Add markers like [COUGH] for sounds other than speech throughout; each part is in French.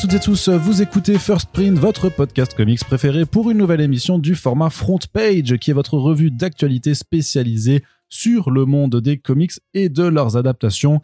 Toutes et tous, vous écoutez First Print, votre podcast comics préféré pour une nouvelle émission du format Front Page, qui est votre revue d'actualité spécialisée sur le monde des comics et de leurs adaptations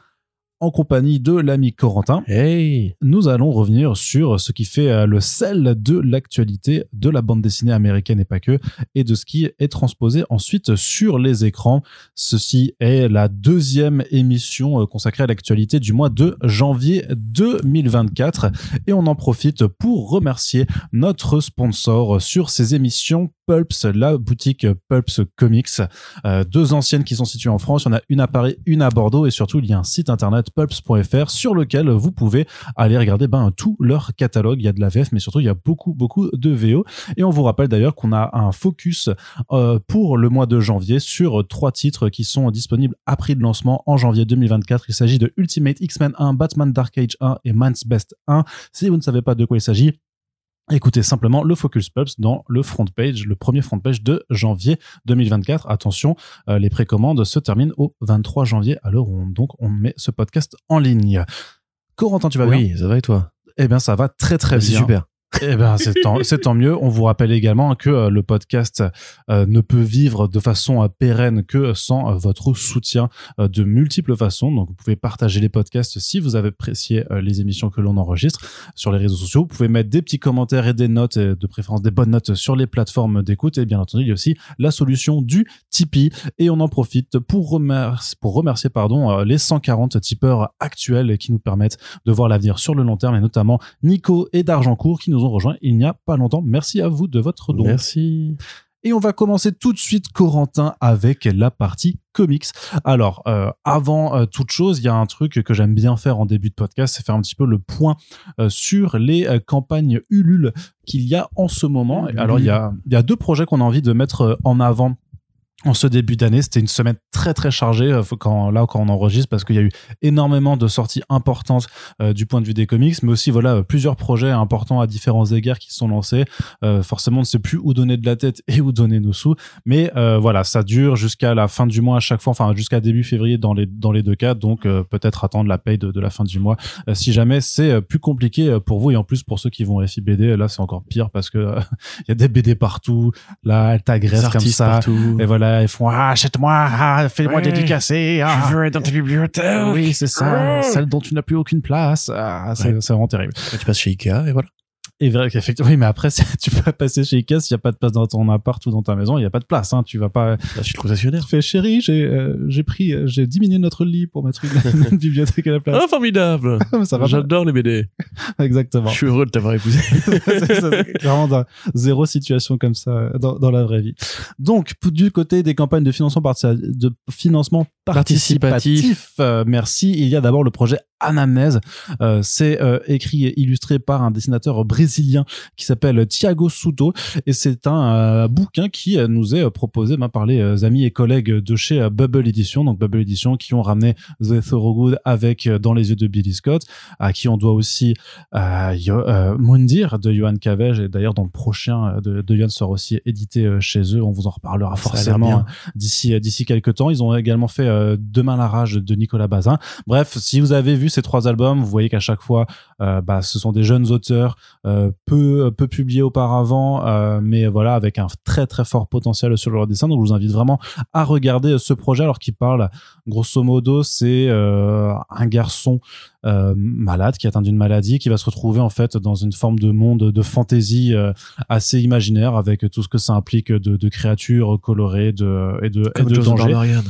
en compagnie de l'ami Corentin. Hey Nous allons revenir sur ce qui fait euh, le sel de l'actualité de la bande dessinée américaine et pas que, et de ce qui est transposé ensuite sur les écrans. Ceci est la deuxième émission euh, consacrée à l'actualité du mois de janvier 2024, et on en profite pour remercier notre sponsor sur ces émissions Pulps, la boutique Pulps Comics, euh, deux anciennes qui sont situées en France. Il y en a une à Paris, une à Bordeaux, et surtout il y a un site internet pulps.fr sur lequel vous pouvez aller regarder ben, tout leur catalogue. Il y a de la VF, mais surtout il y a beaucoup beaucoup de VO. Et on vous rappelle d'ailleurs qu'on a un focus euh, pour le mois de janvier sur trois titres qui sont disponibles à prix de lancement en janvier 2024. Il s'agit de Ultimate X-Men 1, Batman Dark Age 1 et Man's Best 1. Si vous ne savez pas de quoi il s'agit, Écoutez simplement le Focus Pulps dans le front page, le premier front page de janvier 2024. Attention, euh, les précommandes se terminent au 23 janvier, à l'heure où on, donc on met ce podcast en ligne. Corentin, tu vas bien? Oui, ça va et toi? Eh bien, ça va très très C'est bien. super. Eh ben, c'est tant, mieux. On vous rappelle également que euh, le podcast euh, ne peut vivre de façon euh, pérenne que sans votre soutien de multiples façons. Donc, vous pouvez partager les podcasts si vous avez apprécié les émissions que l'on enregistre sur les réseaux sociaux. Vous pouvez mettre des petits commentaires et des notes, de préférence des bonnes notes sur les plateformes d'écoute. Et bien entendu, il y a aussi la solution du Tipeee. Et on en profite pour remercier, pour remercier pardon, les 140 tipeurs actuels qui nous permettent de voir l'avenir sur le long terme et notamment Nico et d'Argencourt qui nous ont rejoints il n'y a pas longtemps. Merci à vous de votre don. Merci. Et on va commencer tout de suite, Corentin, avec la partie comics. Alors, euh, avant euh, toute chose, il y a un truc que j'aime bien faire en début de podcast, c'est faire un petit peu le point euh, sur les campagnes Ulule qu'il y a en ce moment. Alors, il y a, il y a deux projets qu'on a envie de mettre en avant en ce début d'année, c'était une semaine très très chargée euh, quand là quand on enregistre parce qu'il y a eu énormément de sorties importantes euh, du point de vue des comics, mais aussi voilà plusieurs projets importants à différents égards qui se sont lancés. Euh, forcément, on ne sait plus où donner de la tête et où donner nos sous, mais euh, voilà, ça dure jusqu'à la fin du mois à chaque fois, enfin jusqu'à début février dans les dans les deux cas, donc peut-être attendre la paye de, de la fin du mois si jamais c'est plus compliqué pour vous et en plus pour ceux qui vont FIBD, là c'est encore pire parce que [LAUGHS] il y a des BD partout, là elle Des t'agresse comme ça. partout. Et voilà, ils font ah, achète-moi, ah, fais-moi Ouais, dédicacer. Ah. veux être dans ta bibliothèque. Oui, c'est ça, celle dont tu n'as plus aucune place. Ah, c'est Ouais. c'est vraiment terrible. Tu passes chez Ikea et voilà. Et vrai qu'effectivement, oui, mais après, [LAUGHS] tu peux pas passer chez Ikea s'il n'y a pas de place dans ton appart ou dans ta maison, il n'y a pas de place. Hein. Tu vas pas. Là, je suis le concessionnaire. Fais chérie, j'ai euh, j'ai pris, euh, j'ai diminué notre lit pour mettre une, [LAUGHS] une bibliothèque à la place. Ah, formidable. [LAUGHS] ça va pas. J'adore les BD. Exactement. Je suis heureux de t'avoir épousé. c'est dans- zéro situation comme ça euh, dans, dans la vraie vie. Donc, du côté des campagnes de financement, parti- de financement participatif, Participatif. euh, merci, il y a d'abord le projet Anamnèse. Euh, c'est euh, écrit et illustré par un dessinateur brésilien qui s'appelle Thiago Souto. Et c'est un euh, bouquin qui nous est proposé ben, par les amis et collègues de chez Bubble Edition, donc Bubble Edition qui ont ramené The Thorogood avec Dans les yeux de Billy Scott, à qui on doit aussi Yo- Mundir de Johan Cavege et d'ailleurs dans le prochain de, de Johan sera aussi édité chez eux. On vous en reparlera forcément euh, d'ici d'ici quelques temps. Ils ont également fait Demain la rage de Nicolas Bazin. Bref si vous avez vu ces trois albums vous voyez qu'à chaque fois euh, bah, ce sont des jeunes auteurs euh, peu peu publiés auparavant euh, mais voilà avec un très très fort potentiel sur leur dessin donc je vous invite vraiment à regarder euh, ce projet alors qu'il parle grosso modo c'est euh, un garçon euh, malade, qui est atteint d'une maladie, qui va se retrouver en fait dans une forme de monde de fantaisie euh, assez imaginaire avec tout ce que ça implique de, de créatures colorées de, et de, et Comme de Joe danger. Barbarian.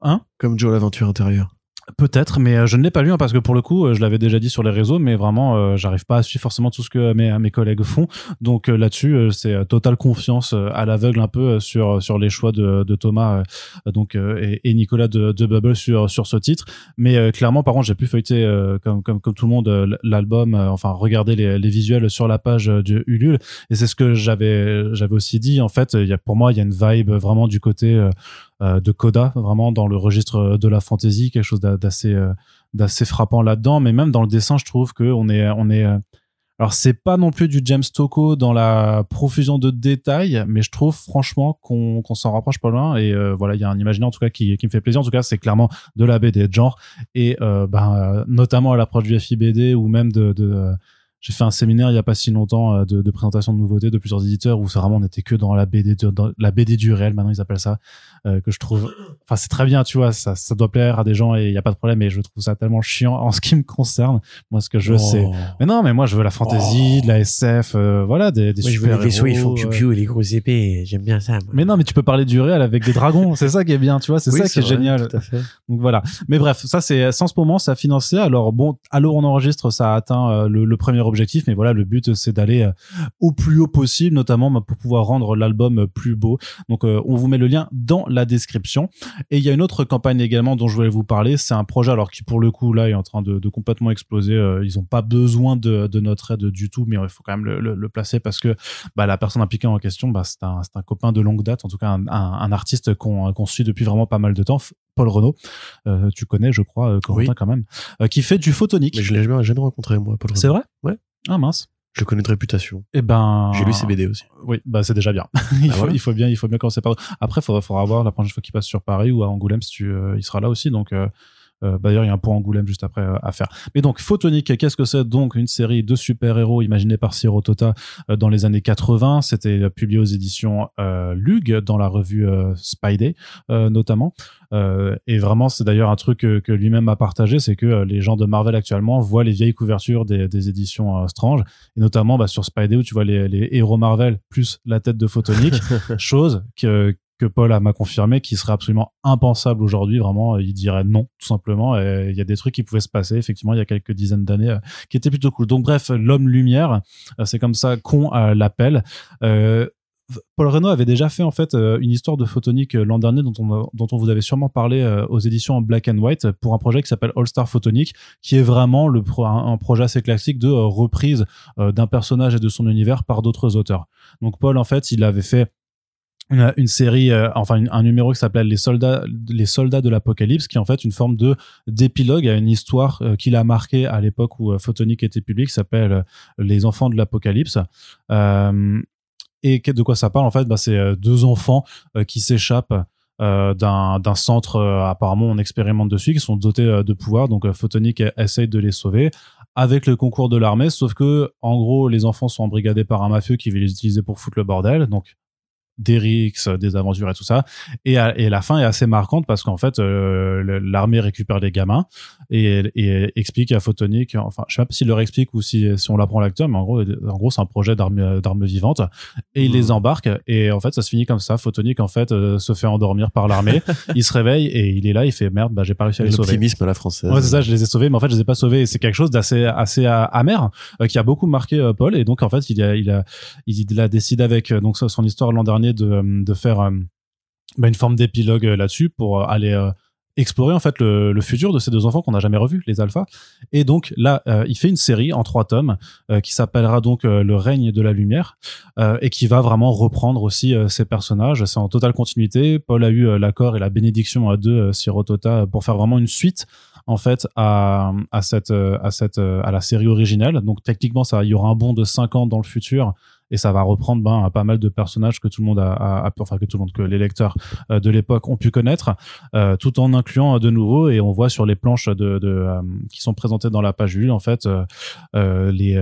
Hein? Comme Joe l'aventure intérieure. Peut-être, mais euh, je ne l'ai pas lu hein, parce que pour le coup, euh, je l'avais déjà dit sur les réseaux, mais vraiment, euh, j'arrive pas à suivre forcément tout ce que mes, mes collègues font. Donc euh, là-dessus, euh, c'est euh, totale confiance euh, à l'aveugle un peu euh, sur sur les choix de, de Thomas euh, donc euh, et, et Nicolas de, de Bubble sur sur ce titre. Mais euh, clairement, par contre, j'ai pu feuilleter euh, comme comme comme tout le monde euh, l'album, euh, enfin regarder les, les visuels sur la page euh, de Ulule, et c'est ce que j'avais j'avais aussi dit. En fait, y a pour moi, il y a une vibe vraiment du côté euh, euh, de Coda, vraiment dans le registre de la fantasy, quelque chose d'a- d'assez euh, d'assez frappant là-dedans. Mais même dans le dessin, je trouve que on est on est euh, Alors c'est pas non plus du James Tocco dans la profusion de détails, mais je trouve franchement qu'on qu'on s'en rapproche pas loin. Et euh, voilà, il y a un imaginaire en tout cas qui, qui me fait plaisir. En tout cas, c'est clairement de la BD de genre et euh, ben, euh, notamment à l'approche du FIBD ou même de, j'ai fait un séminaire il y a pas si longtemps euh, de, présentation de nouveautés de plusieurs éditeurs où vraiment on n'était que dans la BD dans la BD du réel maintenant ils appellent ça euh, que je trouve enfin c'est très bien tu vois ça ça doit plaire à des gens et il y a pas de problème mais je trouve ça tellement chiant en ce qui me concerne moi ce que je veux c'est Oh. mais non mais moi je veux la fantasy de la SF euh, voilà des, des Moi, je veux les super vaisseaux, ils font piou-piou et les grosses épées. J'aime bien ça. moi. mais non mais tu peux parler du réel avec des dragons [LAUGHS] c'est ça qui est bien tu vois c'est Oui, ça qui est vrai, génial Tout à fait. donc voilà. Mais bref, ça c'est sans ce moment, ça a financé. Alors bon, où on enregistre, ça a atteint euh, le, le premier objectif, mais voilà, le but c'est d'aller euh, au plus haut possible, notamment bah, pour pouvoir rendre l'album euh, plus beau. Donc euh, on vous met le lien dans la description. Et il y a une autre campagne également dont je voulais vous parler. C'est un projet alors qui pour le coup là est en train de, de complètement exploser. Euh, ils ont pas besoin de, de notre aide du tout, mais il faut quand même le, le- le placer parce que bah, la personne impliquée en question, bah, c'est un, copain de longue date, en tout cas un, un- un artiste qu'on qu'on suit depuis vraiment pas mal de temps, Paul Renault. Euh, tu connais, je crois, euh, Corentin Oui. quand même, euh, qui fait du photonique. Mais je l'ai jamais, jamais rencontré, moi, Paul C'est vrai? Ouais. Ah mince. Je le connais de réputation. Eh ben, J'ai lu ses BD aussi. Oui, bah c'est déjà bien. [LAUGHS] il, Ah, faut, voilà. il faut bien, il faut bien commencer par. Après, il faudra, faudra voir la prochaine fois qu'il passe sur Paris ou à Angoulême, si tu, euh, il sera là aussi. Donc, euh, euh, bah, d'ailleurs, il y a un point Angoulême juste après euh, à faire. Mais donc, Photonique, qu'est-ce que c'est? Donc, une série de super-héros imaginée par Ciro Tota euh, dans les années 80. C'était publié aux éditions Lug dans la revue Spidey, notamment. Et vraiment, c'est d'ailleurs un truc que, que lui-même a partagé, c'est que les gens de Marvel actuellement voient les vieilles couvertures des, des éditions Strange, et notamment bah, sur Spidey où tu vois les, les héros Marvel plus la tête de Photonique, [LAUGHS] chose que que Paul m'a confirmé qui serait absolument impensable aujourd'hui vraiment euh, il dirait non tout simplement. Et il y a des trucs qui pouvaient se passer effectivement il y a quelques dizaines d'années euh, qui étaient plutôt cool. Donc bref l'homme lumière euh, c'est comme ça qu'on l'appelle. Paul Reynaud avait déjà fait en fait une histoire de photonique l'an dernier dont on, dont on vous avait sûrement parlé aux éditions en black and white pour un projet qui s'appelle All Star Photonique qui est vraiment le un, projet assez classique de reprise d'un personnage et de son univers par d'autres auteurs. Donc Paul en fait il avait fait une, série, euh, enfin un numéro qui s'appelle les soldats, les soldats de l'apocalypse, qui est en fait une forme de d'épilogue à une histoire euh, qu'il a marquée à l'époque où euh, Photonique était public, s'appelle euh, les enfants de l'apocalypse. Et de quoi ça parle en fait? Bah, C'est deux enfants qui s'échappent d'un centre, apparemment on expérimente dessus, qui sont dotés de pouvoir. Donc euh, essaye de les sauver avec le concours de l'armée, sauf que en gros les enfants sont embrigadés par un mafieux qui veut les utiliser pour foutre le bordel. Donc des rixes, des aventures et tout ça. Et, à- et la fin est assez marquante parce qu'en fait, euh, l'armée récupère les gamins et, et explique à Photonique, enfin, je sais pas s'il leur explique ou si, si on l'apprend à l'acteur, mais en gros, en gros, c'est un projet d'arme d'armes vivantes et il Mhm. les embarque et en fait, ça se finit comme ça. Photonique, en fait, euh, se fait endormir par l'armée. [LAUGHS] il se réveille et il est là, il fait merde, bah, j'ai pas réussi à les sauver. L'optimisme à la française. Ouais, c'est ça, je les ai sauvés, mais en fait, je les ai pas sauvés. Et c'est quelque chose d'assez, assez euh, amer, euh, qui a beaucoup marqué euh, Paul. Et donc, en fait, il a, il a, il a décidé avec euh, donc son histoire l'an dernier de, euh, de faire euh, bah, une forme d'épilogue euh, là-dessus pour aller explorer en fait le, futur de ces deux enfants qu'on n'a jamais revus, les alphas. Et donc là, il fait une série en trois tomes qui s'appellera donc Le règne de la lumière et qui va vraiment reprendre aussi ces personnages. C'est en totale continuité. Paul a eu l'accord et la bénédiction euh, de euh, Sirotota pour faire vraiment une suite en fait à, à cette à cette à la série originelle. Donc techniquement ça il y aura un bond de 5 ans dans le futur et ça va reprendre ben, pas mal de personnages que tout le monde a, a- enfin que tout le monde que les lecteurs euh, de l'époque ont pu connaître euh, tout en incluant euh, de nouveau et on voit sur les planches de, qui sont présentées dans la page Ulule en fait les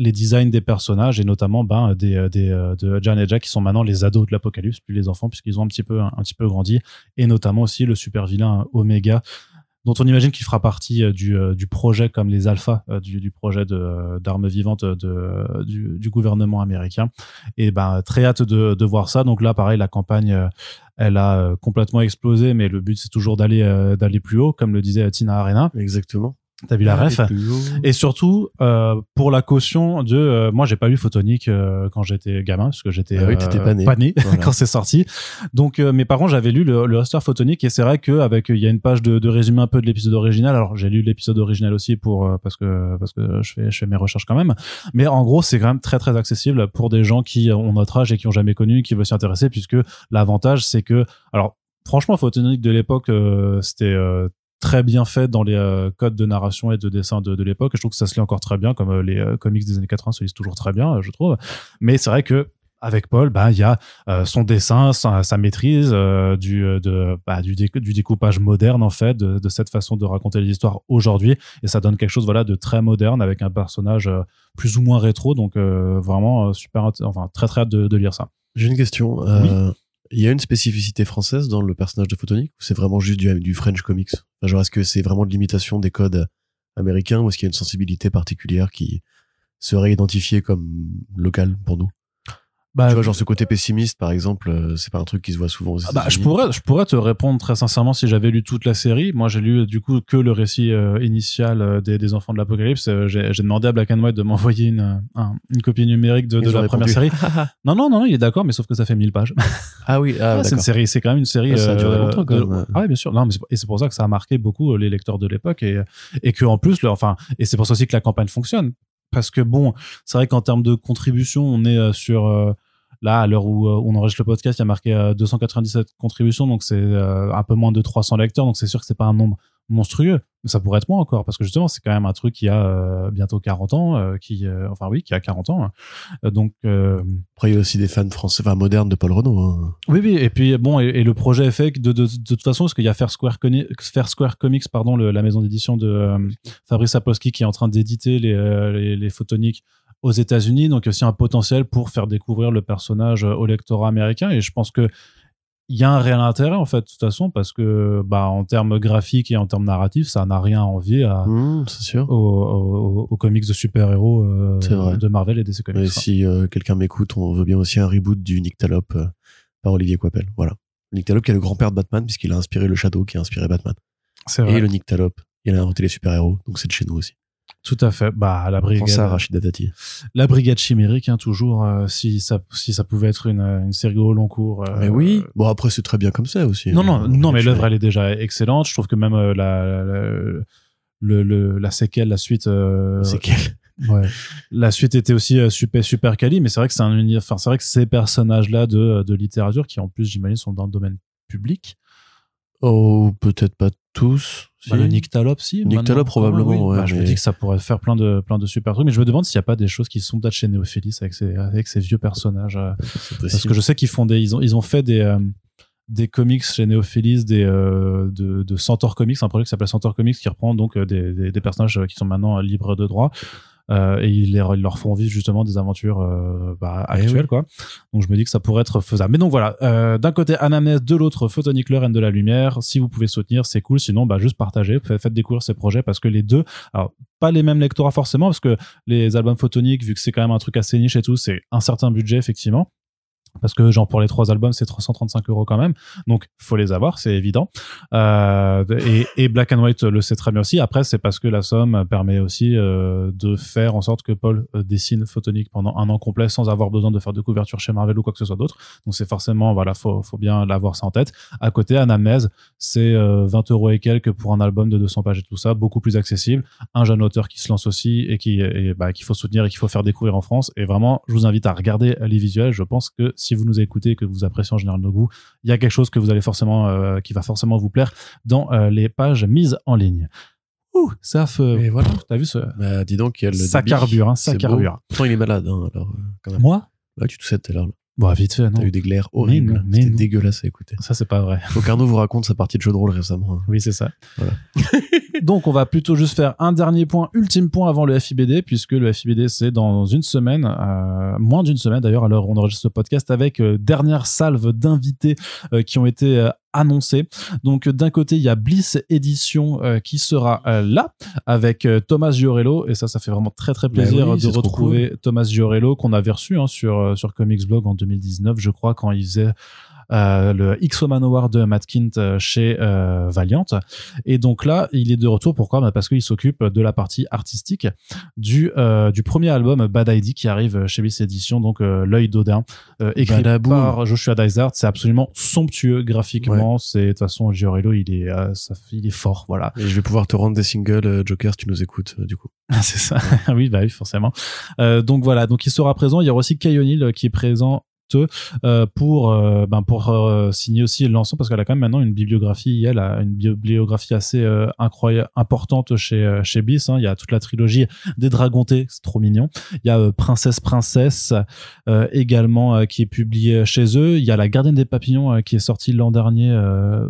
les designs des personnages et notamment ben des, des de Jan et Jack qui sont maintenant les ados de l'apocalypse plus les enfants puisqu'ils ont un petit peu un, petit peu grandi et notamment aussi le super vilain Omega dont on imagine qu'il fera partie euh, du, euh, du projet comme les alphas euh, du, du projet d'armes vivantes de, du, du gouvernement américain. Et ben très hâte de, de voir ça. Donc là pareil la campagne elle a complètement explosé mais le but c'est toujours d'aller d'aller plus haut comme le disait Tina Arena. Exactement. T'as vu la ref Et surtout euh, pour la caution de euh, moi j'ai pas lu Photonique euh, quand j'étais gamin parce que j'étais Ah oui, t'étais pas né. [LAUGHS] Voilà. quand c'est sorti donc euh, mes parents j'avais lu le, le roster Photonique et c'est vrai que avec il y a une page de, de résumé un peu de l'épisode original alors j'ai lu l'épisode original aussi pour euh, parce que parce que je fais je fais mes recherches quand même mais en gros c'est quand même très très accessible pour des gens qui ont notre âge et qui ont jamais connu qui veulent s'y intéresser puisque l'avantage c'est que alors franchement Photonique de l'époque euh, c'était euh, très bien fait dans les euh, codes de narration et de dessin de, de l'époque. Je trouve que ça se lit encore très bien, comme euh, les comics des années 80 se lisent toujours très bien, je trouve. Mais c'est vrai que avec Paul, bah il y a son dessin, sa, maîtrise du de bah, du, du, découpage moderne en fait, de, de, cette façon de raconter les histoires aujourd'hui, et ça donne quelque chose voilà de très moderne avec un personnage plus ou moins rétro, donc vraiment super, enfin très très hâte de, de lire ça. J'ai une question. Il y a une spécificité française dans le personnage de Photonic ou c'est vraiment juste du, French comics? Genre, est-ce que c'est vraiment de l'imitation des codes américains ou est-ce qu'il y a une sensibilité particulière qui serait identifiée comme locale pour nous? Bah, tu vois, genre ce côté pessimiste, par exemple, euh, c'est pas un truc qui se voit souvent aux ah bah, je pourrais, je pourrais te répondre très sincèrement si j'avais lu toute la série. Moi, j'ai lu du coup que le récit euh, initial euh, des, des, enfants de l'apocalypse. j'ai demandé à Black and White de m'envoyer une, une copie numérique de, de la première série. [LAUGHS] non, non, non, il est d'accord, mais sauf que ça fait 1000 pages. ah oui, ah, [LAUGHS] c'est une série, c'est quand même une série. ça a duré longtemps quand même. Ah oui, bien sûr. Non, mais et c'est pour ça que ça a marqué beaucoup les lecteurs de l'époque et et que en plus, le, enfin, et c'est pour ça aussi que la campagne fonctionne parce que bon, c'est vrai qu'en termes de contribution, on est sur Là, à l'heure où euh, on enregistre le podcast, il y a marqué 297 euh, contributions, donc c'est euh, un peu moins de 300 lecteurs, donc c'est sûr que c'est pas un nombre monstrueux, ça pourrait être moins encore, parce que justement, c'est quand même un truc qui a bientôt 40 ans, qui, enfin oui, qui a 40 ans. Hein. donc après, il y a aussi des fans français, enfin modernes de Paul Renault. Hein. Oui, oui, et puis bon, et, le projet est fait de, de, de, toute façon, parce qu'il y a Fair Square, Fair Square Comics, pardon, la maison d'édition de Fabrice Sapolsky qui est en train d'éditer les, les, les photoniques aux États-Unis, donc aussi un potentiel pour faire découvrir le personnage au lectorat américain. Et je pense que il y a un réel intérêt en fait de toute façon parce que bah en termes graphiques et en termes narratifs ça n'a rien à envier à mmh, sûr. Aux, comics de super héros euh, de Marvel et DC Comics. Et si euh, quelqu'un m'écoute on veut bien aussi un reboot du Nick Talop euh, par Olivier Coipel voilà Nick Talop qui est le grand-père de Batman puisqu'il a inspiré le Shadow qui a inspiré Batman vrai. et le Nick Talop il a inventé les super héros donc c'est de chez nous aussi tout à fait. Bah, la brigade. Dati. La brigade chimérique, hein, toujours. Euh, si ça, si ça pouvait être une, une série au long cours. Euh, mais oui. Bon, après, c'est très bien comme ça aussi. Non, non, non, mais l'œuvre, elle est déjà excellente. Je trouve que même euh, la, la, le, le, la séquelle, la suite. Euh, séquelle. Ouais. La suite était aussi super super quali, mais c'est vrai que c'est un univers. Enfin, c'est vrai que ces personnages-là de, de littérature, qui en plus, j'imagine, sont dans le domaine public, Oh, peut-être pas tous. Bah, le Nyctalope, si. Nyctalope, probablement, ouais, bah, Je me dis que ça pourrait faire plein de, plein de super trucs, mais je me demande s'il n'y a pas des choses qui sont peut-être chez Néophélis avec ces, avec ces vieux personnages. Euh, parce que je sais qu'ils font des, ils ont, ils ont fait des, euh, des comics chez Néophélis, des, euh, de, de Centaur Comics, un projet qui s'appelle Centaur Comics qui reprend donc des, des, des personnages qui sont maintenant libres de droit. Euh, et ils, leur font vivre justement des aventures euh, bah, eh actuelles quoi. Donc je me dis que ça pourrait être faisable. Mais donc voilà, euh, d'un côté Anamnes, de l'autre Photonic Reine de la Lumière. Si vous pouvez soutenir, c'est cool. Sinon, bah juste partagez, faites découvrir ces projets parce que les deux, alors pas les mêmes lectorats forcément parce que les albums photoniques, vu que c'est quand même un truc assez niche et tout, c'est un certain budget effectivement parce que genre pour les trois albums c'est 335 euros quand même. Donc faut les avoir c'est évident. Euh, et, Black and White le sait très bien aussi. Après c'est parce que la somme permet aussi euh, de faire en sorte que Paul euh, dessine Photonique pendant un an complet sans avoir besoin de faire de couverture chez Marvel ou quoi que ce soit d'autre. Donc c'est forcément voilà faut, faut bien l'avoir ça en tête. À côté Anamnèse c'est 20 euh, euros et quelques pour un album de 200 pages et tout ça beaucoup plus accessible. Un jeune auteur qui se lance aussi et qui et, bah, qu'il faut soutenir et qu'il faut faire découvrir en France. Et vraiment je vous invite à regarder les visuels. Je pense que si vous nous écoutez et que vous appréciez en général nos goûts, il y a quelque chose que vous allez forcément, euh, qui va forcément vous plaire dans euh, les pages mises en ligne. Ouh, ça fait. Et voilà. T'as vu ce. Bah, dis donc, il y a le. Ça carbure, hein, ça carbure. Pourtant, il est malade, hein, alors. Euh, quand même. Moi? Ouais, tu toussais tout à l'heure. Bon, vite fait, non. T'as eu des glaires horribles. C'était dégueulasse à écouter. Ça, c'est pas vrai. Qu'Arnaud vous raconte sa partie de jeu de rôle récemment. Hein. Oui, c'est ça. Voilà. [LAUGHS] Donc, on va plutôt juste faire un dernier point, ultime point avant le FIBD, puisque le FIBD, c'est dans une semaine, euh, moins d'une semaine d'ailleurs, alors on enregistre ce podcast avec euh, dernière salve d'invités euh, qui ont été euh, annoncé. Donc d'un côté, il y a Bliss Edition euh, qui sera euh, là avec euh, Thomas Giorello et ça ça fait vraiment très très plaisir de retrouver Thomas Giorello qu'on avait reçu hein, sur sur Comics Blog en 2019, je crois quand il faisait le X-Woman Award de Matt Kint euh, chez euh, Valiant. Et donc là, il est de retour. Pourquoi? Bah Parce qu'il s'occupe de la partie artistique du, du premier album Bad ID qui arrive chez Bliss Edition, donc L'œil d'Odin, écrit par Joshua Dysart. C'est absolument somptueux graphiquement. C'est de toute façon Giorello, il est, ça, il est fort, voilà. Et je vais pouvoir te rendre des singles Joker si tu nous écoutes du coup. [LAUGHS] c'est ça. oui, bah oui, forcément. donc voilà. Donc il sera présent. Il y aura aussi Kay qui est présent euh, pour euh, ben pour euh, signer aussi l'ensemble parce qu'elle a quand même maintenant une bibliographie elle a une bibliographie assez incroyable importante chez chez Bliss hein. il y a toute la trilogie des Dragontés c'est trop mignon. Il y a Princesse Princesse également qui est publié chez eux. Il y a la Gardienne des Papillons qui est sortie l'an dernier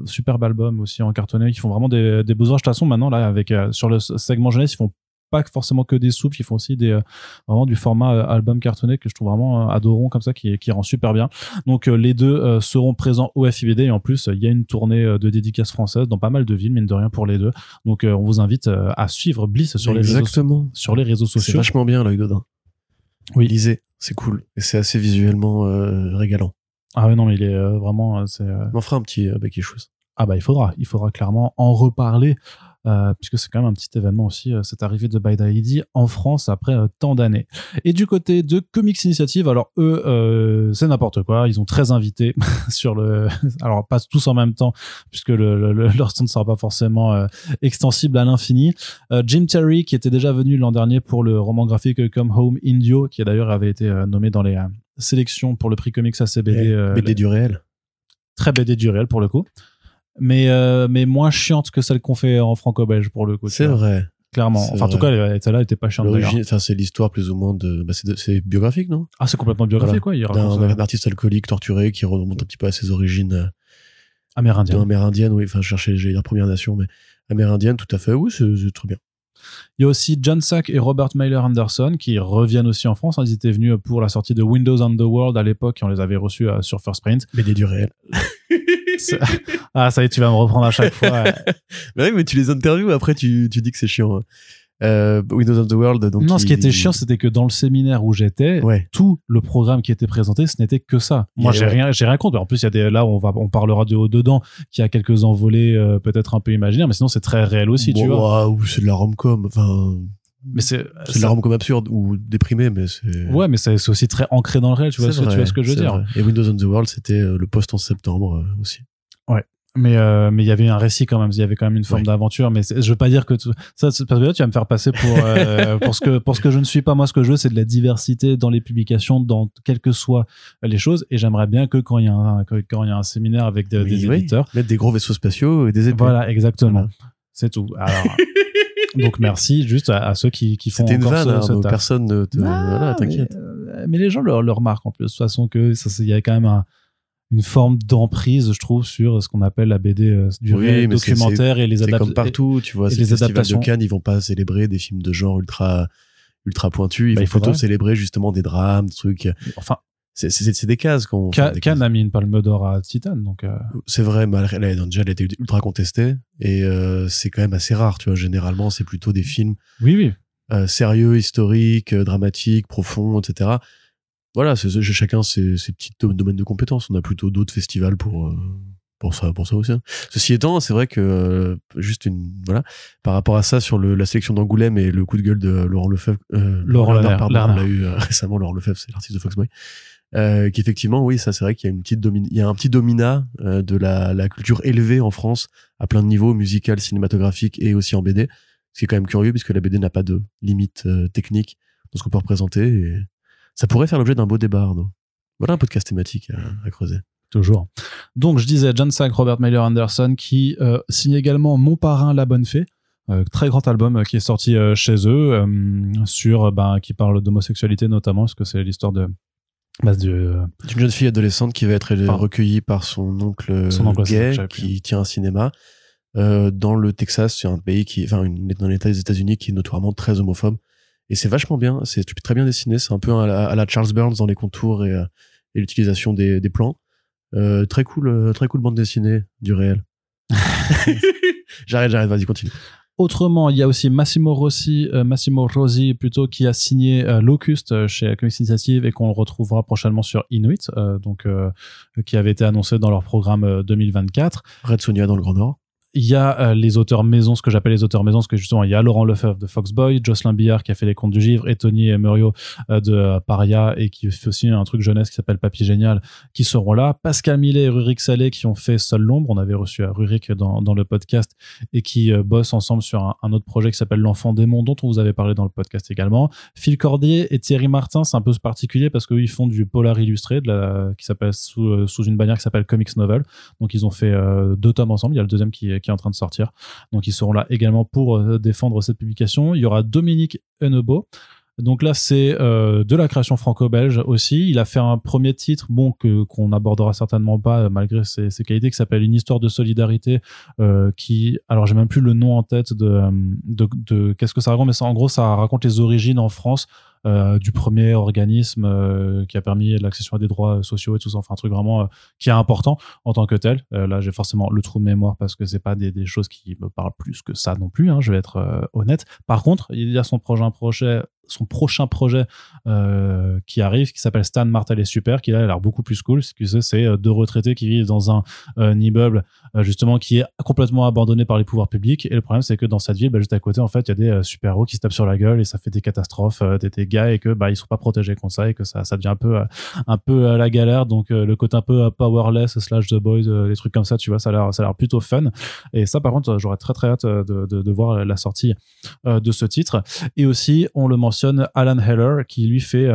superbe album aussi en cartonné qui font vraiment des des beaux de toute façon maintenant là avec sur le segment jeunesse ils font pas forcément que des soupes, ils font aussi des euh, vraiment du format euh, album cartonné que je trouve vraiment euh, adorant comme ça, qui, qui rend super bien. Donc les deux seront présents au FIBD et en plus il y a une tournée de dédicaces françaises dans pas mal de villes, mine de rien pour les deux. Donc on vous invite à suivre Bliss sur les réseaux, sur les réseaux sociaux. C'est vachement bien l'œil Dodin. Oui, lisez, c'est cool et c'est assez visuellement régalant. Ah ouais non mais il est vraiment c'est. On fera un petit euh, Becky Ah bah il faudra, il faudra clairement en reparler. Euh, puisque c'est quand même un petit événement aussi, euh, cette arrivée de By ID en France après euh, tant d'années. Et du côté de Comics Initiative, alors eux, c'est n'importe quoi, ils ont 13 invités [LAUGHS] sur le... [LAUGHS] Alors pas tous en même temps, puisque le, leur stand ne sera pas forcément extensible à l'infini. Jim Terry, qui était déjà venu l'an dernier pour le roman graphique Come Home Indio, qui d'ailleurs avait été nommé dans les sélections pour le prix Comics ACBD. BD du réel. Très BD du réel pour le coup mais euh, mais moins chiante que celle qu'on fait en franco-belge pour le coup. C'est vrai. Clairement. Enfin, en tout cas, celle-là était pas chiante. Enfin, c'est l'histoire plus ou moins de. Bah, c'est biographique, non? Ah, c'est complètement biographique, quoi. D'un artiste alcoolique torturé qui remonte un petit peu à ses origines. Euh, amérindiennes. Amérindiennes, oui. Enfin, je cherchais, j'ai la Première Nation, mais amérindienne, tout à fait. Oui, c'est très bien. Il y a aussi John Sack et Robert Myler Anderson qui reviennent aussi en France. Ils étaient venus pour la sortie de Windows on the World à l'époque et on les avait reçus euh, sur First Print. Mais des du réel. [LAUGHS] [LAUGHS] ah, ça y est, tu vas me reprendre à chaque fois. mais [LAUGHS] oui, mais tu les interviews, après tu, tu dis que c'est chiant. Hein. Euh, Windows of the World. Donc non, ce qui était chiant, c'était que dans le séminaire où j'étais, tout le programme qui était présenté, ce n'était que ça. Moi, j'ai rien, j'ai rien contre. En plus, il y a des là, on va, on parlera de haut dedans, qui a quelques envolées euh, peut-être un peu imaginaires, mais sinon c'est très réel aussi, tu vois. Ou c'est de la romcom. Enfin. Mais c'est c'est de la romcom absurde ou déprimé, mais c'est. Ouais, mais c'est aussi très ancré dans le réel. Tu vois, ce, tu vois ce que je veux dire. Et Windows on the World, c'était euh, le post en septembre aussi. Ouais mais euh, mais il y avait un récit quand même il y avait quand même une forme d'aventure mais je veux pas dire que ça parce que là tu vas me faire passer pour euh, [LAUGHS] pour ce que pour ce que je ne suis pas moi ce que je veux c'est de la diversité dans les publications dans quelles que soient les choses et j'aimerais bien que quand il y a un quand il y a un séminaire avec des, des éditeurs mettre des gros vaisseaux spatiaux et des épées voilà exactement c'est tout alors [LAUGHS] donc merci juste à, ceux qui, qui font encore une vanne, hein, personne ne te... voilà t'inquiète mais, euh, mais, les gens le, le remarquent en plus de toute façon que ça il y a quand même un une forme d'emprise, je trouve, sur ce qu'on appelle la BD euh, du oui, documentaire et les adaptations. comme partout, tu vois, les adaptations de Cannes, ils vont pas célébrer des films de genre ultra ultra pointus, ils bah, vont plutôt célébrer justement des drames, des trucs. Enfin, c'est des cases qu'on. Cannes a mis une palme d'or à Titan, donc. Euh... C'est vrai, mais elle, elle, déjà, elle a été ultra contestée et euh, c'est quand même assez rare, tu vois. Généralement, c'est plutôt des films. Oui, oui. Euh, sérieux, historiques, euh, dramatiques, profonds, etc voilà, c'est, chacun ses, ses petits domaines de compétences. On a plutôt d'autres festivals pour pour ça pour ça aussi. Hein. Ceci étant, c'est vrai que euh, juste une voilà par rapport à ça sur le, la sélection d'Angoulême et le coup de gueule de Laurent Lefebvre, euh, Laurent Lerner, pardon, on l'a eu euh, [LAUGHS] récemment. Laurent Lefebvre, c'est l'artiste de Foxboy. Euh, qu'effectivement, oui, ça c'est vrai qu'il y a une petite il y a un petit dominat de la, la culture élevée en France à plein de niveaux, musical, cinématographique et aussi en BD. Ce qui est quand même curieux puisque la BD n'a pas de limite technique dans ce qu'on peut représenter. Et ça pourrait faire l'objet d'un beau débat, Arnaud. Voilà un podcast thématique à, creuser. Toujours. Donc, je disais John Sack, Robert Mailer Anderson, qui euh, signe également Mon parrain, La Bonne Fée. Euh, très grand album euh, qui est sorti euh, chez eux, sur, ben, qui parle d'homosexualité notamment, parce que c'est l'histoire de, bah, d'une jeune fille adolescente qui va être recueillie par son oncle, son oncle gay qui tient un cinéma. Dans le Texas, c'est un pays qui, enfin, dans l'État des États-Unis qui est notoirement très homophobe. Et c'est vachement bien c'est très bien dessiné c'est un peu à la, Charles Burns dans les contours et, euh, et l'utilisation des, des plans. Euh, très cool euh, très cool bande dessinée du réel. [LAUGHS] [LAUGHS] J'arrête j'arrête vas-y continue Autrement, il y a aussi Massimo Rossi, Massimo Rossi plutôt, qui a signé Locust chez Comics Initiative et qu'on retrouvera prochainement sur Inuit, donc qui avait été annoncé dans leur programme 2024. Red Sonia dans le Grand Nord il y a euh, les auteurs maison, ce que j'appelle les auteurs maison, parce que justement, il y a Laurent Lefebvre de Foxboy, Jocelyn Billard qui a fait Les Contes du Givre, et Tony Murio euh, de euh, Paria, et qui fait aussi un truc jeunesse qui s'appelle Papy Génial, qui seront là. Pascal Millet et Rurik Salé qui ont fait Seul l'ombre. On avait reçu Rurik dans, le podcast et qui bossent ensemble sur un, autre projet qui s'appelle L'Enfant démon, dont on vous avait parlé dans le podcast également. Phil Cordier et Thierry Martin, c'est un peu particulier parce qu'ils font du polar illustré, qui s'appelle sous, sous une bannière qui s'appelle Comics Novel. Donc ils ont fait deux tomes ensemble. Il y a le deuxième qui, qui en train de sortir. Donc ils seront là également pour euh, défendre cette publication. Il y aura Dominique Hennebo. Donc là, c'est euh, de la création franco-belge aussi. Il a fait un premier titre, bon, que qu'on n'abordera certainement pas euh, malgré ses, qualités, qui s'appelle Une histoire de solidarité, qui, alors j'ai même plus le nom en tête de, de, de qu'est-ce que ça raconte, mais ça, en gros, ça raconte les origines en France euh, du premier organisme euh, qui a permis l'accession à des droits sociaux et tout ça. Enfin, un truc vraiment euh, qui est important en tant que tel. là, j'ai forcément le trou de mémoire parce que c'est pas des, choses qui me parlent plus que ça non plus. Hein, je vais être honnête. Par contre, il y a son prochain projet son prochain projet euh, qui arrive, qui s'appelle Stan Martel et Super, qui là a l'air beaucoup plus cool. C'est deux retraités qui vivent dans un, immeuble justement qui est complètement abandonné par les pouvoirs publics. Et le problème, c'est que dans cette ville, bah, juste à côté, en fait, il y a des super-héros qui se tapent sur la gueule et ça fait des catastrophes, des, des gars et que bah ils sont pas protégés contre ça et que ça ça devient un peu euh, un peu à la galère. Donc euh, le côté un peu euh, powerless slash the boys les trucs comme ça tu vois ça a l'air ça a l'air plutôt fun. Et ça par contre j'aurais très très hâte de, de, de voir la sortie de ce titre. Et aussi on le mentionne Alan Heller qui lui fait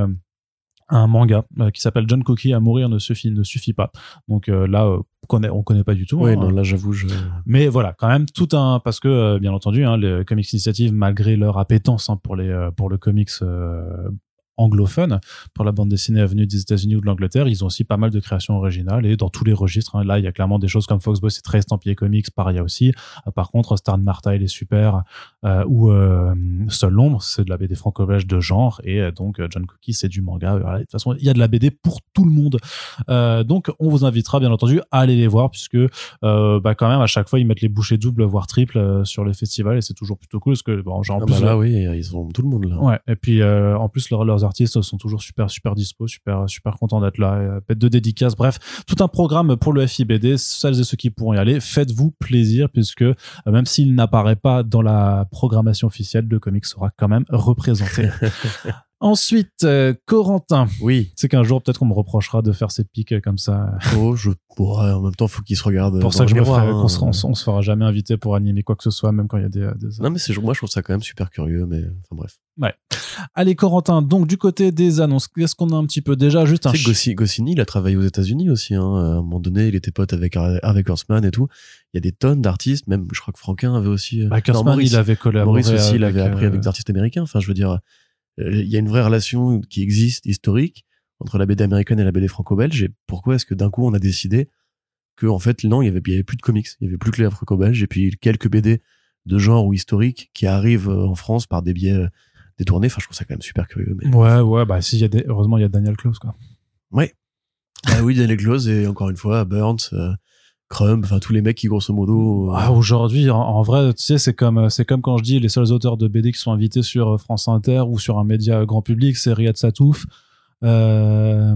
un manga qui s'appelle John Cookie à mourir ne suffit ne suffit pas donc là on connaît on connaît pas du tout oui hein. non là j'avoue je mais voilà quand même tout un parce que bien entendu hein, les comics initiative malgré leur appétence hein, pour les pour le comics anglophone pour la bande dessinée venue des États-Unis ou de l'Angleterre. Ils ont aussi pas mal de créations originales et dans tous les registres. Hein. Là, il y a clairement des choses comme Foxboy, c'est très estampillé comics, Paria aussi. Euh, par contre, Star Marta, il est super. Euh, ou euh, Seul l'ombre, c'est de la BD franco-belge de genre. Et euh, donc, John Cookie, c'est du manga. de toute façon, il y a de la BD pour tout le monde. donc, on vous invitera, bien entendu, à aller les voir puisque, bah, quand même, à chaque fois, ils mettent les bouchées doubles, voire triples sur les festivals et c'est toujours plutôt cool parce que, bon, genre, en ah plus, bah là, oui, ils ont tout le monde là. Ouais. Et puis, en plus, leurs artistes sont toujours super super dispo, super super contents d'être là, pète de dédicaces, bref, tout un programme pour le FIBD. Celles et ceux qui pourront y aller, faites-vous plaisir puisque euh, même s'il n'apparaît pas dans la programmation officielle, le comics sera quand même représenté. [LAUGHS] Ensuite, euh, Corentin. Oui. C'est qu'un jour, peut-être qu'on me reprochera de faire ces pics comme ça. Oh, je pourrais. En même temps, faut qu'il se regarde. Pour ça que je me ferai, hein. on, se fera jamais inviter pour animer quoi que ce soit, même quand il y a des. Non, mais c'est moi, je trouve ça quand même super curieux, mais enfin bref. Ouais. Allez, Corentin. Donc, du côté des annonces, qu'est-ce qu'on a un petit peu? Déjà juste un. C'est Goscinny, il a travaillé aux États-Unis aussi. Hein. À un moment donné, il était pote avec Horseman et tout. Il y a des tonnes d'artistes. Même, je crois que Franquin avait aussi. Euh, bah, il avait collaboré. Maurice aussi, il avait appris avec euh, des artistes américains. Enfin, je veux dire euh, il y a une vraie relation qui existe historique entre la BD américaine et la BD franco-belge. Et pourquoi est-ce que d'un coup on a décidé que en fait non, il y avait, il y avait plus de comics, il y avait plus que les franco-belge et puis quelques BD de genre ou historiques qui arrivent euh, en France par des biais euh, détournés. Enfin, je trouve ça quand même super curieux. Mais... Ouais, ouais, bah si, y a des... heureusement il y a Daniel Close quoi. Ouais. ah oui, Daniel Close et encore une fois Burns. Crumb, enfin tous les mecs qui grosso modo. Euh, ah, aujourd'hui, en, vrai, tu sais, c'est comme c'est comme quand je dis les seuls auteurs de BD qui sont invités sur France Inter ou sur un média grand public, c'est Riyad Satouf. Euh,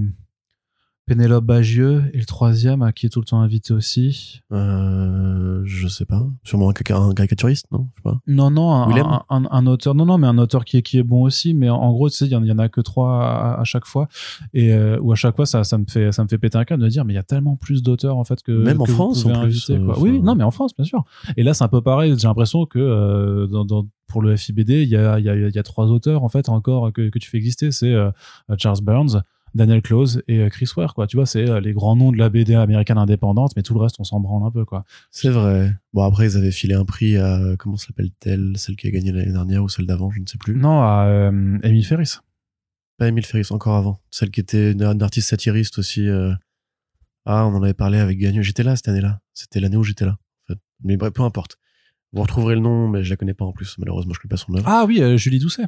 Pénélope Bagieux et le troisième à qui est tout le temps invité aussi. Euh, je sais pas. Sûrement un, caricaturiste, non? Je sais pas. Non, non, un, un, auteur. Non, non, mais un auteur qui est qui est bon aussi. Mais en, gros, tu sais, il y, en a que trois à, chaque fois et euh, ou à chaque fois, ça, ça me fait ça me fait péter un câble de dire, mais il y a tellement plus d'auteurs en fait que même en France en plus. Euh, oui, non, mais en France, bien sûr. Et là, c'est un peu pareil. J'ai l'impression que euh, dans, dans pour le FIBD, il y a, y, a, y a trois auteurs en fait encore que, que tu fais exister. C'est Charles Burns, Daniel Close et euh, Chris Ware, quoi. Tu vois, c'est euh, les grands noms de la BD américaine indépendante, mais tout le reste, on s'en branle un peu, quoi. C'est vrai. Bon, après, ils avaient filé un prix à, comment s'appelle-t-elle, celle qui a gagné l'année dernière ou celle d'avant, je ne sais plus. Non, à euh, Emile Ferris. Pas Emile Ferris, encore avant. Celle qui était une, artiste satiriste aussi. Ah, on en avait parlé avec Gagnon. J'étais là cette année-là. C'était l'année où j'étais là. Mais bref, peu importe. Vous retrouverez le nom, mais je la connais pas en plus. Malheureusement, je connais pas son œuvre. Ah oui, Julie Doucet.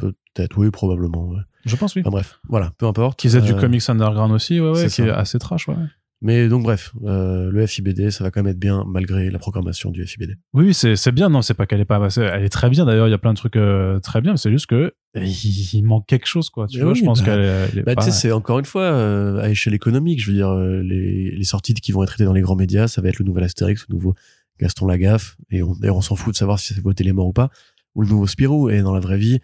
Peut-être, oui, probablement. Je pense, oui. bref, voilà, peu importe. Qui faisait du euh, comics underground aussi, ouais, ouais, qui est assez trash, ouais. Mais donc bref, euh, le FIBD, ça va quand même être bien malgré la programmation du FIBD. Oui, c'est c'est bien. Non, c'est pas qu'elle est pas, elle est très bien. D'ailleurs, il y a plein de trucs euh, très bien. C'est juste que il, manque quelque chose, quoi. Tu vois, je pense bah, qu'elle. Bah, tu sais, c'est encore une fois à échelle économique. Je veux dire, les, les sorties qui vont être traitées dans les grands médias, ça va être le nouvel Astérix, le nouveau Gaston Lagaffe, et on, d'ailleurs on s'en fout de savoir si c'est voté les morts ou pas, ou le nouveau Spirou, et dans la vraie vie,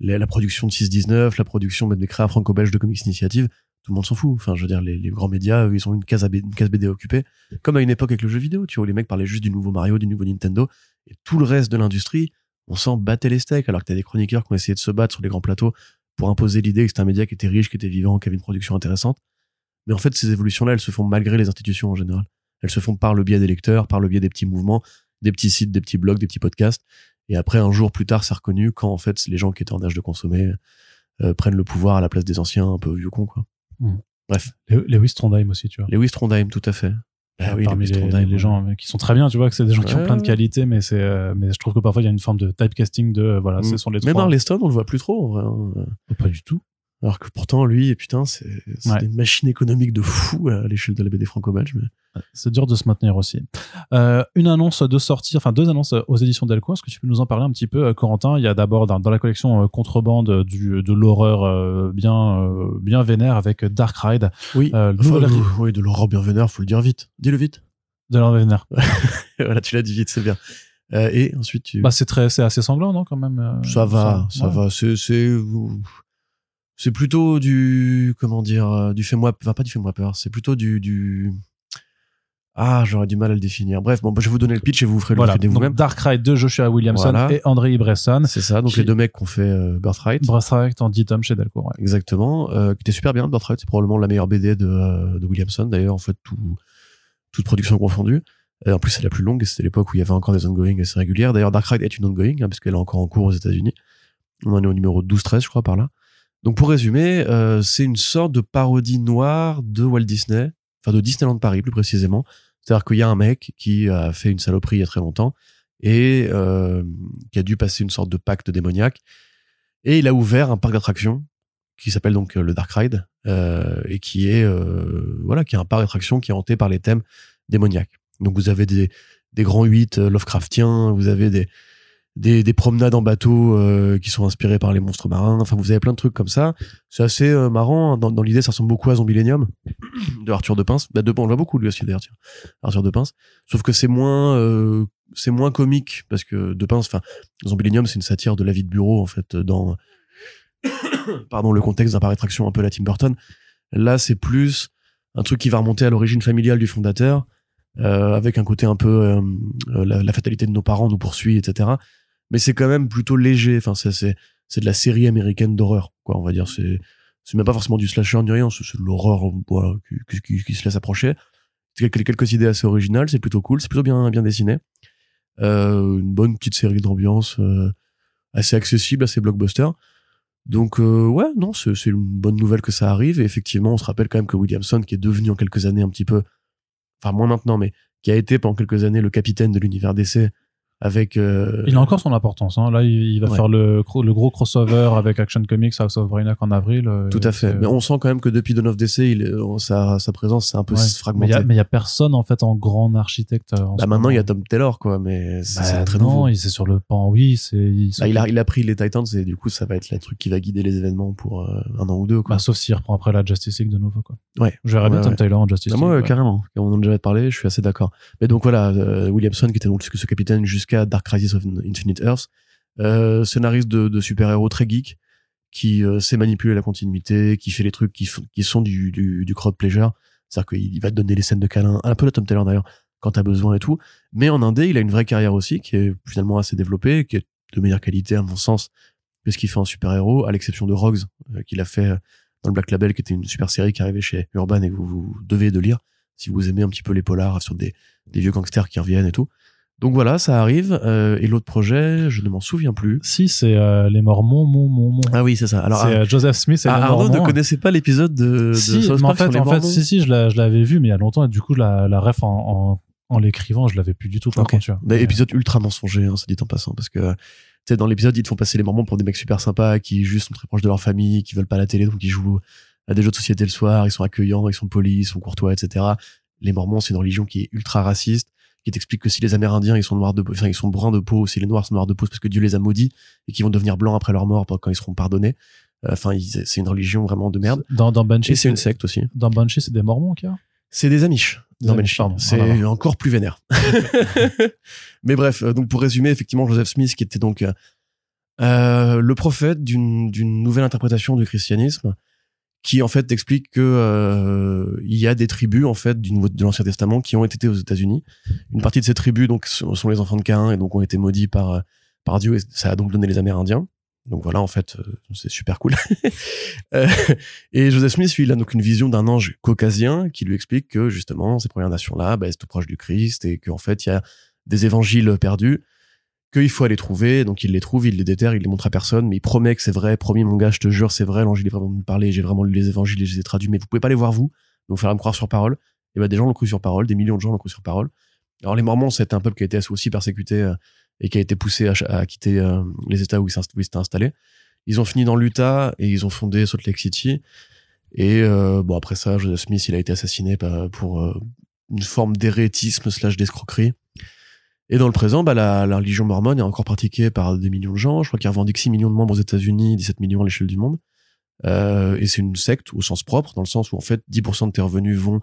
la, production de 619, la production des créas franco-belges de Comics Initiative, tout le monde s'en fout. Enfin, je veux dire, les, grands médias, eux, ils ont une case, une case BD occupée, comme à une époque avec le jeu vidéo, tu vois, où les mecs parlaient juste du nouveau Mario, du nouveau Nintendo, et tout le reste de l'industrie, on s'en battait les steaks, alors que t'as des chroniqueurs qui ont essayé de se battre sur les grands plateaux pour imposer l'idée que c'était un média qui était riche, qui était vivant, qui avait une production intéressante. Mais en fait, ces évolutions-là, elles se font malgré les institutions en général. Elles se font par le biais des lecteurs, par le biais des petits mouvements, des petits sites, des petits blogs, des petits podcasts. Et après, un jour plus tard, c'est reconnu quand en fait les gens qui étaient en âge de consommer euh, prennent le pouvoir à la place des anciens un peu vieux cons. Quoi. Mm. Bref, Les- Lewis Trondheim aussi, tu vois. Lewis Trondheim, tout à fait. Ah oui, parmi les, les ouais. gens euh, qui sont très bien, tu vois, que c'est des gens qui ont plein de qualités, mais c'est, euh, mais je trouve que parfois il y a une forme de typecasting de, euh, voilà, Mm. ce sont les Même trois. Arleston, on le voit plus trop en vrai. hein. Pas du tout. Alors que pourtant, lui, putain, c'est Ouais. une machine économique de fou à l'échelle de la BD franco-belge. mais- C'est dur de se maintenir aussi. Euh, une annonce de sortie, enfin deux annonces aux éditions Delcourt. Est-ce que tu peux nous en parler un petit peu, euh, Corentin? Il y a d'abord dans, dans la collection euh, contrebande euh, du, de l'horreur euh, bien, euh, bien vénère avec Dark Ride Oui, Euh, Enfin, euh, article. oui, de l'aurore bien vénère, faut le dire vite. Dis-le vite. de l'horreur vénère. [LAUGHS] voilà, tu l'as dit vite, c'est bien. Euh, et ensuite, tu... Bah c'est très, c'est assez sanglant, non, quand même. euh, ça va, ça, ouais. va. C'est, c'est, plutôt du, comment dire, euh, du fais-moi, enfin pas du fais-moi peur. C'est plutôt du, du. Ah, j'aurais du mal à le définir. Bref, bon, bah, je vais vous donner le pitch et vous ferez le Voilà. Donc, vous-même. Dark Ride de Joshua Williamson Voilà. et André Bresson. C'est ça. Donc qui- les deux mecs qui ont fait euh, Birthright. Birthright en 10 tomes chez Delcourt. Ouais. Exactement, euh, qui était super bien. Birthright, c'est probablement la meilleure BD de, euh, de Williamson, d'ailleurs, en fait, tout, toute production confondue. Et en plus, c'est la plus longue, et c'était l'époque où il y avait encore des ongoing assez régulières. D'ailleurs, Darkrai est une ongoing, hein, parce qu'elle est encore en cours aux États-Unis. On en est au numéro 12-13, je crois, par là. Donc, pour résumer, euh, c'est une sorte de parodie noire de Walt Disney, enfin de Disneyland Paris, plus précisément. C'est-à-dire qu'il y a un mec qui a fait une saloperie il y a très longtemps, et euh, qui a dû passer une sorte de pacte démoniaque. Et il a ouvert un parc d'attractions qui s'appelle donc euh, le Dark Ride et qui est voilà qui est un parc d'attractions qui est hanté par les thèmes démoniaques. Donc vous avez des des grands huit euh, Lovecraftiens, vous avez des des, des promenades en bateau euh, qui sont inspirées par les monstres marins. Enfin, vous avez plein de trucs comme ça. C'est assez euh, marrant. Dans, dans l'idée, ça ressemble beaucoup à Zombilenium [COUGHS] de Arthur de Pince. Bah, de, on le voit beaucoup lui aussi d'ailleurs. Arthur de Pince. Sauf que c'est moins euh, c'est moins comique parce que de Pince. Enfin, Zombilenium, c'est une satire de la vie de bureau en fait dans [COUGHS] pardon, le contexte d'un parc d'attraction un peu la Tim Burton. Là, c'est plus un truc qui va remonter à l'origine familiale du fondateur, avec un côté un peu la fatalité de nos parents nous poursuit, etc. Mais c'est quand même plutôt léger. Enfin, c'est c'est de la série américaine d'horreur, quoi. On va dire c'est c'est même pas forcément du slasher ni rien. C'est de l'horreur, voilà, qui, qui, qui, se laisse approcher. Quelques, quelques idées assez originales. C'est plutôt cool. C'est plutôt bien bien dessiné. Euh, une bonne petite série d'ambiance euh, assez accessible, assez blockbuster. Donc euh, ouais, non, c'est une bonne nouvelle que ça arrive. Et effectivement, on se rappelle quand même que Williamson, qui est devenu en quelques années un petit peu, enfin moins maintenant, mais qui a été pendant quelques années le capitaine de l'univers DC avec. euh, Il a encore son importance. Hein. Là, il, il va Ouais. faire le, gros crossover avec Action Comics House of Brainiac en avril. euh, Tout à fait. Mais on sent quand même que depuis Dawn of DC, il, sa, sa présence c'est un peu Ouais. Mais il fragmentée. y a- mais il y a personne en fait en grand architecte. euh, en Bah maintenant, il y a. Tom Taylor, quoi, mais c'est Bah, très non, nouveau. il c'est sur le pan. Oui, c'est. Il, Bah, il, a, il a pris les Titans et du coup, ça va être le truc qui va guider les événements pour euh, un an ou deux, quoi. Bah, sauf s'il reprend après la Justice League de nouveau quoi. Ouais. Je verrais bien Ouais, Tom ouais. Taylor en Justice Bah, League. moi, euh, ouais. carrément. On en a déjà parlé, je suis assez d'accord. Mais donc voilà, euh, Williamson, qui était donc ce capitaine jusqu'à Dark Crisis of Infinite Earth, euh, scénariste de, super-héros très geek, qui euh, sait manipuler la continuité, qui fait les trucs qui, sont du, du, crowd pleasure. C'est-à-dire qu'il il va te donner les scènes de câlin, un peu la Tom Taylor d'ailleurs, quand t'as besoin et tout. Mais en indé, il a une vraie carrière aussi, qui est finalement assez développée, qui est de meilleure qualité à mon sens que ce qu'il fait en super-héros, à l'exception de Rogues, euh, qu'il a fait dans le Black Label, qui était une super série qui arrivait chez Urban et que vous, vous devez de lire si vous aimez un petit peu les polars sur des, des vieux gangsters qui reviennent et tout. Donc voilà, ça arrive. euh, et l'autre projet, je ne m'en souviens plus. Si, c'est euh, les Mormons, mon, mon, mon. Ah oui, c'est ça. Alors, c'est Ar- euh, Joseph Smith et Ar- les Arnaud Mormons. ne connaissait pas l'épisode de, de si, South mais en sur fait, les en fait, si, si, je l'a- je l'avais vu, mais il y a longtemps, et du coup, la, la ref en, en, en l'écrivant, je l'avais plus du tout, par Ok. contre, Mais- épisode ultra mensonger, hein, ça dit en passant, parce que tu sais, dans l'épisode, ils te font passer les Mormons pour des mecs super sympas, qui juste sont très proches de leur famille, qui veulent pas la télé, donc ils jouent à des jeux de société le soir, ils sont accueillants, ils sont polis, ils sont courtois, etc. Les Mormons, c'est une religion qui est ultra raciste, qui t'explique que si les Amérindiens, ils sont noirs de enfin, ils sont bruns de peau, si les Noirs sont noirs de peau, c'est parce que Dieu les a maudits, et qu'ils vont devenir blancs après leur mort, quand ils seront pardonnés. Euh, Enfin, c'est une religion vraiment de merde. Dans, dans Banshee, c'est une secte aussi. dans Banshee, c'est des Mormons, a? C'est des Amish. Menching. C'est encore plus vénère. [LAUGHS] Mais bref, euh, donc pour résumer, effectivement, Joseph Smith, qui était donc euh, le prophète d'une nouvelle interprétation du christianisme, qui en fait explique que euh, il y a des tribus en fait du de l'Ancien Testament qui ont été aux États-Unis. Une partie de ces tribus donc sont les enfants de Cain et donc ont été maudits par par Dieu et ça a donc donné les Amérindiens. Donc voilà, en fait, euh, c'est super cool. [LAUGHS] Euh, et Joseph Smith, il a donc une vision d'un ange caucasien qui lui explique que justement, ces Premières Nations-là, bah, c'est tout proche du Christ et qu'en fait, il y a des évangiles perdus qu'il faut aller trouver. Donc il les trouve, il les déterre, il les montre à personne, mais il promet que c'est vrai. Promis, mon gars, je te jure, c'est vrai. L'ange, est vraiment parlé. J'ai vraiment lu les évangiles et je les ai traduits, mais vous pouvez pas les voir vous. Donc, faudra me croire sur parole. Et ben, des gens l'ont cru sur parole, des millions de gens l'ont cru sur parole. Alors, les Mormons, c'est un peuple qui a été aussi persécuté euh, et qui a été poussé à, quitter euh, les États où ils s'étaient installés. Ils ont fini dans l'Utah et ils ont fondé Salt Lake City. Et euh, bon après ça, Joseph Smith, il a été assassiné bah, pour euh, une forme d'hérétisme slash d'escroquerie. Et dans le présent, bah, la, la, religion mormone est encore pratiquée par des millions de gens. Je crois qu'il revendique 6 millions de membres aux États-Unis, 17 millions à l'échelle du monde. Euh, et c'est une secte au sens propre, dans le sens où en fait 10% de tes revenus vont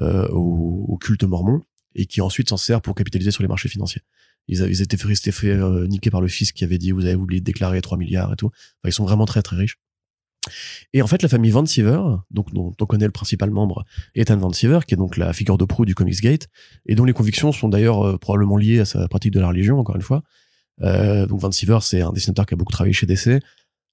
euh, au, au, culte mormon et qui ensuite s'en sert pour capitaliser sur les marchés financiers. Ils, ils étaient fait, fait euh, niquer par le fils qui avait dit vous avez oublié de déclarer 3 milliards et tout. Enfin, ils sont vraiment très très riches. Et en fait, la famille Van Siever, donc dont on connaît le principal membre, Ethan Van Siever, qui est donc la figure de proue du Comics Gate, et dont les convictions sont d'ailleurs euh, probablement liées à sa pratique de la religion, encore une fois. Euh, donc Van Siever, c'est un dessinateur qui a beaucoup travaillé chez DC,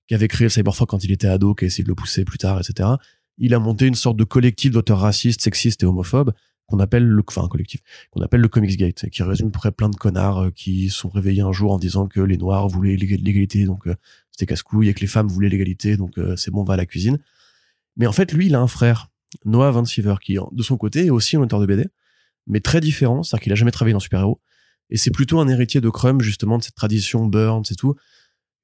qui avait créé le Cyberpunk quand il était ado, qui a essayé de le pousser plus tard, etc. Il a monté une sorte de collectif d'auteurs racistes, sexistes et homophobes, qu'on appelle le, enfin un collectif, qu'on appelle le Comics Gate, qui résume près plein de connards euh, qui sont réveillés un jour en disant que les Noirs voulaient l'égalité, donc euh, c'était casse-couille, et que les femmes voulaient l'égalité, donc euh, c'est bon, on va à la cuisine. Mais en fait, lui, il a un frère, Noah Van Siever, qui de son côté est aussi un auteur de BD, mais très différent, c'est-à-dire qu'il a jamais travaillé dans super-héros, et c'est plutôt un héritier de Crumb, justement, de cette tradition Burns et tout,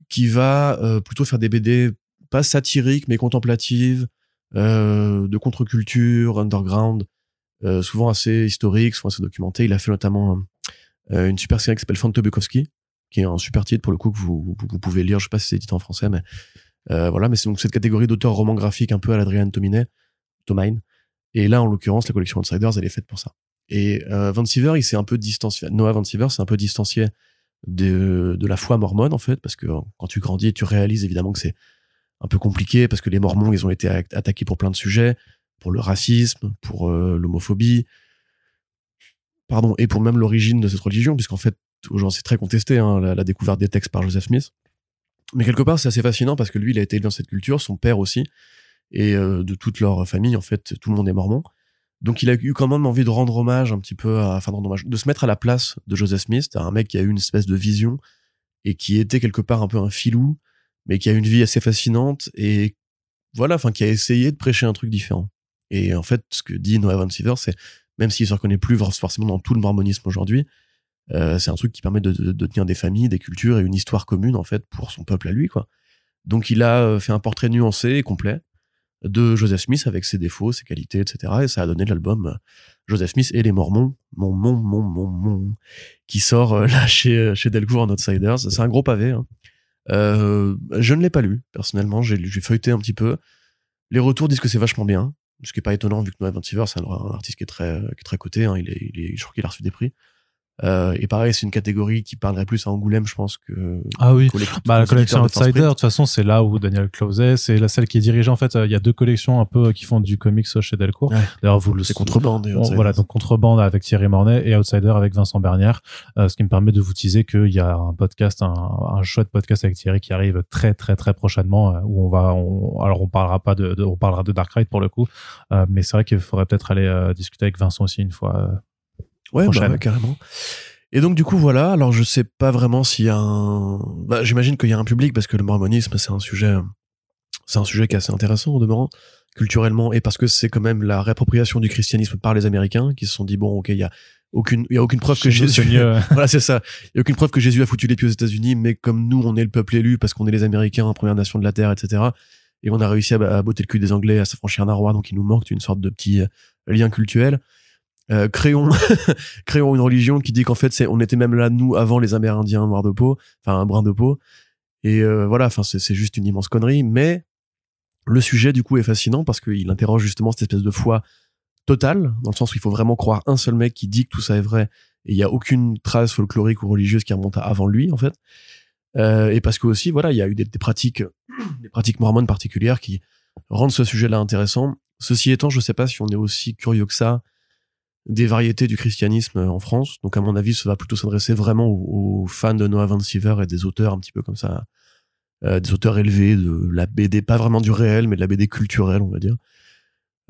qui va plutôt faire des BD pas satiriques, mais contemplatives, de contre-culture, underground, euh, souvent assez historique, souvent assez documenté. Il a fait notamment euh, une super série qui s'appelle Fante qui est un super titre pour le coup que vous, pouvez lire. Je sais pas si c'est édité en français, mais euh, voilà. Mais c'est donc cette catégorie d'auteurs romans graphiques un peu à l'Adrian Tominet, Tomine. Et là, en l'occurrence, la collection Outsiders, elle est faite pour ça. Et Van Siever, il s'est un peu distancié. Noah Van Siever, c'est un peu distancié de, de la foi mormone en fait, parce que quand tu grandis, tu réalises évidemment que c'est un peu compliqué parce que les Mormons, ils ont été attaqués pour plein de sujets pour le racisme, pour euh, l'homophobie, pardon, et pour même l'origine de cette religion, puisqu'en fait, aujourd'hui, c'est très contesté, hein, la, découverte des textes par Joseph Smith. Mais quelque part, c'est assez fascinant parce que lui, il a été élevé dans cette culture, son père aussi, et euh, de toute leur famille, en fait, tout le monde est mormon. Donc, il a eu quand même envie de rendre hommage un petit peu, à, enfin, de, de se mettre à la place de Joseph Smith, un mec qui a eu une espèce de vision et qui était quelque part un peu un filou, mais qui a une vie assez fascinante et voilà, enfin, qui a essayé de prêcher un truc différent. Et en fait, ce que dit Noah Van Siever, c'est même s'il se reconnaît plus forcément dans tout le mormonisme aujourd'hui, euh, c'est un truc qui permet de, tenir des familles, des cultures et une histoire commune en fait pour son peuple à lui. Donc il a euh, fait un portrait nuancé et complet de Joseph Smith avec ses défauts, ses qualités, etc. Et ça a donné l'album euh, Joseph Smith et les Mormons, mon mon mon mon mon, qui sort là chez chez Delcourt en Outsiders. C'est un gros pavé. Hein. Je ne l'ai pas lu personnellement, j'ai feuilleté un petit peu. Les retours disent que c'est vachement bien ce qui est pas étonnant vu que Noah Van c'est un, artiste qui est très qui est très coté hein, il, est, il est je crois qu'il a reçu des prix euh, et pareil, c'est une catégorie qui parlerait plus à Angoulême, je pense que. Ah oui. Bah, la collection Outsider, de toute façon, c'est là où Daniel Closet, c'est la celle qui est dirigée. En fait, euh, il y a deux collections un peu qui font du comics chez Delcourt. D'ailleurs, vous le. C'est Contrebande. voilà, donc Contrebande avec Thierry Mornay et Outsider avec Vincent Bernière, euh, ce qui me permet de vous teaser qu'il y a un podcast, un, un chouette podcast avec Thierry qui arrive très très très prochainement où on va, on, alors on parlera pas de, on parlera de Dark Ride pour le coup, mais c'est vrai qu'il faudrait peut-être aller discuter avec Vincent aussi une fois Ouais, bah, carrément. Et donc du coup voilà, alors je sais pas vraiment s'il y a un bah, j'imagine qu'il y a un public parce que le mormonisme c'est un sujet c'est un sujet qui est assez intéressant au demeurant culturellement et parce que c'est quand même la réappropriation du christianisme par les américains qui se sont dit bon OK, il y a aucune il y a aucune preuve que Jésus [LAUGHS] voilà c'est ça. Il y a aucune preuve que Jésus a foutu les pieds aux États-Unis mais comme nous on est le peuple élu parce qu'on est les Américains première nation de la terre etc et on a réussi à, à botter le cul des Anglais à s'affranchir d'un roi donc il nous manque une sorte de petit euh, lien culturel euh, créons [LAUGHS] créons une religion qui dit qu'en fait c'est on était même là nous avant les Amérindiens noirs de peau enfin un de peau et euh, voilà enfin c'est juste une immense connerie mais le sujet du coup est fascinant parce qu'il interroge justement cette espèce de foi totale, dans le sens où il faut vraiment croire un seul mec qui dit que tout ça est vrai, et il y a aucune trace folklorique ou religieuse qui remonte à avant lui, en fait. Euh, et parce que aussi, voilà, il y a eu des, des pratiques, [CLEARS THROAT] des pratiques mormones particulières qui rendent ce sujet-là intéressant. Ceci étant, je sais pas si on est aussi curieux que ça des variétés du christianisme en France. Donc, à mon avis, ça va plutôt s'adresser vraiment aux, fans de Noah Van et des auteurs un petit peu comme ça, euh, des auteurs élevés de la BD, pas vraiment du réel, mais de la BD culturelle, on va dire.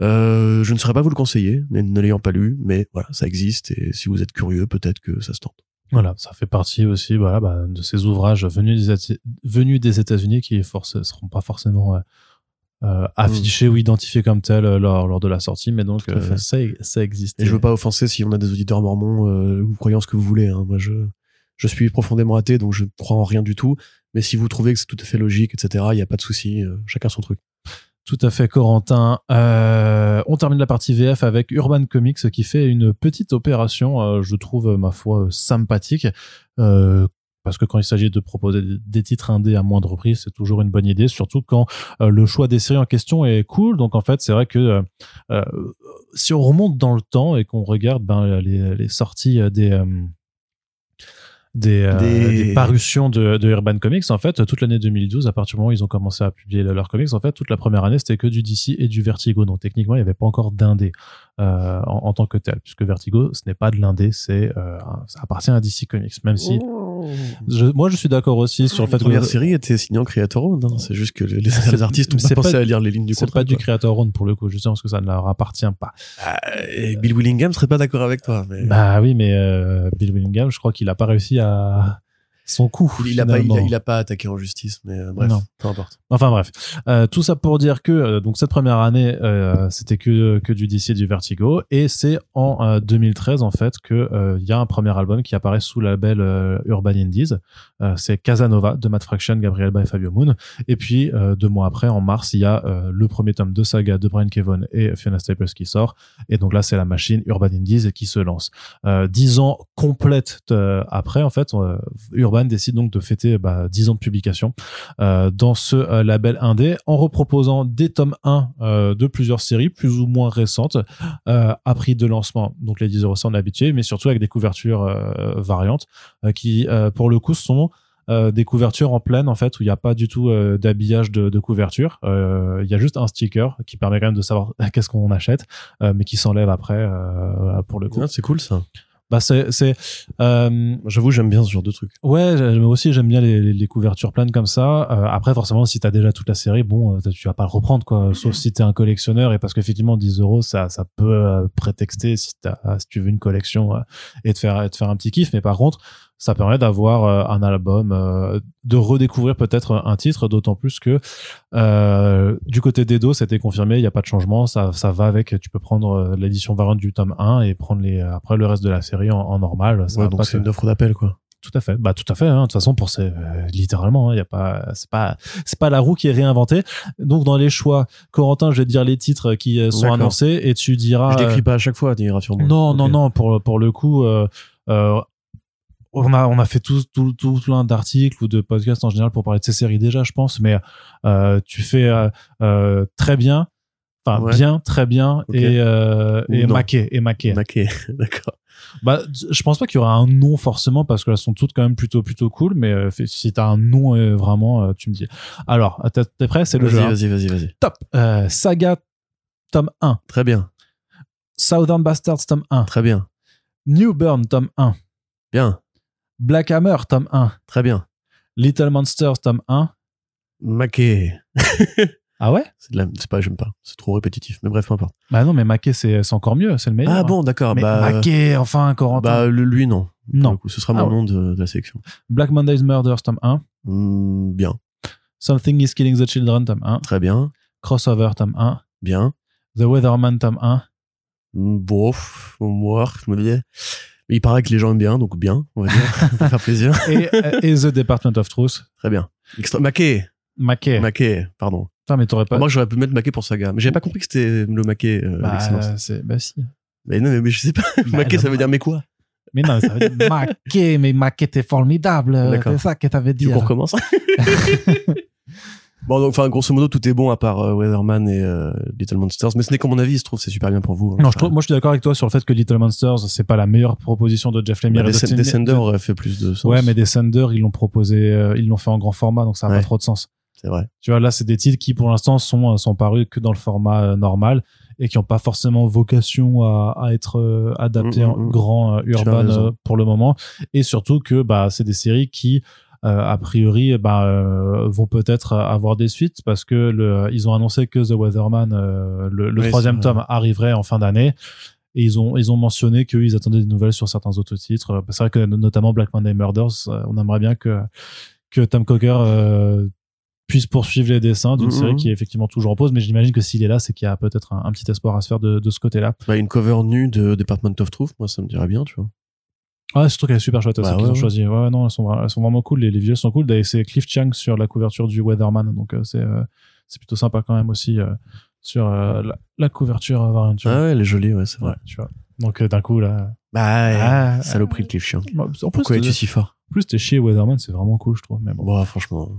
Euh, je ne saurais pas vous le conseiller, ne, ne l'ayant pas lu, mais voilà, ça existe et si vous êtes curieux, peut-être que ça se tente. Voilà, ça fait partie aussi voilà, bah, de ces ouvrages venus des, venus des États-Unis qui force, seront pas forcément euh, ou identifiés comme tels euh, lors, lors de la sortie, mais donc euh, ça, ça existe. Et je veux pas offenser si on a des auditeurs mormons euh, ou croyant ce que vous voulez. Hein. Moi, je, je suis profondément athée, donc je ne crois en rien du tout. Mais si vous trouvez que c'est tout à fait logique, etc., il n'y a pas de souci. euh, chacun son truc. Tout à fait, Corentin. Euh, on termine la partie VF avec Urban Comics qui fait une petite opération, euh, je trouve, ma foi, sympathique. Euh, parce que quand il s'agit de proposer des titres indés à moindre prix, c'est toujours une bonne idée, surtout quand euh, le choix des séries en question est cool. Donc en fait, c'est vrai que euh, euh, si on remonte dans le temps et qu'on regarde ben, les, les sorties euh, des, euh, des, euh, Des- des parutions de, de Urban Comics, en fait, toute l'année 2012, à partir du moment où ils ont commencé à publier leurs comics, en fait, toute la première année, c'était que du DC et du Vertigo. Donc techniquement, il n'y avait pas encore d'indé euh, en, en tant que tel, puisque Vertigo, ce n'est pas de l'indé, c'est euh, ça appartient à DC Comics. Même si, je, moi, je suis d'accord aussi sur le fait La première que série était signée en Creator Owned, hein. C'est juste que les, [LAUGHS] C'est- artistes c'est pas pensé à lire les lignes du c'est contrat. pas du. Creator Own pour le coup, justement, parce que ça ne leur appartient pas. Ah, et Bill Willingham serait pas d'accord avec toi. Mais... Bah oui, mais euh, Bill Willingham, je crois qu'il a pas réussi à son coup. il, il a pas, il, a, finalement. il a pas attaqué en justice, mais euh, bref, Non. peu importe. Enfin bref, Euh, tout ça pour dire que euh, donc cette première année c'était que que du DC et du Vertigo et c'est en euh, 2013 en fait que il y a un premier album qui apparaît sous le label Urban Indies. C'est Casanova de Matt Fraction, Gabriel Ba et Fabio Moon. Et puis deux mois après, en mars, il y a le premier tome de Saga de Brian Kevon et Fiona Staples qui sort. Et donc là, c'est la machine Urban Indies qui se lance. Dix ans complètes après, en fait, euh, Urban décide donc de fêter bah, dix ans de publication euh, dans ce euh, label indé en reproposant des tomes 1 euh, de plusieurs séries plus ou moins récentes à prix de lancement. Donc les 10 euros, on est habitué, mais surtout avec des couvertures variantes qui, pour le coup, sont des couvertures en pleine en fait où il n'y a pas du tout d'habillage de, couverture. Il y a juste un sticker qui permet quand même de savoir [LAUGHS] qu'est-ce qu'on achète, mais qui s'enlève après pour le coup. Ah, c'est cool ça. Bah c'est c'est euh, J'avoue, j'aime bien ce genre de truc. Ouais, moi aussi j'aime bien les, les, les couvertures pleines comme ça. Euh, après, forcément, si t'as déjà toute la série, bon, euh, tu vas pas le reprendre, quoi. Sauf si t'es un collectionneur et parce qu'effectivement, 10 euros, ça, ça peut euh, prétexter si, t'as- si tu veux une collection euh, et te faire, et te faire un petit kiff. Mais par contre, ça permet d'avoir euh, un album, euh, de redécouvrir peut-être un titre, d'autant plus que euh, du côté d'Edo, c'était confirmé, il n'y a pas de changement, ça, ça va avec. Tu peux prendre euh, l'édition variante du tome 1 et prendre les, après le reste de la série en, en normal. Ça Ouais, donc c'est une offre d'appel, quoi. tout à fait. Bah tout à fait. hein. De toute façon, pour ces euh, littéralement, il y a pas, c'est pas, c'est pas la roue qui est réinventée. Donc dans les choix, Corentin, je vais te dire les titres qui sont annoncés et tu diras. Je l'écris pas à chaque fois, dis rassure-moi. non, Ok. non, non. Pour pour le coup, euh, euh, on a on a fait tout tout tout plein d'articles ou de podcasts en général pour parler de ces séries déjà, je pense. Mais euh, tu fais euh, euh, très bien. Enfin, Ouais. bien, très bien, et, euh, et maqué, et maqué. Ok, [LAUGHS] d'accord. Bah, je pense pas qu'il y aura un nom forcément parce qu'elles sont toutes quand même plutôt plutôt cool. Mais euh, si t'as un nom euh, vraiment, tu me dis. Alors, t'es prêt? C'est le jeu. Vas-y, hein. vas-y, vas-y, vas-y. Top. Saga tome 1, Très bien, Southern Bastards tome 1, très bien, New Burn tome 1, bien, Black Hammer tome 1, très bien. Little Monsters tome 1. Maquet. [LAUGHS] Ah ouais? C'est la... pas, j'aime pas. C'est trop répétitif. Mais bref, peu importe. Bah non, mais Maquet c'est encore mieux, c'est le meilleur. Ah bon, d'accord. Bah, Maquet, enfin, Corentin. bah, lui, non. Non. coup, ce sera Ah mon ouais. nom de, de la sélection. Black Monday's Murders tome 1, Hmm, bien, Something is Killing the Children tome 1, très bien, Crossover tome 1, bien. The Weatherman tome 1, Hmm, Bof, moi, je me disais. Il paraît que les gens aiment bien, donc bien, on va dire. [LAUGHS] Ça va faire plaisir. et, euh, et The Department of Truth. Très bien. Extra... Maquet. Maquet. Maquet, pardon. Putain, mais t'aurais pas. Moi, j'aurais pu mettre Maquet pour Saga. Mais j'avais pas compris que c'était le Maquet, euh, bah, bah si. Mais non, mais, mais je sais pas. Bah, Maquet, non, ça veut dire mais quoi? Mais non, ça veut dire [LAUGHS] Maquet, mais Maquet, t'es formidable. D'accord. C'est ça que t'avais Tu dit. qu'on recommence [LAUGHS] Bon, donc, enfin, grosso modo, tout est bon à part euh, Weatherman et euh, Little Monsters. Mais ce n'est qu'à mon avis, je trouve, c'est super bien pour vous. hein. Non, je trouve- moi je suis d'accord avec toi sur le fait que Little Monsters c'est pas la meilleure proposition de Jeff Lemire. Bah, et de Descender de- aurait fait plus de sens. Ouais, mais Descender ils l'ont proposé, euh, ils l'ont fait en grand format, donc ça a Ouais. pas trop de sens. C'est vrai. Tu vois, là c'est des titres qui pour l'instant sont sont parus que dans le format normal et qui ont pas forcément vocation à, à être adaptés Mm, mm, en mm. grand urban pour le moment. Et surtout que bah c'est des séries qui a priori bah, euh, vont peut-être avoir des suites parce que le, ils ont annoncé que The Weatherman, euh, le, le Oui, troisième tome, arriverait en fin d'année. Et ils ont, ils ont mentionné qu'ils attendaient des nouvelles sur certains autres titres. Euh, C'est vrai que notamment Black Monday Murders, euh, on aimerait bien que, que Tom Cocker euh, puisse poursuivre les dessins d'une Mhm. série qui est effectivement toujours en pause. Mais j'imagine que s'il est là, c'est qu'il y a peut-être un, un petit espoir à se faire de, de ce côté-là. Bah, une cover nue de Department of Truth, moi, ça me dirait bien, tu vois. Ouais, trouve qu'elle est super chouette, Bah celle qu'ils ouais, ont ouais. choisi. Ouais, non, elles sont, elles sont vraiment cool. Les, les visuels sont cool. D'ailleurs, c'est Cliff Chang sur la couverture du Weatherman. Donc, euh, c'est, euh, c'est plutôt sympa quand même aussi euh, sur la, la couverture tu vois. Ah ouais, elle est jolie, ouais, c'est vrai. Ouais, tu vois. Donc, d'un coup, là. Bah, ouais, Ah, saloperie de Cliff Chang. En plus, Pourquoi es-tu si fort? En plus, t'es chez Weatherman, c'est vraiment cool, je trouve. Mais bon. Bon, franchement.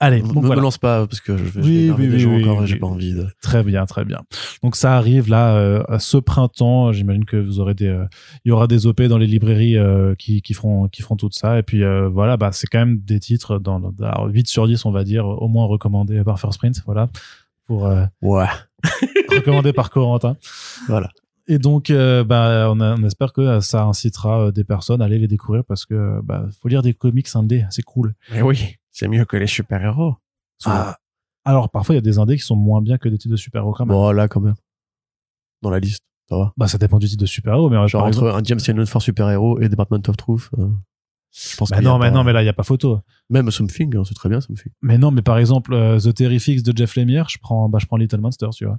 Allez, Ne donc me voilà. lance pas parce que je vais, je Oui, vais oui, des oui, gens encore et j'ai pas envie de. Très bien, très bien. Donc ça arrive là euh, ce printemps. J'imagine que vous aurez des, euh, il y aura des op dans les librairies euh, qui, qui feront, qui feront tout ça. Et puis voilà, bah c'est quand même des titres dans, dans alors, 8 sur 10 on va dire, au moins recommandés par First Print, voilà, pour euh, Ouais. [LAUGHS] recommandé par Corentin. Voilà. Et donc, euh, bah, on, a- on espère que ça incitera des personnes à aller les découvrir parce que bah, faut lire des comics indés, c'est cool. Mais oui, c'est mieux que les super-héros. Ah, alors parfois il y a des indés qui sont moins bien que des titres de super-héros quand même. Bon, là, quand même. Dans la liste, ça va. Bah ça dépend du titre de super-héros, mais euh, Genre par entre exemple- un James Tynion for super-héros et Department of Truth. euh, je pense Bah qu'il y a non, mais pas- non, mais là il y a pas photo. Même Something, hein, c'est très bien, Something. Mais non, mais par exemple euh, The Terrifics de Jeff Lemire, je prends, bah je prends Little Monsters, tu vois.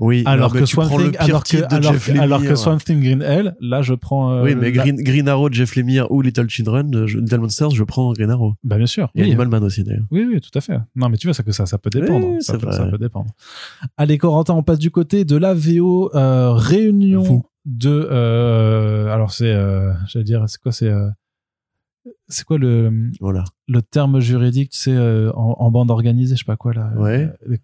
Oui, Alors que Swamp Thing, alors que, alors, alors Swamp Thing Green Hell, là je prends. euh, Oui, mais la- Green, Green Arrow, Jeff Lemire ou Little Children, euh, je- Little Monsters, je prends Green Arrow. Bah bien sûr. Et oui. Animal Man aussi, d'ailleurs. Oui, oui, tout à fait. Non, mais tu vois, ça que ça, ça peut dépendre. Oui, ça, peut, vrai. ça peut dépendre. Allez, Corentin, on passe du côté de la VO euh, réunion de. euh, alors c'est, j'allais dire, c'est quoi, c'est, c'est quoi le Voilà. le terme juridique, tu sais, en, en bande organisée, je sais pas quoi là. Ouais. le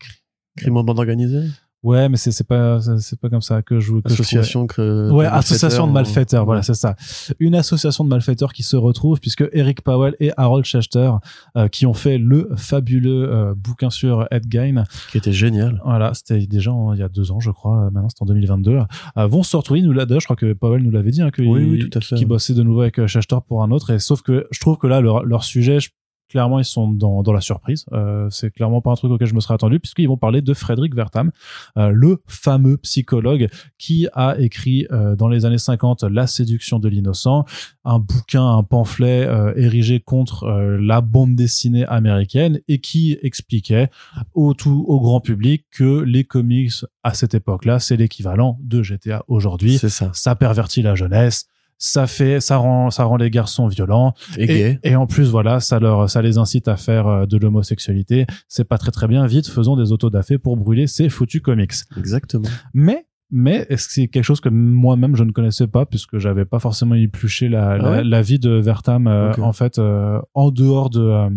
Crime en bande organisée? Ouais, mais c'est c'est pas c'est pas comme ça que je que je. Association que. Ouais, association de malfaiteurs, voilà, c'est ça. Une association de malfaiteurs qui se retrouve puisque Eric Powell et Harold Schechter, euh, qui ont fait le fabuleux euh, bouquin sur Ed Gein, Qui était génial. voilà, c'était déjà en- il y a deux ans, je crois, euh, maintenant c'est en 2022, euh, vont se retrouver, nous l'a je crois que Powell nous l'avait dit, hein, que Oui, il- oui, tout à fait. qu'ils bossaient de nouveau avec euh, Schechter pour un autre, et sauf que je trouve que là, leur, leur sujet, je- clairement, ils sont dans, dans la surprise. Euh, c'est clairement pas un truc auquel je me serais attendu, puisqu'ils vont parler de Frédéric Vertam, euh, le fameux psychologue qui a écrit euh, dans les années 50 La séduction de l'innocent, un bouquin, un pamphlet euh, érigé contre euh, la bande dessinée américaine et qui expliquait au tout au grand public que les comics à cette époque-là, c'est l'équivalent de GTA aujourd'hui. C'est ça. Ça pervertit la jeunesse. Ça fait, ça rend, ça rend les garçons violents. Et Et, et en plus, voilà, ça leur, ça les incite à faire euh, de l'homosexualité. C'est pas très très bien. Vite, faisons des autodafés pour brûler ces foutus comics. Exactement. Mais, mais, est-ce que c'est quelque chose que moi-même je ne connaissais pas puisque j'avais pas forcément épluché la, Ah ouais la vie de Vertam, euh, en fait, euh, en dehors de, euh,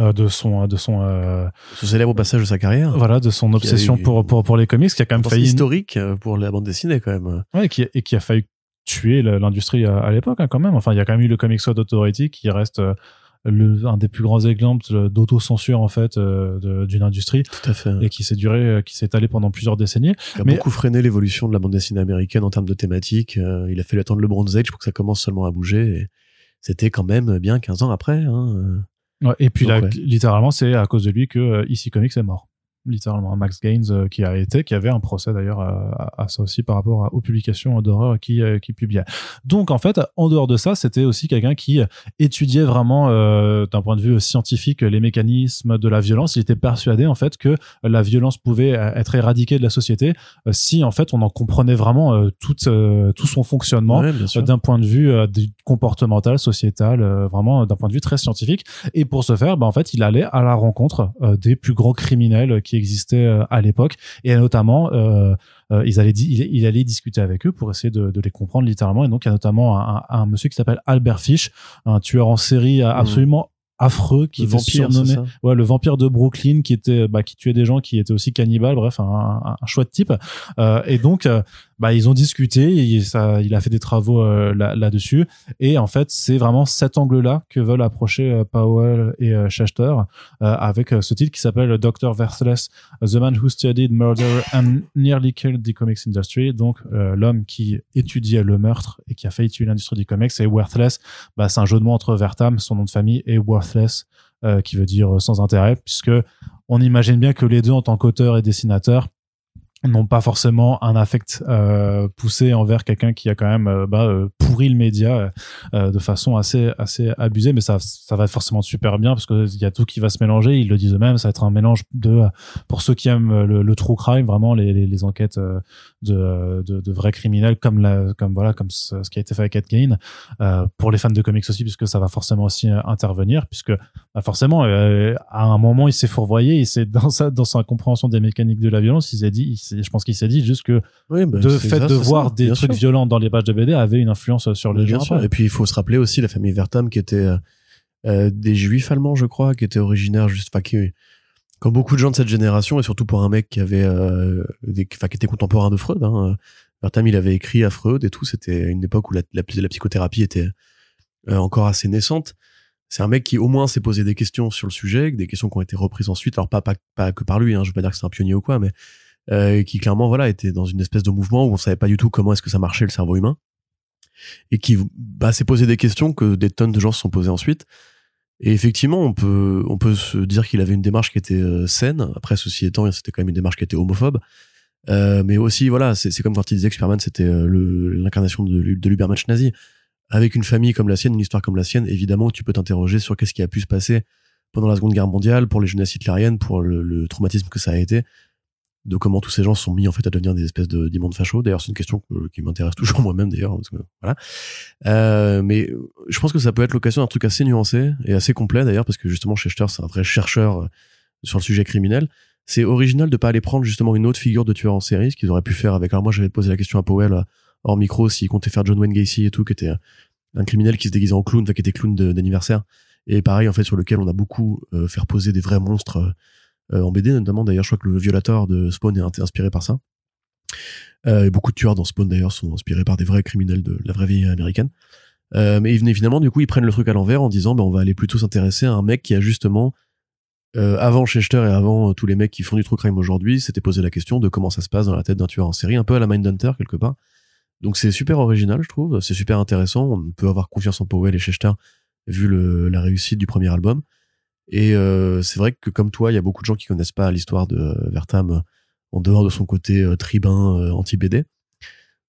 euh, de son, de son, euh, Ce célèbre passage de sa carrière. voilà, de son obsession eu- pour, pour, pour les comics qui a quand même failli, historique euh, pour la bande dessinée, quand même. ouais, qui, et qui a failli tuer la- l'industrie à, à l'époque hein, quand même. Enfin, il y a quand même eu le Comic Code Authority qui reste euh, le, un des plus grands exemples d'autocensure en fait euh, d'une industrie Tout à fait. et qui s'est duré, euh, qui s'est étalé pendant plusieurs décennies. Il a Mais- beaucoup freiné l'évolution de la bande dessinée américaine en termes de thématiques. Euh, il a fallu attendre le Bronze Age pour que ça commence seulement à bouger. C'était quand même bien 15 ans après. Hein. euh. Ouais, et puis Donc, là, ouais. littéralement, c'est à cause de lui que euh, EC Comics est mort. Littéralement, Max Gaines euh, qui a été, qui avait un procès d'ailleurs à, à- à ça aussi par rapport aux publications d'horreur qui euh, qui publiait. Donc en fait, en dehors de ça, c'était aussi quelqu'un qui étudiait vraiment euh, d'un point de vue scientifique les mécanismes de la violence. Il était persuadé en fait que la violence pouvait être éradiquée de la société si en fait on en comprenait vraiment euh, tout euh, tout son fonctionnement Ouais, d'un point de vue comportemental, sociétal, vraiment d'un point de vue très scientifique. Et pour ce faire, bah, en fait, il allait à la rencontre des plus grands criminels qui existaient euh, à l'époque, et notamment, euh, euh, ils allaient il, il allait discuter avec eux pour essayer de, de les comprendre littéralement. Et donc, il y a notamment un, un- un monsieur qui s'appelle Albert Fish, un tueur en série Mhm. absolument affreux qui Le était vampire, surnommé ouais le vampire de Brooklyn qui était bah, qui tuait des gens qui étaient aussi cannibales bref un, un, un chouette type. Euh, et donc euh, bah ils ont discuté et ça il a fait des travaux euh, là là-dessus. Et en fait c'est vraiment cet angle là que veulent approcher Powell et Schechter avec ce titre qui s'appelle Dr. Verthless The Man Who Studied Murder and Nearly Killed the Comics Industry. Donc l'homme qui étudiait le meurtre et qui a failli tuer l'industrie du comics et Worthless. Bah, c'est un jeu de mots entre Vertam son nom de famille et Worthless euh, qui veut dire euh, sans intérêt, puisque on imagine bien que les deux, en tant qu'auteur et dessinateur, n'ont pas forcément un affect euh, poussé envers quelqu'un qui a quand même euh, bah, euh, pourri le média euh, de façon assez assez abusée. Mais ça ça va forcément super bien parce que il y a tout qui va se mélanger. Ils le disent eux-mêmes. Ça va être un mélange de pour ceux qui aiment le, le true crime vraiment les, les, les enquêtes euh, de, de, de vrais criminels comme la comme voilà comme ce, qui a été fait avec Ed Gein euh, pour les fans de comics aussi puisque ça va forcément aussi euh, intervenir puisque bah, forcément euh, à un moment il s'est fourvoyé. Il s'est dans sa dans sa compréhension des mécaniques de la violence il s'est dit il je pense qu'il s'est dit juste que Oui, bah, de fait ça, de voir ça, des trucs sûr. violents dans les pages de BD avait une influence sur les Bien gens sûr. Et puis il faut se rappeler aussi la famille Vertam qui était euh, euh, des juifs allemands, je crois, qui étaient originaires juste, enfin, qui, comme beaucoup de gens de cette génération, et surtout pour un mec qui avait, euh, des, qui était contemporain de Freud, hein, euh, Vertam, il avait écrit à Freud et tout. C'était une époque où la, la, la psychothérapie était euh, encore assez naissante. C'est un mec qui au moins s'est posé des questions sur le sujet, des questions qui ont été reprises ensuite. Alors pas pas, pas que par lui, hein, je veux pas dire que c'est un pionnier ou quoi, mais euh, qui clairement voilà était dans une espèce de mouvement où on savait pas du tout comment est-ce que ça marchait le cerveau humain et qui bah, s'est posé des questions que des tonnes de gens se sont posées ensuite. Et effectivement, on peut, on peut se dire qu'il avait une démarche qui était euh, saine. Après, ceci étant, c'était quand même une démarche qui était homophobe. Euh, mais aussi, voilà, c'est comme quand il disait que Superman, c'était euh, l'incarnation de, de l'Ubermensch nazi. Avec une famille comme la sienne, une histoire comme la sienne, évidemment, tu peux t'interroger sur qu'est-ce qui a pu se passer pendant la Seconde Guerre mondiale, pour les jeunesses hitlériennes, pour le, le traumatisme que ça a été, de comment tous ces gens sont mis en fait à devenir des espèces de d'immondes fachos. D'ailleurs, c'est une question que- qui m'intéresse toujours [LAUGHS] moi-même d'ailleurs, voilà. Euh, mais je pense que ça peut être l'occasion d'un truc assez nuancé et assez complet d'ailleurs, parce que justement Schechter c'est un vrai chercheur euh, sur le sujet criminel. C'est original de pas aller prendre justement une autre figure de tueur en série, ce qu'ils auraient pu faire avec. Alors moi j'avais posé la question à Powell euh, hors micro s'il comptait faire John Wayne Gacy et tout, qui était euh, un criminel qui se déguisait en clown, enfin qui était clown d'anniversaire. Et pareil en fait sur lequel on a beaucoup euh, fait poser des vrais monstres euh, euh, en BD notamment. D'ailleurs je crois que le violateur de Spawn est inspiré par ça. Euh, et beaucoup de tueurs dans Spawn d'ailleurs sont inspirés par des vrais criminels de la vraie vie américaine. Euh, mais évidemment, du coup, ils prennent le truc à l'envers en disant, ben, on va aller plutôt s'intéresser à un mec qui a justement, euh, avant Schechter et avant euh, tous les mecs qui font du true crime aujourd'hui, s'était posé la question de comment ça se passe dans la tête d'un tueur en série, un peu à la Mindhunter quelque part. Donc c'est super original, je trouve. C'est super intéressant. On peut avoir confiance en Powell et Schechter vu la réussite du premier album. Et euh, c'est vrai que comme toi, il y a beaucoup de gens qui connaissent pas l'histoire de euh, Vertam euh, en dehors de son côté tribun anti-BD.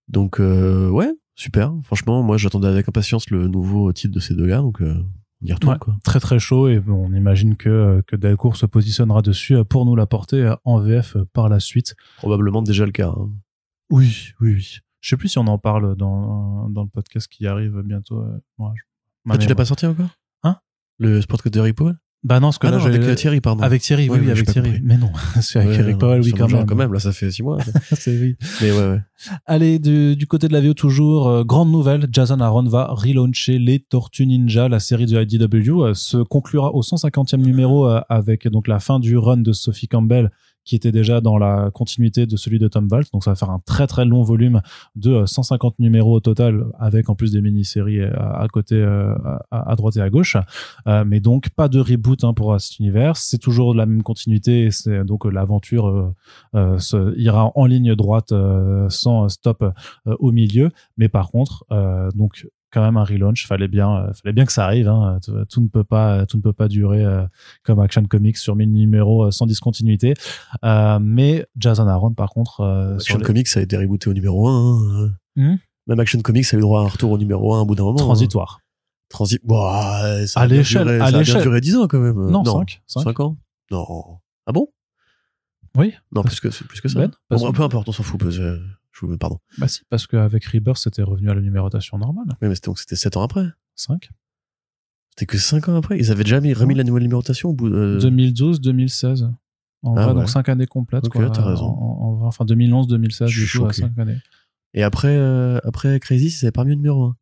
Donc ouais, super. Franchement, moi j'attendais avec impatience le nouveau titre de ces deux gars, donc on y retourne Ouais, quoi. très très chaud et on imagine que que Delcourt se positionnera dessus pour nous l'apporter en VF par la suite. Probablement déjà le cas. hein. Oui, oui, oui. Je sais plus si on en parle dans dans le podcast qui arrive bientôt. moi, je- Ah, tu l'as pas sorti encore? Hein? Le sport de Eric Powell Bah non, ce que Ah là, non, avec euh, Thierry, pardon. Avec Thierry, oui, oui, avec Thierry. compris. Mais non, [LAUGHS] c'est avec Ouais, Eric Powell, oui, quand même. quand même, là ça fait six mois. [LAUGHS] C'est oui. Mais ouais, ouais. Allez, du, du côté de la VO toujours, euh, grande nouvelle, Jason Aaron va relauncher les Tortues Ninja, la série de IDW, euh, se conclura au 150e numéro euh, avec donc la fin du run de Sophie Campbell qui était déjà dans la continuité de celui de Tom Waltz. Donc ça va faire un très très long volume de euh, 150 numéros au total, avec en plus des mini-séries euh, à, côté, euh, à, droite et à gauche. Euh, mais donc pas de reboot hein, pour euh, cet univers. C'est toujours la même continuité. C'est donc euh, l'aventure euh, euh, ira en ligne droite euh, sans stop euh, au milieu. Mais par contre, euh, donc quand même un relaunch, fallait bien, euh, fallait bien que ça arrive. Hein. Tout, tout ne peut pas, tout ne peut pas durer euh, comme Action Comics sur 1000 numéros euh, sans discontinuité. Euh, mais Jason Aaron, par contre, euh, sur Action les- Comics ça a été rebooté au numéro 1. Hmm? Même Action Comics a eu droit à un retour au numéro 1 au bout d'un moment. hein. transitoire. Transit. Bon, ouais, ça À a l'échelle- à ça a bien duré 10 ans quand même. Non, cinq, cinq. 5 ans Non. Ah bon? Oui. Non, Parce- plus que, plus que ça. Ben, Bon, peu importe, on s'en fout. parce que- je vous, pardon. Bah si, parce qu'avec Rebirth, c'était revenu à la numérotation normale. Oui, mais c'était, donc c'était 7 ans après. 5. C'était que 5 ans après. Ils avaient déjà mis, remis la nouvelle numérotation au bout de... 2012, 2016. En Ah vrai, ouais. donc 5 années complètes. Ok, quoi. t'as raison. En, en enfin 2011, 2016, Je du suis coup, à choqué. 5 années. Et après, euh, après Crazy, ça avait pas mis au numéro 1.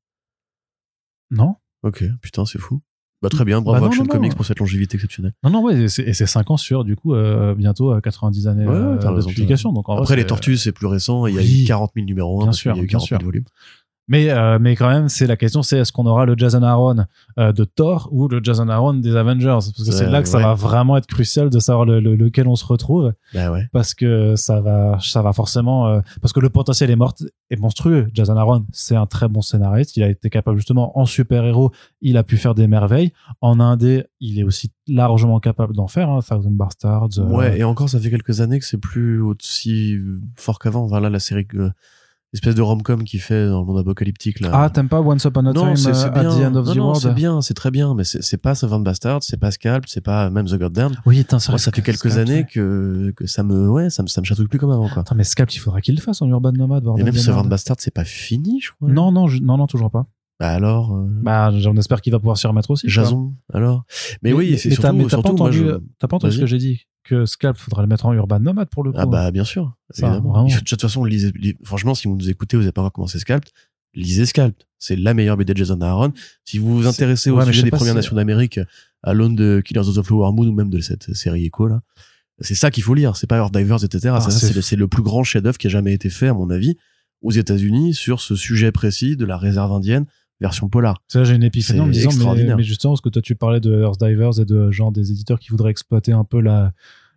Non Ok, putain, c'est fou. Bah, très bien, Bah bravo non, Action non, non. Comics pour cette longévité exceptionnelle. Non, non, ouais, et c'est- et c'est 5 ans sur, du coup, euh, bientôt euh, 90 années Ouais, euh, de raison, publication. Donc, en vrai, Après, les Tortues, c'est plus récent. Il y a Oui. eu 40 000 numéros 1. Bien parce sûr, y a eu bien 40 000 sûr. volumes. Mais, euh, mais quand même, c'est la question, c'est est-ce qu'on aura le Jason Aaron euh, de Thor ou le Jason Aaron des Avengers? Parce que c'est là que ça ouais. va vraiment être crucial de savoir le, le- lequel on se retrouve. Bah ouais. Parce que ça va, ça va forcément, euh, parce que le potentiel est mort, est monstrueux. Jason Aaron, c'est un très bon scénariste. Il a été capable justement en super-héros, il a pu faire des merveilles. En indé, il est aussi largement capable d'en faire. Hein, Thousand Bastards. euh, Ouais, et encore, ça fait quelques années que c'est plus aussi fort qu'avant. Voilà, la série, espèce de rom-com qu'il fait dans le monde apocalyptique, là. Ah, t'aimes pas Once Upon a non, Time c'est c'est bien. at the End of non, the non, World? c'est bien, c'est très bien, mais c'est c'est pas Savant Bastard, c'est pas Scalp, c'est pas même The Goddamn. Oui, attends, c'est Moi, ça fait quelques Scalp, années que, que ça me, ouais, ça me, ça me chatouille plus comme avant, quoi. Attends, mais Scalp, il faudra qu'il le fasse en Urban Nomad. Et bordel même Savant. Bastard, c'est pas fini, je crois. Non, non, je- non, non, toujours pas. Bah alors, euh, Bah, j'en espère qu'il va pouvoir s'y remettre aussi. Jason, alors. Mais, oui, c'est surtout, t'as, mais t'as pas moi, entendu, je- t'as pas entendu ce que j'ai dit que Scalp, faudra le mettre en Urban Nomad pour le coup. Ah bah bien sûr, Ça, évidemment. de toute façon, lisez, li- franchement, si vous nous écoutez, vous n'avez pas encore commencé Scalp, lisez Scalp. C'est la meilleure BD de Jason Aaron. Si vous vous intéressez au ouais, sujet des Premières si- Nations d'Amérique, à l'aune de Killers of the Flower Moon ou même de cette série Echo là, c'est ça qu'il faut lire. C'est pas Earth Divers, etc. Ah, Ça, c'est- le- le plus grand chef-d'œuvre qui a jamais été fait, à mon avis, aux États-Unis sur ce sujet précis de la réserve indienne version polar. C'est là, j'ai une épiphanie en me disant, mais, mais justement, parce que toi, tu parlais de Earth Divers et de genre des éditeurs qui voudraient exploiter un peu la,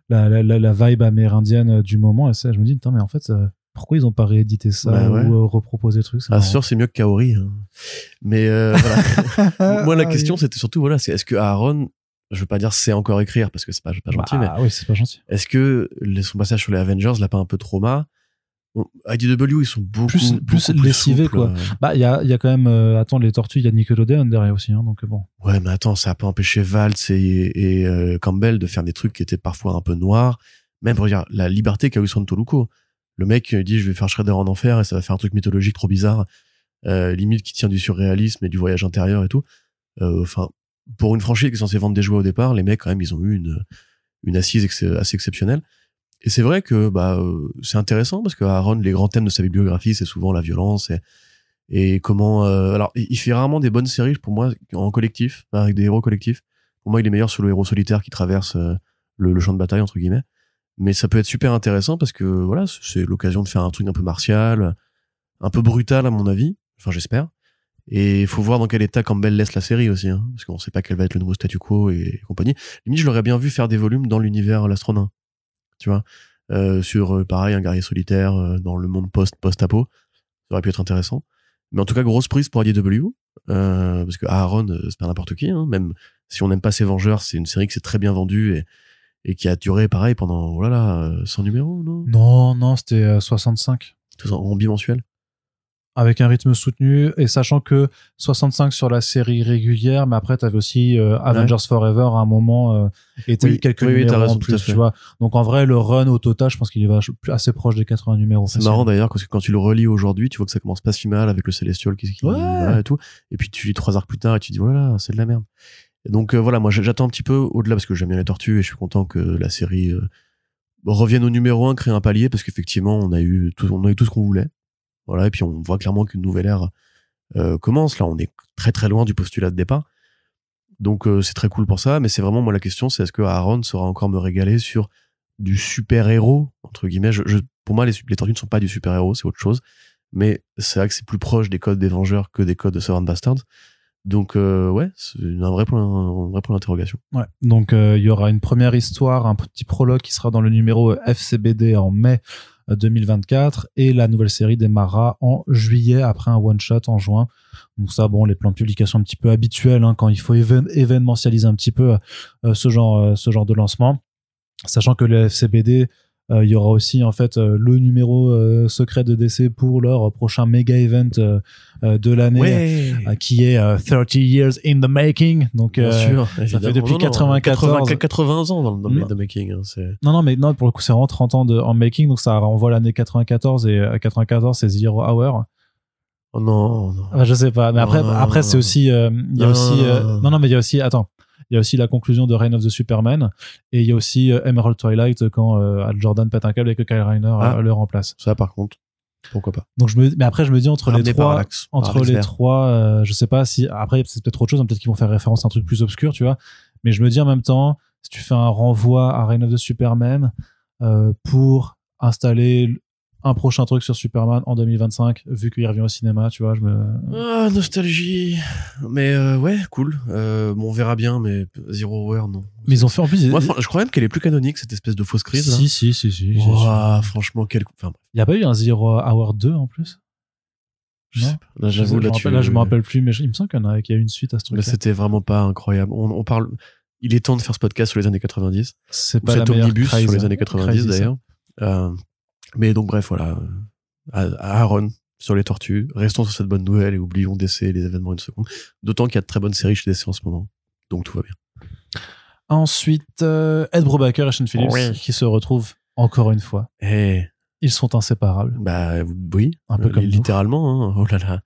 la, la, la, la vibe amérindienne du moment. Et ça, je me dis, putain, mais en fait, euh, pourquoi ils ont pas réédité ça Bah ouais. ou euh, reproposé le truc Ah, sûr, c'est mieux que Kaori. hein. Mais euh, [LAUGHS] voilà. [LAUGHS] Moi, la Ah, question, oui. c'était surtout, voilà, c'est est-ce que Aaron, je veux pas dire c'est encore écrire parce que c'est pas, pas gentil, mais Bah, oui, c'est pas gentil. est-ce que son passage sur les Avengers l'a pas un peu trauma IDW, ils sont beaucoup Plus- beaucoup plus plus lessivés, quoi. euh. Bah, il y a, y a quand même, euh, attends, les tortues, il y a Nickelodeon derrière aussi, hein, donc bon. Ouais, mais attends, ça a pas empêché Valtz et, et euh, Campbell de faire des trucs qui étaient parfois un peu noirs. Même, regarde, la liberté qu'a eu Son Toluco. Le mec il dit, je vais faire Shredder en enfer et ça va faire un truc mythologique trop bizarre, euh, limite qui tient du surréalisme et du voyage intérieur et tout. Euh, Enfin, pour une franchise qui est censée vendre des jouets au départ, les mecs, quand même, ils ont eu une, une assise ex- assez exceptionnelle. Et c'est vrai que bah euh, c'est intéressant parce que Aaron, les grands thèmes de sa bibliographie, c'est souvent la violence et, et comment. euh, alors, il fait rarement des bonnes séries pour moi en collectif, avec des héros collectifs. Pour moi, il est meilleur sur le héros solitaire qui traverse euh, le, champ de bataille entre guillemets. Mais ça peut être super intéressant parce que voilà, c'est l'occasion de faire un truc un peu martial, un peu brutal à mon avis. Enfin, j'espère. Et il faut voir dans quel état Campbell laisse la série aussi, hein, parce qu'on sait pas quel va être le nouveau statu quo et compagnie. Limite, je l'aurais bien vu faire des volumes dans l'univers l'astronaut, tu vois, euh, sur euh, pareil un guerrier solitaire euh, dans le monde post post apo, ça aurait pu être intéressant. Mais en tout cas, grosse prise pour IDW, euh, parce que Aaron, c'est pas n'importe qui, hein, même si on n'aime pas ses Vengeurs, c'est une série qui s'est très bien vendue et, et qui a duré pareil pendant voilà euh, 100 numéros, non? Non, non, c'était euh, 65. Tout ça En bimensuel. Avec un rythme soutenu et sachant que 65 sur la série régulière mais après t'avais aussi euh, Avengers Forever à un moment euh, et t'as Oui, eu quelques oui, numéros raison, en plus tu vois donc en vrai le run au total je pense qu'il est assez proche des 80 numéros C'est marrant d'ailleurs parce que quand tu le relis aujourd'hui, tu vois que ça commence pas si mal avec le Celestial qui, qui Ouais. voilà, et tout. Et puis tu lis trois arcs plus tard et tu dis voilà, c'est de la merde. Et donc euh, voilà, moi j'attends un petit peu au-delà parce que j'aime bien les tortues et je suis content que la série euh, revienne au numéro 1, crée un palier parce qu'effectivement on a eu tout, on a eu tout ce qu'on voulait. Voilà, et puis on voit clairement qu'une nouvelle ère euh, commence. Là, on est très très loin du postulat de départ. Donc euh, c'est très cool pour ça, mais c'est vraiment moi la question, c'est est-ce que Aaron saura encore me régaler sur du super héros entre guillemets? Je, je- pour moi, les, tortues ne sont pas du super héros, c'est autre chose. Mais c'est vrai que c'est plus proche des codes des Vengeurs que des codes de Savant Bastards. Donc euh, ouais, c'est un vrai point, d'interrogation. Donc il y aura une première histoire, un petit prologue qui sera dans le numéro FCBD en mai 2024 et la nouvelle série démarrera en juillet après un one shot en juin. Donc ça, bon, les plans de publication un petit peu habituels hein, quand il faut évén- événementialiser un petit peu euh, ce genre, euh, ce genre de lancement, sachant que le FCBD il y aura aussi en fait euh, le numéro euh, secret de DC pour leur prochain méga event euh, euh, de l'année euh, qui est euh, 30 years in the making. Donc bien euh, sûr. fait évidemment. depuis Non, non, 94. 80, 80 ans dans, le- dans le making. hein, Non, non, mais non, pour le coup, c'est vraiment 30 ans de, en making, donc ça renvoie l'année 94 et euh, 94, c'est Zero Hour. oh non, non. Ah, je sais pas, mais après, Non, après, c'est aussi, euh, il y a aussi, euh, non, non, mais il y a aussi, attends, il y a aussi la conclusion de Reign of the Superman et il y a aussi euh, Emerald Twilight quand euh, Al Jordan pète un câble et que Kyle Reiner Ah. euh, le remplace. Ça par contre. Pourquoi pas. Donc je me, mais après je me dis entre les trois, entre les trois, euh, je sais pas si après c'est peut-être autre chose, hein, peut-être qu'ils vont faire référence à un truc plus obscur, tu vois. Mais je me dis en même temps, si tu fais un renvoi à Reign of the Superman euh, pour installer un prochain truc sur Superman en 2025, vu qu'il revient au cinéma, tu vois, je me. Ah, nostalgie. Mais euh, ouais, cool. Euh, bon, on verra bien, mais Zero Hour, non. Mais ils ont fait en plus. Moi, je crois même qu'elle est plus canonique, cette espèce de fausse crise. si, si, si, si. franchement, quel. Enfin, Il y a pas eu un Zero Hour 2 en plus? Je Non. sais pas. Là, Je j'avoue, me là, rappelle- tu- là, je me rappelle plus, mais il me semble qu'il y en a, qu'il y a eu une suite à ce truc. c'était vraiment pas incroyable. On, on parle. Il est temps de faire ce podcast sur les années 90. C'est pas la cet omnibus sur les années 90 Crazy, ça. d'ailleurs. Euh, mais donc, bref, voilà. À, à Aaron sur les tortues. Restons sur cette bonne nouvelle et oublions DC et les événements une seconde. D'autant qu'il y a de très bonnes séries chez DC en ce moment. Donc tout va bien. Ensuite, euh, Ed Brubaker et Sean Phillips Oui. qui se retrouvent encore une fois. Eh, Ils sont inséparables. bah oui. Un peu Euh, comme nous. littéralement. hein. Oh là là.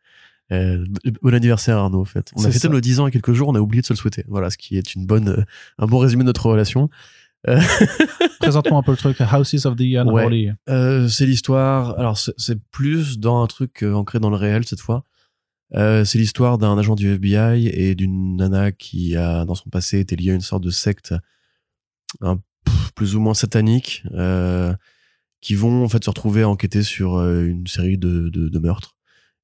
Euh, bon anniversaire Arnaud en fait. On a fêté nos 10 ans il y a quelques jours, on a oublié de se le souhaiter. Voilà, ce qui est une bonne, euh, un bon résumé de notre relation. [LAUGHS] Présente-moi un peu le truc Houses of the Unholy. Euh, c'est l'histoire. Alors c'est plus dans un truc euh, ancré dans le réel cette fois. Euh, c'est l'histoire d'un agent du FBI et d'une nana qui a dans son passé été liée à une sorte de secte un, plus ou moins satanique euh, qui vont en fait se retrouver à enquêter sur euh, une série de, de, de meurtres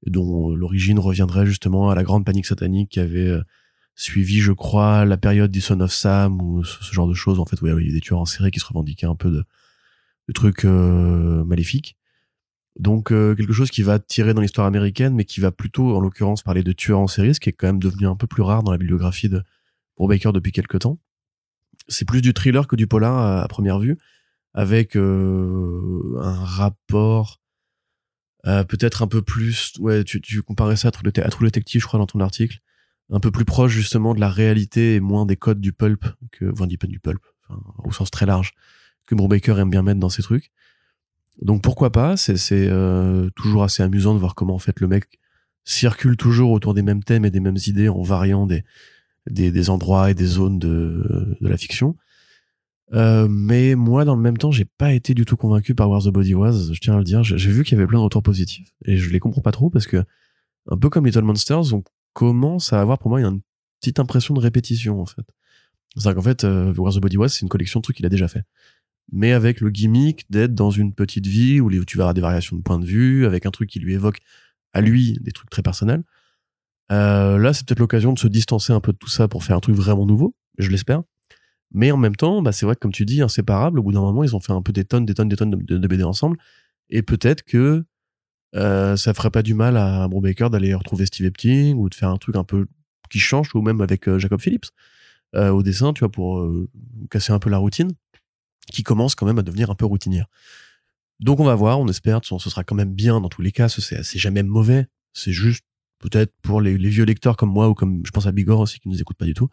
dont euh, l'origine reviendrait justement à la grande panique satanique qui avait euh, suivi, je crois, la période du Son of Sam ou ce, genre de choses en fait où il y avait des tueurs en série qui se revendiquaient un peu de, de trucs euh, maléfiques. Donc euh, quelque chose qui va tirer dans l'histoire américaine, mais qui va plutôt, en l'occurrence, parler de tueurs en série, ce qui est quand même devenu un peu plus rare dans la bibliographie de Brubaker depuis quelques temps. C'est plus du thriller que du polar à, à première vue, avec euh, un rapport euh, peut-être un peu plus. Ouais, tu, tu comparais ça à True Detective, je crois, dans ton article, un peu plus proche justement de la réalité et moins des codes du pulp que, enfin, du, du pulp, enfin, au sens très large, que Brubaker aime bien mettre dans ses trucs. Donc pourquoi pas? C'est euh, toujours assez amusant de voir comment en fait le mec circule toujours autour des mêmes thèmes et des mêmes idées en variant des des, des endroits et des zones de, de la fiction. Euh, mais moi, dans le même temps, j'ai pas été du tout convaincu par Where the Body Was. Je tiens à le dire. J'ai vu qu'il y avait plein de retours positifs et je les comprends pas trop parce que un peu comme Little Monsters, on commence à avoir pour moi une petite impression de répétition en fait. C'est-à-dire qu'en fait, euh, Where the Body Was, c'est une collection de trucs qu'il a déjà fait mais avec le gimmick d'être dans une petite vie où tu verras des variations de point de vue, avec un truc qui lui évoque à lui des trucs très personnels. Euh, là, c'est peut-être l'occasion de se distancer un peu de tout ça pour faire un truc vraiment nouveau, je l'espère. Mais en même temps, bah, c'est vrai que comme tu dis, inséparables, au bout d'un moment, ils ont fait un peu des tonnes, des tonnes, des tonnes de BD ensemble. Et peut-être que euh, ça ferait pas du mal à Brubaker d'aller retrouver Steve Epting ou de faire un truc un peu qui change, ou même avec euh, Jacob Phillips euh, au dessin, tu vois, pour euh, casser un peu la routine qui commence quand même à devenir un peu routinière. Donc on va voir, on espère, ce sera quand même bien dans tous les cas, ce- c'est c'est jamais mauvais, c'est juste peut-être pour les, vieux lecteurs comme moi ou comme je pense à Bigor aussi qui nous écoute pas du tout.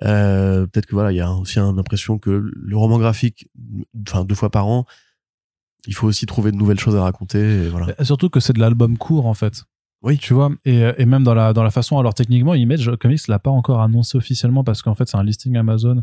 Peut-être que voilà, il y a aussi une impression que le roman graphique, enfin deux fois par an, il faut aussi trouver de nouvelles choses à raconter. Et voilà. Et Surtout que c'est de l'album court en fait. Oui. Tu vois, et, et même dans la, dans la façon, alors techniquement, Image Comics l'a pas encore annoncé officiellement parce qu'en fait, c'est un listing Amazon euh,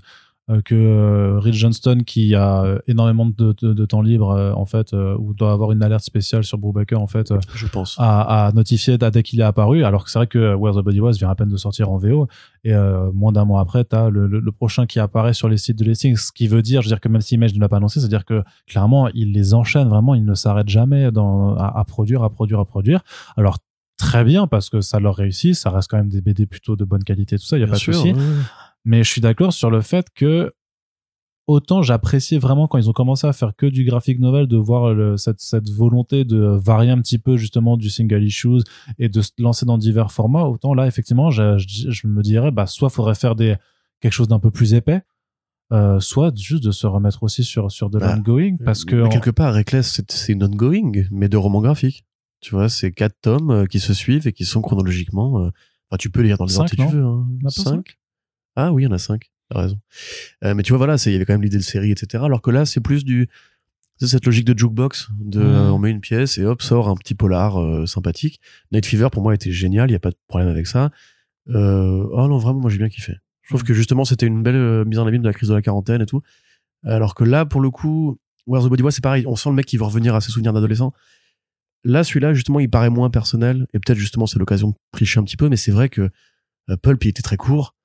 que euh, Rich Johnston, qui a euh, énormément de, de, de temps libre, euh, en fait, euh, ou doit avoir une alerte spéciale sur Brubaker, en fait, euh, Je pense. a, a notifié dès qu'il est apparu, alors que c'est vrai que Where the Body Was vient à peine de sortir en VO, et euh, moins d'un mois après, t'as le, le, le prochain qui apparaît sur les sites de listing, ce qui veut dire, je veux dire que même si Image ne l'a pas annoncé, c'est-à-dire que clairement, il les enchaîne vraiment, il ne s'arrête jamais dans, à, à produire, à produire, à produire. Alors, très bien, parce que ça leur réussit, ça reste quand même des BD plutôt de bonne qualité, tout ça, il y a Bien pas de souci. ouais. Mais je suis d'accord sur le fait que autant j'appréciais vraiment quand ils ont commencé à faire que du graphic novel de voir le- cette, cette volonté de varier un petit peu justement du single issues et de se lancer dans divers formats autant là effectivement je, je, je me dirais bah soit faudrait faire des quelque chose d'un peu plus épais euh, soit juste de se remettre aussi sur sur de Bah, l'ongoing parce que en- quelque part, Reckless, c'est une ongoing, mais de roman graphique. Tu vois, c'est quatre tomes euh, qui se suivent et qui sont chronologiquement. euh, tu peux lire dans les ordres si tu veux. Hein. Ah oui, il y en a cinq. T'as raison. Euh, mais tu vois, voilà, il y avait quand même l'idée de série, etc. Alors que là, c'est plus du. C'est cette logique de jukebox, de euh, on met une pièce et hop sort un petit polar euh, sympathique. Night Fever pour moi était génial, il y a pas de problème avec ça. Euh, oh non vraiment moi j'ai bien kiffé. Je trouve Mhm. que justement c'était une belle euh, mise en abîme de la crise de la quarantaine et tout. Alors que là pour le coup, Where the Body Was c'est pareil, on sent le mec qui veut revenir à ses souvenirs d'adolescent. là, celui-là, justement, il paraît moins personnel. Et peut-être, justement, c'est l'occasion de tricher un petit peu. Mais c'est vrai que Pulp, il était très court.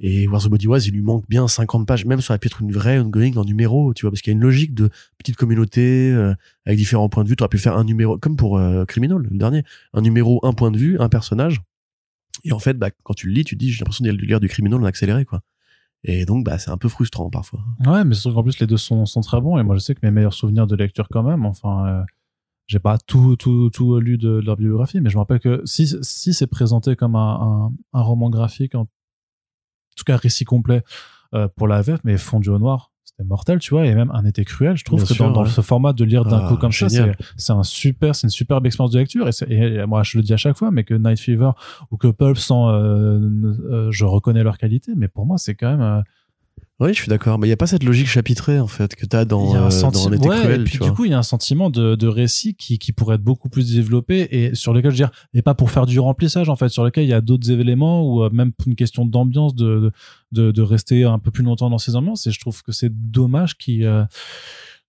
Et Where's the Body Was, il lui manque bien 50 pages. Même aurait pu être une vraie ongoing en numéro, tu vois, parce qu'il y a une logique de petite communauté euh, avec différents points de vue. Tu aurais pu faire un numéro, comme pour euh, Criminal, le dernier. Un numéro, un point de vue, un personnage. Et en fait, bah, quand tu le lis, tu dis, j'ai l'impression de lire du Criminal en accéléré, quoi. Et donc, bah, c'est un peu frustrant parfois. Ouais, mais surtout qu'en plus, les deux sont, sont très bons. Et moi, je sais que mes meilleurs souvenirs de lecture, quand même, enfin, euh, j'ai pas tout, tout, tout lu de, de leur biographie, mais je me rappelle que si, si c'est présenté comme un, un, un roman graphique, en tout cas récit complet euh, pour la VF, mais fondu au noir, c'était mortel, tu vois, et même un été cruel, je trouve Bien que sûr, dans, dans ouais. ce format de lire d'un Ah, coup comme ça, génial. c'est c'est un super, c'est une superbe expérience de lecture, et, moi je le dis à chaque fois, mais que Night Fever ou que Pulp sans, euh, euh, je reconnais leur qualité, mais pour moi c'est quand même euh, Oui, je suis d'accord. Mais il n'y a pas cette logique chapitrée, en fait, que tu as dans, euh, un dans ouais, cruel, et puis tu du vois. coup il y a un sentiment de, de récit qui, qui pourrait être beaucoup plus développé et sur lequel je veux dire et pas pour faire du remplissage en fait sur lequel il y a d'autres éléments ou euh, même pour une question d'ambiance de, de de rester un peu plus longtemps dans ces ambiances et je trouve que c'est dommage qui euh,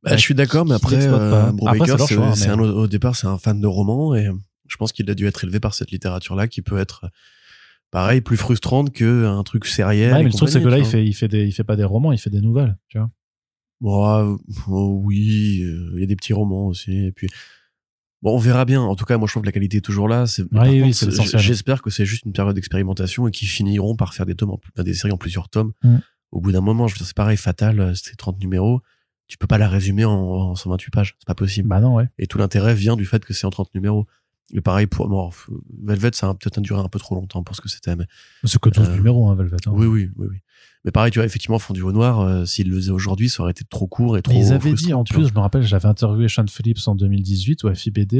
Bah, je suis d'accord, mais après, euh, c'est mais- un- au départ, c'est un fan de romans et je pense qu'il a dû être élevé par cette littérature-là qui peut être, pareil, plus frustrante qu'un truc sériel. Ouais, mais le truc c'est que là il fait il fait des il fait pas des romans il fait des nouvelles tu vois oh, oui, euh, il y a des petits romans aussi. Et puis, bon, on verra bien. En tout cas, moi, je trouve que la qualité est toujours là. C'est- Oui. J'espère que c'est juste une période d'expérimentation et qu'ils finiront par faire des tomes, en- des séries en plusieurs tomes. Mm. Au bout d'un moment, je veux dire, c'est pareil, Fatal, euh, c'était 30 numéros. Tu peux pas la résumer en, en 128 pages. C'est pas possible. bah non ouais Et tout l'intérêt vient du fait que c'est en 30 numéros. Et pareil pour bon, Velvet, ça a peut-être duré un peu trop longtemps pour ce que c'était. Mais... c'est que 12 Euh, numéros hein, Velvet hein. Oui, oui, oui, oui. Mais pareil, tu vois, effectivement, Fondu au Noir, euh, s'il le faisait aujourd'hui, ça aurait été trop court et trop. Mais ils avaient dit en plus, je me rappelle, j'avais interviewé Sean Phillips en 2018 au FIBD.